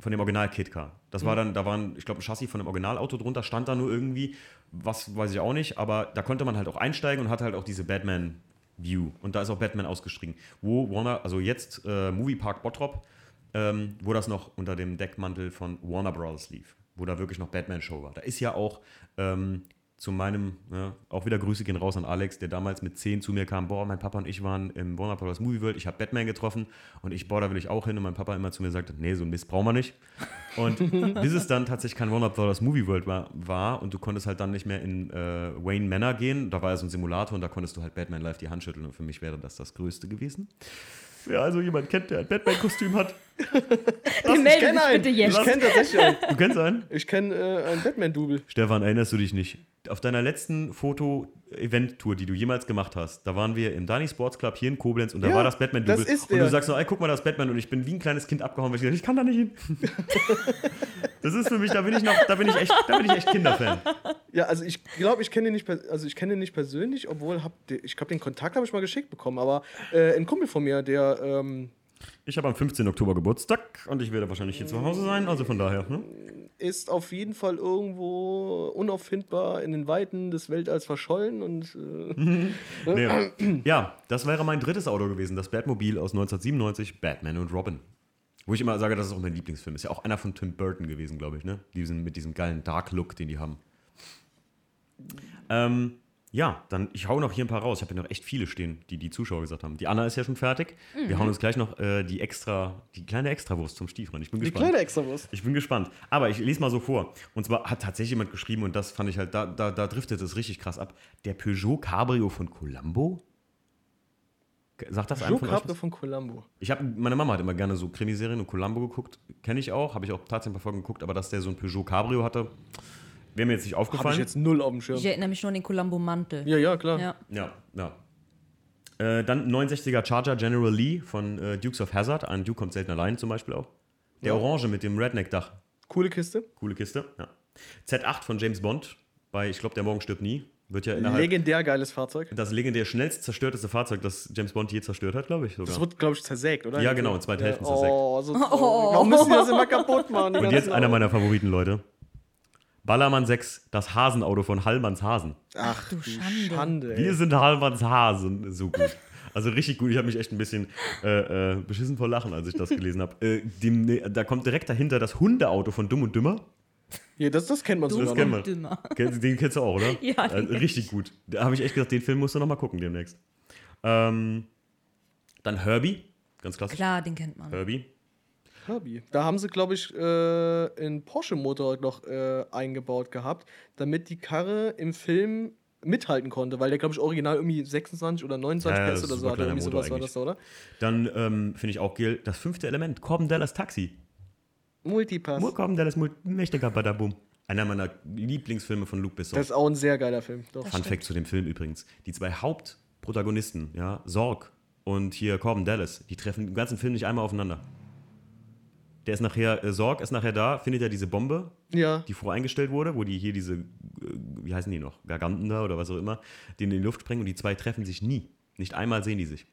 von dem Original Kitcar. Das war dann, da waren, ich glaube, ein Chassis von einem Originalauto drunter, stand da nur irgendwie, was weiß ich auch nicht, aber da konnte man halt auch einsteigen und hatte halt auch diese Batman View. Und da ist auch Batman ausgeschrieben. Wo Warner, also jetzt äh, Movie Park Bottrop, ähm, wo das noch unter dem Deckmantel von Warner Bros. lief, wo da wirklich noch Batman Show war. Da ist ja auch ähm, zu meinem, ja, auch wieder Grüße gehen raus an Alex, der damals mit 10 zu mir kam, boah, mein Papa und ich waren im Warner Bros. Movie World, ich habe Batman getroffen und ich, boah, da will ich auch hin und mein Papa immer zu mir sagte, nee, so ein Mist brauchen wir nicht. Und bis es dann tatsächlich kein Warner Bros. Movie World war, war und du konntest halt dann nicht mehr in äh, Wayne Manor gehen, da war ja so ein Simulator und da konntest du halt Batman live die Hand schütteln und für mich wäre das das Größte gewesen. Wer also jemand kennt, der ein Batman-Kostüm hat. Lass, ich kenne einen. Ich kenne tatsächlich einen. Du kennst einen? Ich kenne äh, einen Batman-Double. Stefan, erinnerst du dich nicht? Auf deiner letzten Foto-Event-Tour, die du jemals gemacht hast, da waren wir im Dani Sports Club hier in Koblenz und da Ja, war das Batman-Double. das ist Und du sagst so, ey, guck mal, das Batman und ich bin wie ein kleines Kind abgehauen, weil ich gesagt, ich kann da nicht hin. das ist für mich, da bin ich noch, da bin ich echt, da bin ich echt Kinderfan. Ja, also ich glaube, ich kenne ihn nicht, also ich kenne ihn nicht persönlich, obwohl hab, ich glaube, den Kontakt habe ich mal geschickt bekommen. Aber äh, ein Kumpel von mir, der ähm, Ich habe am 15. Oktober Geburtstag und ich werde wahrscheinlich hier zu Hause sein, also von daher. Ne? ist auf jeden Fall irgendwo unauffindbar in den Weiten des Weltalls verschollen und äh, Nee. Ja, das wäre mein drittes Auto gewesen, das Batmobil aus 1997, Batman und Robin. Wo ich immer sage, das ist auch mein Lieblingsfilm. Ist ja auch einer von Tim Burton gewesen, glaube ich, ne? Diesen, mit diesem geilen Dark-Look, den die haben. Ähm, ja, dann, ich hau noch hier ein paar raus. Ich habe hier noch echt viele stehen, die die Zuschauer gesagt haben. Die Anna ist ja schon fertig. Wir hauen uns gleich noch äh, die extra, die kleine Extrawurst zum Stiefel. Ich bin die gespannt. kleine Extrawurst. Ich bin gespannt. Aber ich lese mal so vor. Und zwar hat tatsächlich jemand geschrieben, und das fand ich halt, da, da, da driftet es richtig krass ab. Der Peugeot Cabrio von Colombo? Sagt das einem Joe von was? von Columbo. Ich habe, meine Mama hat immer gerne so Krimiserien und Columbo geguckt. Kenne ich auch, habe ich auch tatsächlich ein paar Folgen geguckt, aber dass der so ein Peugeot Cabrio hatte, wäre mir jetzt nicht Habe aufgefallen. ich jetzt null auf dem Schirm. Ich erinnere mich nur an den Columbo-Mantel. Ja, ja, klar. Ja. Ja, ja. Äh, dann 69er Charger General Lee von äh, Dukes of Hazard. Ein Duke kommt selten allein zum Beispiel auch. Der Ja. Orange mit dem Redneck-Dach. Coole Kiste. Coole Kiste, ja. Z8 von James Bond bei, ich glaube, der Morgen stirbt nie. Wird ja innerhalb Legendär geiles Fahrzeug. das legendär schnellst zerstörteste Fahrzeug, das James Bond je zerstört hat, glaube ich sogar. Das wird, glaube ich, zersägt, oder? Ja, genau, in zwei Hälften zersägt. Oh, so traurig. Warum müssen die das immer kaputt machen? Und jetzt einer Autos? meiner Favoriten, Leute. Ballermann 6, das Hasenauto von Hallmanns Hasen. Ach du Schande. Schande. Wir sind Hallmanns Hasen. So gut. Also richtig gut. Ich habe mich echt ein bisschen äh, äh, beschissen vor Lachen, als ich das gelesen habe. Äh, ne, da kommt direkt dahinter das Hundeauto von Dumm und Dümmer. Ja, das, das kennt man Du sogar kennen noch. wir. Dümmer. Kenn- Den kennst du auch, oder? Ja, den kenn richtig gut. Da habe ich echt gesagt, den Film musst du noch mal gucken demnächst. Ähm, dann Herbie. Ganz klassisch. Klar, den kennt man. Herbie. Herbie. Da haben sie, glaube ich, äh, einen Porsche-Motor noch äh, eingebaut gehabt, damit die Karre im Film mithalten konnte, weil der, glaube ich, original irgendwie 26 oder 29 Ja, ja, PS oder so hatte. Irgendwie sowas war das, da, oder? Dann ähm, finde ich auch geil, das fünfte Element, Corbin Dallas Taxi. Multipass. Corbin Dallas Mul- mächtiger Badabum. Einer meiner Lieblingsfilme von Luc Besson. Das ist auch ein sehr geiler Film. Doch. Fun Fact zu dem Film übrigens. Die zwei Hauptprotagonisten, ja, Sorg und hier Corbin Dallas, die treffen im ganzen Film nicht einmal aufeinander. Der ist nachher, äh, Sorg ist nachher da, findet ja diese Bombe, Ja. die voreingestellt wurde, wo die hier diese, äh, wie heißen die noch, Garganten da oder was auch immer, den in die Luft sprengen und die zwei treffen sich nie. Nicht einmal sehen die sich.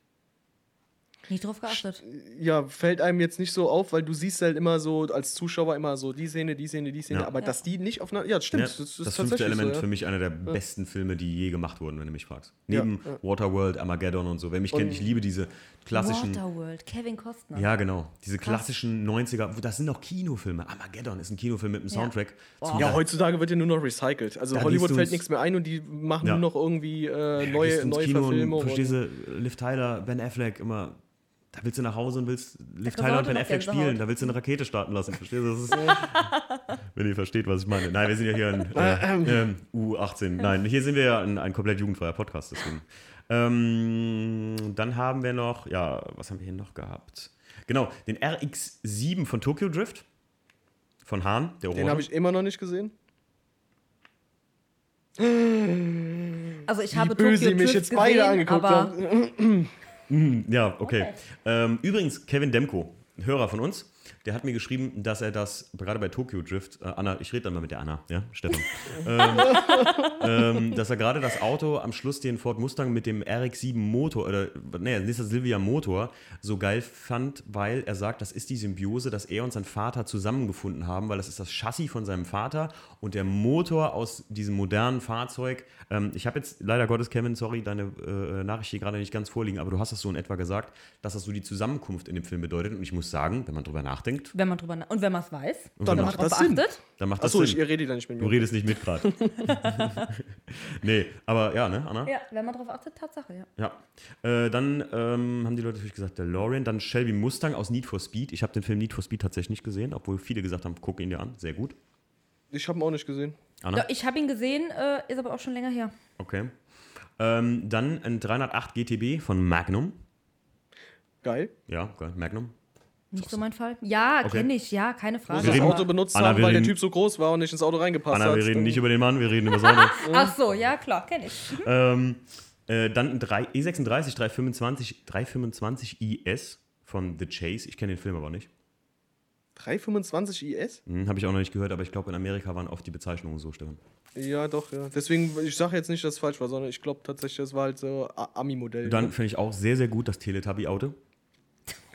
Nicht drauf geachtet. ja, fällt einem jetzt nicht so auf, weil du siehst halt immer so als Zuschauer immer so die Szene, die Szene, die Szene, Ja. aber Ja. dass die nicht aufeinander. Ja, stimmt. Ja, das, das, ist fünfte Element so, für mich einer der besten Filme, die je gemacht wurden, wenn du mich fragst. Neben ja. Waterworld, Armageddon und so. Wer mich kennt, Und- ich liebe diese klassischen. Waterworld, Kevin Costner. Ja, genau. Diese Krass. klassischen 90er, wo- das sind auch Kinofilme. Armageddon ist ein Kinofilm mit einem. Soundtrack. Zu- Ja, heutzutage wird ja nur noch recycelt. Also Da Hollywood fällt nichts mehr ein und die machen Ja. nur noch irgendwie äh, neue, neue Kino Verfilmungen. Verstehst und- du, Liv Tyler, Ben Affleck, immer. Da willst du nach Hause und willst Liv kriegst du Tyler und heute Ben Affleck spielen. Da willst du eine Rakete starten lassen. Verstehst du? Das ist, wenn ihr versteht, was ich meine. Nein, wir sind ja hier ein äh, ähm, U18. Nein, hier sind wir ja ein, ein komplett jugendfreier Podcast. Deswegen. Ähm, dann haben wir noch, ja, was haben wir hier noch gehabt? Genau, den RX7 von Tokyo Drift. Von Hahn, der Den habe ich immer noch nicht gesehen. Also ich Wie habe böse Tokyo sie mich Drift jetzt beide gesehen, angeguckt aber haben. Mhm, Ja, okay. Okay. Ähm, übrigens, Kevin Demko, Hörer von uns, der hat mir geschrieben, dass er das, gerade bei Tokyo Drift, äh, Anna, ich rede dann mal mit der Anna, ja, Stefan, ähm, ähm, dass er gerade das Auto am Schluss, den Ford Mustang mit dem RX-7 Motor, oder, nee, Nissan Silvia Motor, so geil fand, weil er sagt, das ist die Symbiose, dass er und sein Vater zusammengefunden haben, weil das ist das Chassis von seinem Vater und der Motor aus diesem modernen Fahrzeug. Ähm, ich habe jetzt leider Gottes, Kevin, sorry, deine äh, Nachricht hier gerade nicht ganz vorliegen, aber du hast es so in etwa gesagt, dass das so die Zusammenkunft in dem Film bedeutet. Und ich muss sagen, wenn man drüber nachdenkt, nachdenkt, Wenn man drüber na und wenn man es weiß, Und dann man macht drauf das Sinn. achtet. dann macht das Achso, ich, Sinn. redet da nicht mit Du mir. redest nicht mit gerade. nee, aber ja, ne, Anna? Ja, wenn man drauf achtet, Tatsache, ja. Ja. Äh, dann ähm, haben die Leute natürlich gesagt, DeLorean. Dann Shelby Mustang aus Need for Speed. Ich habe den Film Need for Speed tatsächlich nicht gesehen, obwohl viele gesagt haben, guck ihn dir an. Sehr gut. Ich habe ihn auch nicht gesehen. Anna? ja ich habe ihn gesehen, äh, ist aber auch schon länger her. Okay. Ähm, dann ein 308 GTB von Magnum. Geil. Ja, geil. Magnum. Nicht so mein Fall. Ja, Okay. kenne ich, ja, keine Frage. das reden- Auto benutzt Anna, haben, wir weil der Typ so groß war und nicht ins Auto reingepasst Anna, hat. wir reden nicht über den Mann, wir reden über das Auto. Ach so, ja, klar, kenne ich. ähm, äh, dann ein 3, E36 325, 325 IS von The Chase. Ich kenne den Film aber nicht. 325 IS? Hm, Habe ich auch noch nicht gehört, aber ich glaube, in Amerika waren oft die Bezeichnungen so, Stefan. Ja, doch, ja. Deswegen, ich sage jetzt nicht, dass es falsch war, sondern ich glaube tatsächlich, das war halt so Ami-Modell. Dann finde ich auch sehr, sehr gut das Teletubby-Auto.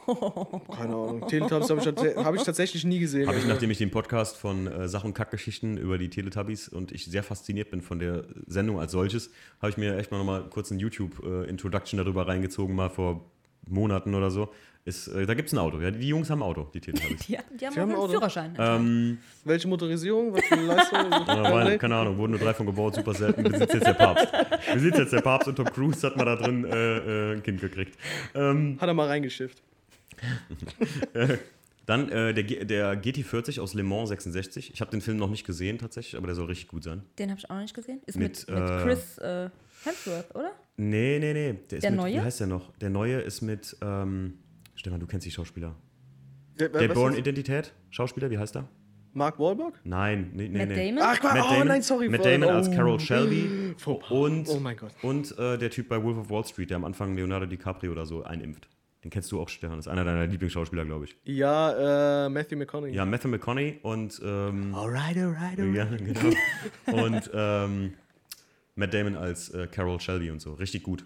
Keine Ahnung. Teletubbies habe ich, hab ich tatsächlich nie gesehen. Habe ich, nachdem ich den Podcast von äh, Sach- und Kackgeschichten über die Teletubbies und ich sehr fasziniert bin von der Sendung als solches, habe ich mir echt mal noch mal kurz ein YouTube-Introduction darüber reingezogen, mal vor Monaten oder so. Ist, äh, da gibt es ein Auto. Ja? Die Jungs haben ein Auto, die Teletubbies. Die, die haben einen Auto. Führerschein. ähm, Welche Motorisierung? Was für eine Leistung? äh, weil, keine Ahnung, wurden nur drei von gebaut, super selten. Besitzt jetzt der Papst. Besitzt jetzt der Papst und Tom Cruise hat mal da drin äh, äh, ein Kind gekriegt. Ähm, Hat er mal reingeschifft. Dann äh, der, G- der GT40 aus Le Mans 66. Ich habe den Film noch nicht gesehen tatsächlich, aber der soll richtig gut sein. Den habe ich auch nicht gesehen. Ist Mit, mit, mit, äh, Chris äh, Hemsworth, oder? Nee, nee, nee. Der, ist Der mit, Neue? Wie heißt der noch? Der neue ist mit, ähm, Stefan, du kennst die Schauspieler. Der, Der was Born ist das? Identität? Schauspieler, wie heißt er? Mark Wahlberg? Nein, nee, nee, Matt nee. Damon? Ach, Quatsch. Matt oh Damon, nein, sorry. Matt. Damon als oh. Carol Shelby Fauxpas. und, Oh mein Gott. und äh, der Typ bei Wolf of Wall Street, der am Anfang Leonardo DiCaprio oder so einimpft. Den kennst du auch, Stefan. Das ist einer deiner Lieblingsschauspieler, glaube ich. Ja, äh, Matthew McConaughey. Ja, Matthew McConaughey und ähm, Alright, alright, alright. ja, genau. und ähm, Matt Damon als äh, Carol Shelby und so. Richtig gut.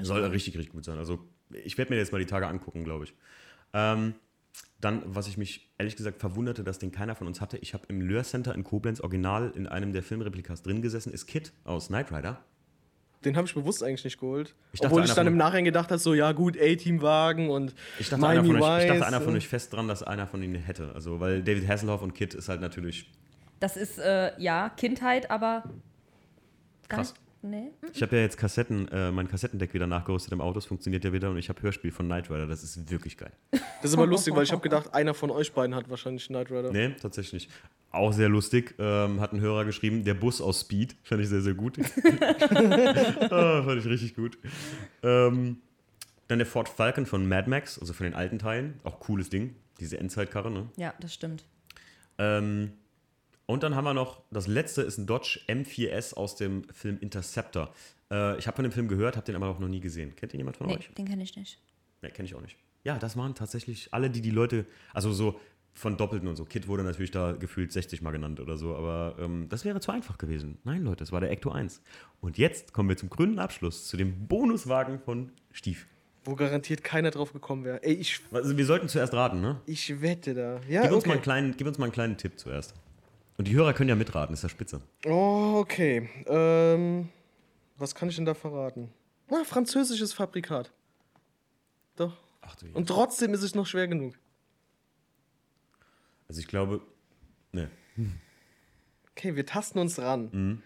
Soll richtig, richtig gut sein. Also, ich werde mir jetzt mal die Tage angucken, glaube ich. Ähm, dann, was ich mich ehrlich gesagt verwunderte, dass den keiner von uns hatte, ich habe im Löhr Center in Koblenz original in einem der Filmreplikas drin gesessen, ist Kit aus Knight Rider. Den habe ich bewusst eigentlich nicht geholt. Ich dachte, Obwohl ich einer dann im Nachhinein gedacht habe, so, ja gut, A-Team-Wagen und Ich dachte, einer Miami von, euch, ich dachte einer von euch fest dran, dass einer von ihnen hätte. Also, weil David Hasselhoff und Kit ist halt natürlich. Das ist, äh, ja, Kindheit, aber. Krass. Nee. Ich habe ja jetzt Kassetten, äh, mein Kassettendeck wieder nachgerüstet im Auto, es funktioniert ja wieder und ich habe Hörspiel von Knight Rider, das ist wirklich geil. Das ist aber lustig, weil ich habe gedacht, einer von euch beiden hat wahrscheinlich Knight Rider. Nee, tatsächlich nicht. Auch sehr lustig, ähm, hat ein Hörer geschrieben, der Bus aus Speed, fand ich sehr, sehr gut. ah, fand ich richtig gut. Ähm, dann der Ford Falcon von Mad Max, also von den alten Teilen, auch cooles Ding, diese Endzeitkarre, ne? Ja, das stimmt. Ähm, und dann haben wir noch, das letzte ist ein Dodge M4S aus dem Film Interceptor. Äh, ich habe von dem Film gehört, habe den aber auch noch nie gesehen. Kennt ihn jemand von Nee, euch? den kenne ich nicht. Ne, kenne ich auch nicht. Ja, das waren tatsächlich alle, die die Leute, also so von Doppelten und so. Kit wurde natürlich da gefühlt 60 Mal genannt oder so, aber ähm, das wäre zu einfach gewesen. Nein, Leute, es war der Ecto 1. Und jetzt kommen wir zum grünen Abschluss, zu dem Bonuswagen von Stief. Wo garantiert keiner drauf gekommen wäre. Ey, ich, Also wir sollten zuerst raten, ne? ich wette da. Ja, Gib uns, mal okay. einen kleinen, gib uns mal einen kleinen Tipp zuerst. Und die Hörer können ja mitraten, ist ja spitze. Oh, okay. Ähm, was kann ich denn da verraten? Na, französisches Fabrikat. Doch. Ach du Und trotzdem ist es noch schwer genug. Also ich glaube, ne. Okay, wir tasten uns ran. Mhm.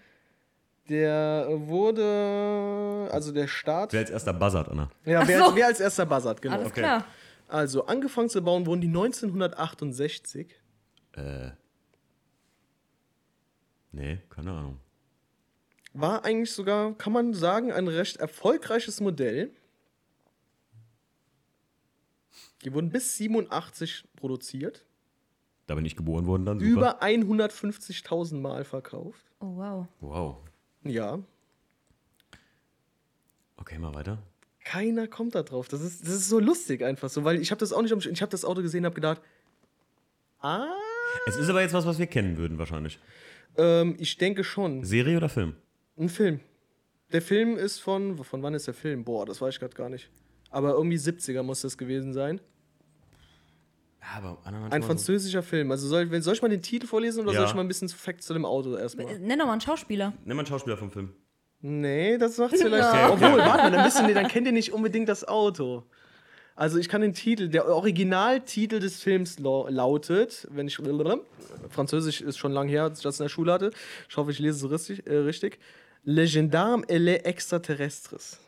Der wurde, also der Start. Wer als erster buzzert, Anna? Ja, wer, so. wer als erster buzzert, genau. Alles Okay. klar. Also, angefangen zu bauen wurden die 1968. Äh. Nee, keine Ahnung. War eigentlich sogar, kann man sagen, ein recht erfolgreiches Modell. Die wurden bis 87 produziert. Da bin ich geboren worden dann, super. Über 150.000 Mal verkauft. Oh, wow. Wow. Ja. Okay, mal weiter. Keiner kommt da drauf. Das ist, das ist so lustig einfach so, weil ich habe das auch nicht, ich habe das Auto gesehen, habe gedacht, ah, Es ist aber jetzt was, was wir kennen würden wahrscheinlich. Ähm, ich denke schon. Serie oder Film? Ein Film. Der Film ist von, von wann ist der Film? Boah, das weiß ich gerade gar nicht. Aber irgendwie 70er muss das gewesen sein. Ja, aber Ein französischer Film. Also soll, soll ich mal den Titel vorlesen oder Ja. soll ich mal ein bisschen Facts zu dem Auto erstmal? Äh, Nenn doch mal einen Schauspieler. Nimm mal einen Schauspieler vom Film. Nee, das macht's vielleicht. Okay, okay. Obwohl, warte mal, dann, wisst ihr, dann kennt ihr nicht unbedingt das Auto. Also ich kann den Titel, der Originaltitel des Films lautet, wenn ich Französisch ist schon lange her, als ich das in der Schule hatte. Ich hoffe, ich lese es richtig. Äh, richtig. Le Gendarme et les Extraterrestres.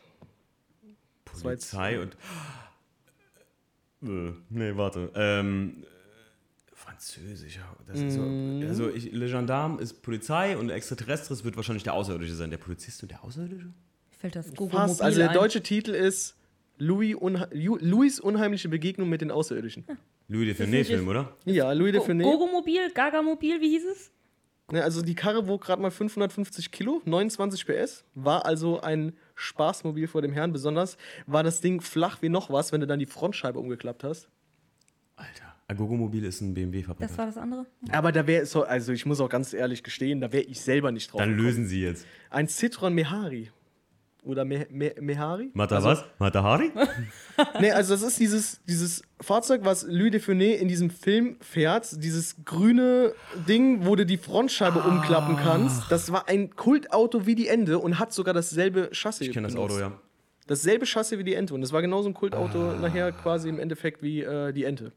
Polizei und. Äh, nee, warte. Ähm, Französisch, das ist so. Mm. Also, ich, Le Gendarme ist Polizei und Extraterrestres wird wahrscheinlich der Außerirdische sein. Der Polizist und der Außerirdische? Fällt das Google Fast. Also, der deutsche Titel ist Louis, Unha Louis unheimliche Begegnung mit den Außerirdischen. Ja. Louis de Funès-Film, oder? Ja, Louis de Funès. Gogomobil, Gagamobil, wie hieß es? Ne, also die Karre wog gerade mal 550 Kilo, 29 PS, war also ein Spaßmobil vor dem Herrn. Besonders war das Ding flach wie noch was, wenn du dann die Frontscheibe umgeklappt hast. Alter. Agogo-Mobil ist ein BMW-Fabrikant. Das war das andere? Aber da wäre, also ich muss auch ganz ehrlich gestehen, da wäre ich selber nicht drauf. Dann gekommen. lösen Sie jetzt. Ein Citroën Mehari. Oder Me Me Mehari? Mata also, was? Matahari? nee, also das ist dieses, dieses Fahrzeug, was Louis de Funès in diesem Film fährt. Dieses grüne Ding, wo du die Frontscheibe ah. umklappen kannst. Das war ein Kultauto wie die Ende und hat sogar dasselbe Chassis. Ich kenne das Auto, ja. Dasselbe Chassis wie die Ente. Und das war genauso ein Kultauto ah. nachher quasi im Endeffekt wie äh, die Ente.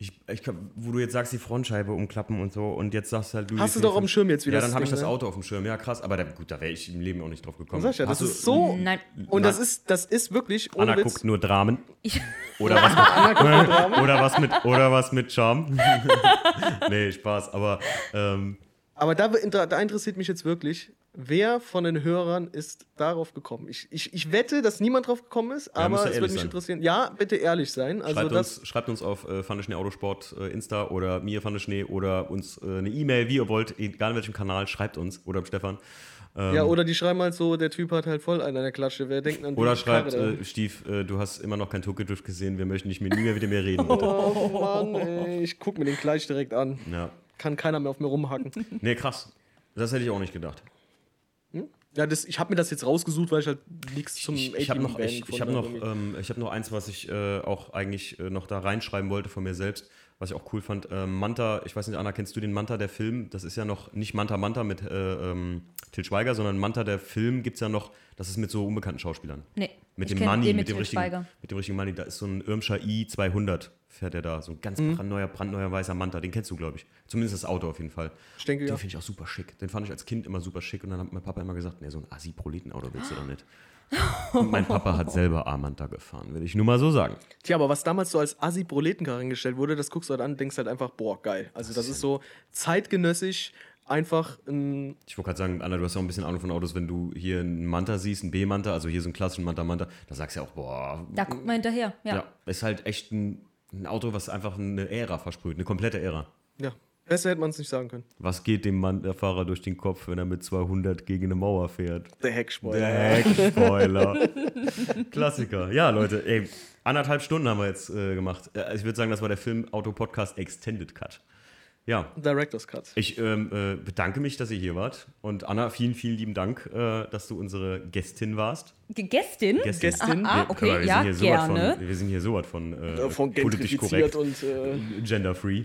Ich, ich, wo du jetzt sagst, die Frontscheibe umklappen und so und jetzt sagst halt du. Hast du doch auf dem Schirm jetzt wieder. Ja, dann habe ich das ne? Auto auf dem Schirm. Ja, krass. Aber da, gut, da wäre ich im Leben auch nicht drauf gekommen. Ja, das ist so. Nein. Und das ist, das ist wirklich. Anna Witz. guckt nur Dramen. Oder was, mit, oder was mit oder was mit Charme. nee, Spaß. Aber. Ähm, aber da, da interessiert mich jetzt wirklich, wer von den Hörern ist darauf gekommen? Ich, ich, ich wette, dass niemand drauf gekommen ist, aber ja, es würde mich sein. interessieren. Ja, bitte ehrlich sein. Also schreibt, uns, schreibt uns auf äh, Autosport äh, Insta oder mir Schnee oder uns äh, eine E-Mail, wie ihr wollt, egal in welchem Kanal, schreibt uns oder Stefan. Ähm, ja, oder die schreiben halt so, der Typ hat halt voll einen an der Klatsche. Wer denkt an die Oder schreibt, äh, Stief, äh, du hast immer noch kein Tokyo gesehen, wir möchten nicht mehr, nie mehr mit mir reden. oh Mann, ey, ich guck mir den gleich direkt an. Ja. Kann keiner mehr auf mir rumhacken. Nee, krass. Das hätte ich auch nicht gedacht. Ja, das, ich habe mir das jetzt rausgesucht, weil ich halt nichts zum Ich, ich habe noch, ich, ich hab noch, ähm, hab noch eins, was ich äh, auch eigentlich äh, noch da reinschreiben wollte von mir selbst, was ich auch cool fand. Ähm, Manta, ich weiß nicht, Anna, kennst du den Manta, der Film? Das ist ja noch nicht Manta Manta mit äh, ähm, Til Schweiger, sondern Manta, der Film gibt es ja noch, das ist mit so unbekannten Schauspielern. Nee. Mit dem Money, mit, dem richtigen, mit dem richtigen Money. Da ist so ein Irmscher i200 fährt er da. So ein ganz mhm. brandneuer, brandneuer weißer Manta. Den kennst du, glaube ich. Zumindest das Auto auf jeden Fall. Ich denke, Den ja. finde ich auch super schick. Den fand ich als Kind immer super schick. Und dann hat mein Papa immer gesagt, nee, so ein Assi-Proleten-Auto willst du doch nicht. Und mein Papa hat selber Amanta gefahren, will ich nur mal so sagen. Tja, aber was damals so als Assi-Proletenkarre hingestellt wurde, das guckst du halt an und denkst halt einfach, boah, geil. Also das ist so zeitgenössisch, einfach ein. Ich wollte gerade sagen, Anna, du hast ja auch ein bisschen Ahnung von Autos, wenn du hier einen Manta siehst, einen B-Manta, also hier so einen klassischen Manta-Manta, da sagst du ja auch, boah. Da guck mal hinterher, ja. Ja, ist halt echt ein ein Auto, was einfach eine Ära versprüht, eine komplette Ära. Ja, besser hätte man es nicht sagen können. Was geht dem Mann, der Fahrer durch den Kopf, wenn er mit 200 gegen eine Mauer fährt? Der Heckspoiler. Der Heckspoiler. Klassiker. Ja, Leute, ey, anderthalb Stunden haben wir jetzt äh, gemacht. Äh, ich würde sagen, das war der Film Auto Podcast Extended Cut. Ja. Director's Cut. Ich ähm, äh, bedanke mich, dass ihr hier wart. Und Anna, vielen, vielen lieben Dank, äh, dass du unsere Gästin warst. Gästin? Gästin. Gästin. Ah, ah okay, wir, ja, wir gerne. Von, wir sind hier so was von, äh, von politisch korrekt und äh, genderfree.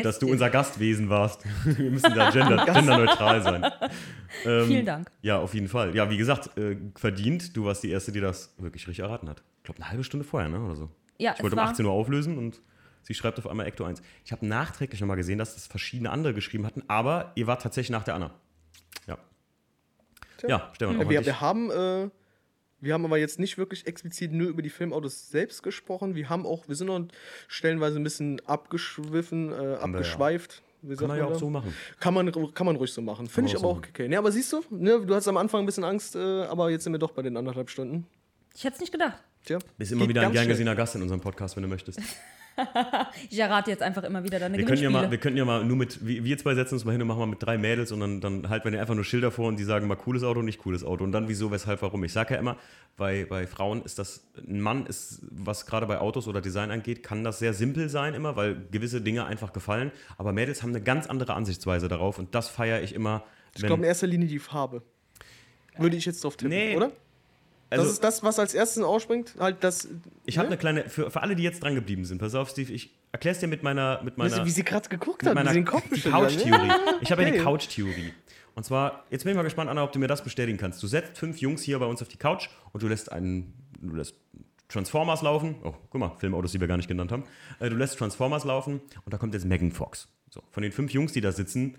dass du unser Gastwesen warst. wir müssen da gender, genderneutral sein. Ähm, vielen Dank. Ja, auf jeden Fall. Ja, wie gesagt, äh, verdient. Du warst die Erste, die das wirklich richtig erraten hat. Ich glaube, eine halbe Stunde vorher, ne? Oder so. Ja, ich wollte um 18 Uhr auflösen und Sie schreibt auf einmal Ecto 1. Ich habe nachträglich nochmal gesehen, dass das verschiedene andere geschrieben hatten, aber ihr wart tatsächlich nach der Anna. Ja. Tja. Ja, Stefan, auch wir, wir haben äh, wir haben aber jetzt nicht wirklich explizit nur über die Filmautos selbst gesprochen. Wir haben auch, wir sind noch stellenweise ein bisschen abgeschwiffen, äh, abgeschweift. Ja. Kann man ja auch so machen. Kann man, kann man ruhig so machen. Finde ich aber auch okay. Ne, aber siehst du, ne, du hast am Anfang ein bisschen Angst, äh, aber jetzt sind wir doch bei den anderthalb Stunden. Ich hätte es nicht gedacht. Tja. Bist immer wieder ein gern gesehener Gast in unserem Podcast, wenn du möchtest. ich errate jetzt einfach immer wieder deine wir können ja mal, Wir könnten ja mal nur mit, wir zwei setzen uns mal hin und machen mal mit drei Mädels und dann, dann halten wir einfach nur Schilder vor und die sagen mal cooles Auto, nicht cooles Auto. Und dann wieso, weshalb, warum. Ich sage ja immer, bei, bei Frauen ist das, ein Mann ist, was gerade bei Autos oder Design angeht, kann das sehr simpel sein immer, weil gewisse Dinge einfach gefallen. Aber Mädels haben eine ganz andere Ansichtsweise darauf und das feiere ich immer. Ich glaube in erster Linie die Farbe. Würde ich jetzt drauf tippen, nee, oder? Also, das ist das, was als erstes ausspringt. Halt das, ich habe ne? eine kleine, für, für alle, die jetzt dran geblieben sind, pass auf, Steve, ich erkläre es dir mit meiner. Mit meiner weißt du, wie sie gerade geguckt hat, wie sie den Kopf Couch-Theorie. Ich habe ja die Couch-Theorie. Und zwar, jetzt bin ich mal gespannt, Anna, ob du mir das bestätigen kannst. Du setzt fünf Jungs hier bei uns auf die Couch und du lässt einen, du lässt Transformers laufen. Oh, guck mal, Filmautos, die wir gar nicht genannt haben. Äh, du lässt Transformers laufen und da kommt jetzt Megan Fox. So, von den fünf Jungs, die da sitzen,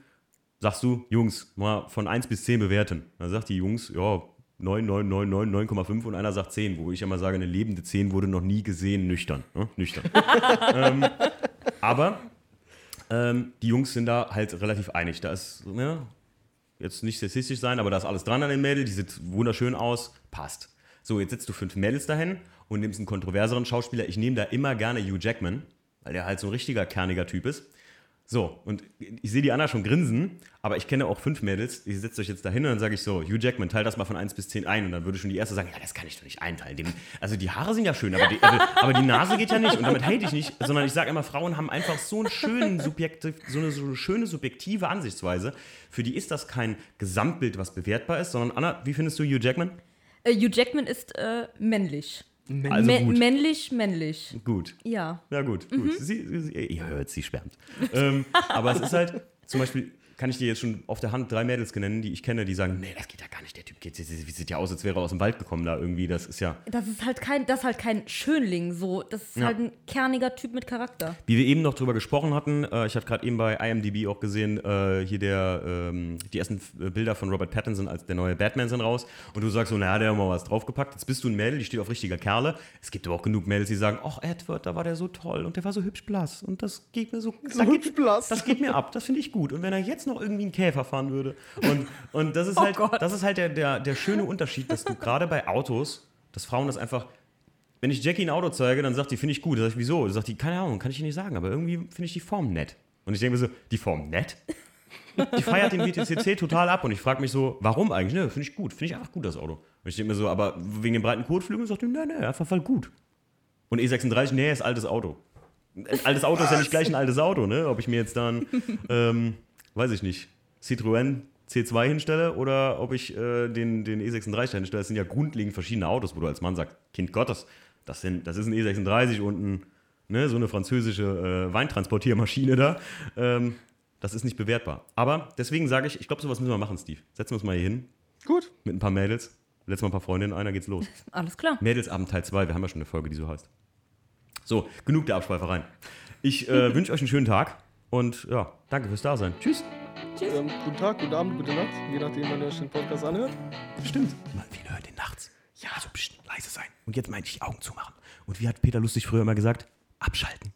sagst du, Jungs, mal von 1 bis 10 bewerten. Dann sagt die Jungs, ja, 9, 9, 9, 9, 9,5 und einer sagt 10, wo ich immer sage, eine lebende 10 wurde noch nie gesehen, nüchtern. Ne? Nüchtern. ähm, aber ähm, die Jungs sind da halt relativ einig. Da ist, ne, jetzt nicht sexistisch sein, aber da ist alles dran an den Mädels, die sieht wunderschön aus, passt. So, jetzt setzt du fünf Mädels dahin und nimmst einen kontroverseren Schauspieler. Ich nehme da immer gerne Hugh Jackman, weil der halt so ein richtiger kerniger Typ ist. So, und ich sehe die Anna schon grinsen, aber ich kenne auch fünf Mädels, die setzt euch jetzt dahin und dann sage ich so, Hugh Jackman, teil das mal von 1 bis 10 ein. Und dann würde schon die erste sagen, ja, das kann ich doch nicht einteilen. Dem, also die Haare sind ja schön, aber die, aber, aber die Nase geht ja nicht. Und damit hate ich nicht, sondern ich sage immer, Frauen haben einfach so, einen schönen Subjektiv, so, eine, so eine schöne subjektive Ansichtsweise. Für die ist das kein Gesamtbild, was bewertbar ist, sondern Anna, wie findest du Hugh Jackman? Äh, Hugh Jackman ist äh, männlich. Also Mä- gut. männlich, männlich. Gut. Ja. Ja, gut, gut. Sie, sie, ihr hört, sie schwärmt. ähm, aber es ist halt, zum Beispiel, kann ich dir jetzt schon auf der Hand drei Mädels nennen, die ich kenne, die sagen, nee, das geht ja gar nicht, der Typ geht, wie sieht ja aus, als wäre er aus dem Wald gekommen da irgendwie, das ist ja, Das ist halt kein, das ist halt kein Schönling so. Das ist Ja. halt ein kerniger Typ mit Charakter. wie wir eben noch drüber gesprochen hatten, äh, ich habe gerade eben bei IMDb auch gesehen, äh, hier der, ähm, die ersten äh, Bilder von Robert Pattinson als der neue Batman sind raus und du sagst so, naja, der hat mal was draufgepackt, jetzt bist du ein Mädel, die steht auf richtiger Kerle, es gibt aber auch genug Mädels, die sagen, ach Edward, da war der so toll und der war so hübsch blass und das geht mir so, So hübsch geht, blass. Das geht mir ab, das finde ich gut. Und wenn er jetzt noch irgendwie einen Käfer fahren würde. Und, und das ist halt, Gott. das ist halt der, der, der schöne Unterschied, dass du gerade bei Autos, dass Frauen das einfach. Wenn ich Jackie ein Auto zeige, dann sagt die, finde ich gut. Dann sag ich, wieso? Dann sagt die, keine Ahnung, kann ich dir nicht sagen, aber irgendwie finde ich die Form nett. Und ich denke mir so, die Form nett? Die feiert den WTCC total ab und ich frage mich so, warum eigentlich? Ne, finde ich gut, finde ich einfach gut, das Auto. Und ich denke mir so, aber wegen den breiten Kotflügeln sagt die, nee, nee, einfach voll gut. Und E36, nee, ist altes Auto. Ein altes Auto ist ja nicht gleich ein altes Auto, ne? Ob ich mir jetzt dann, ähm, weiß ich nicht, Citroën C2 hinstelle oder ob ich äh, den, den E36 hinstelle. Das sind ja grundlegend verschiedene Autos, wo du als Mann sagst, Kind Gottes, das, sind, das ist ein E36 und ein, ne, so eine französische äh, Weintransportiermaschine da. Ähm, das ist nicht bewertbar. Aber deswegen sage ich, ich glaube, sowas müssen wir machen, Steve. Setzen wir uns mal hier hin Gut. mit ein paar Mädels. Letztes Mal ein paar Freundinnen, einer geht's los. Alles klar. Mädelsabend Teil 2, wir haben ja schon eine Folge, die so heißt. So, genug der Abschweifereien. Ich äh, wünsche euch einen schönen Tag und ja, danke fürs Dasein. Tschüss. Ähm, guten Tag, guten Abend, gute Nacht, je nachdem, wann ihr euch den Podcast anhört. Stimmt. Mal viele hören den nachts. Ja, so pst, leise sein. Und jetzt meinte ich Augen zumachen. Und wie hat Peter Lustig früher immer gesagt? Abschalten.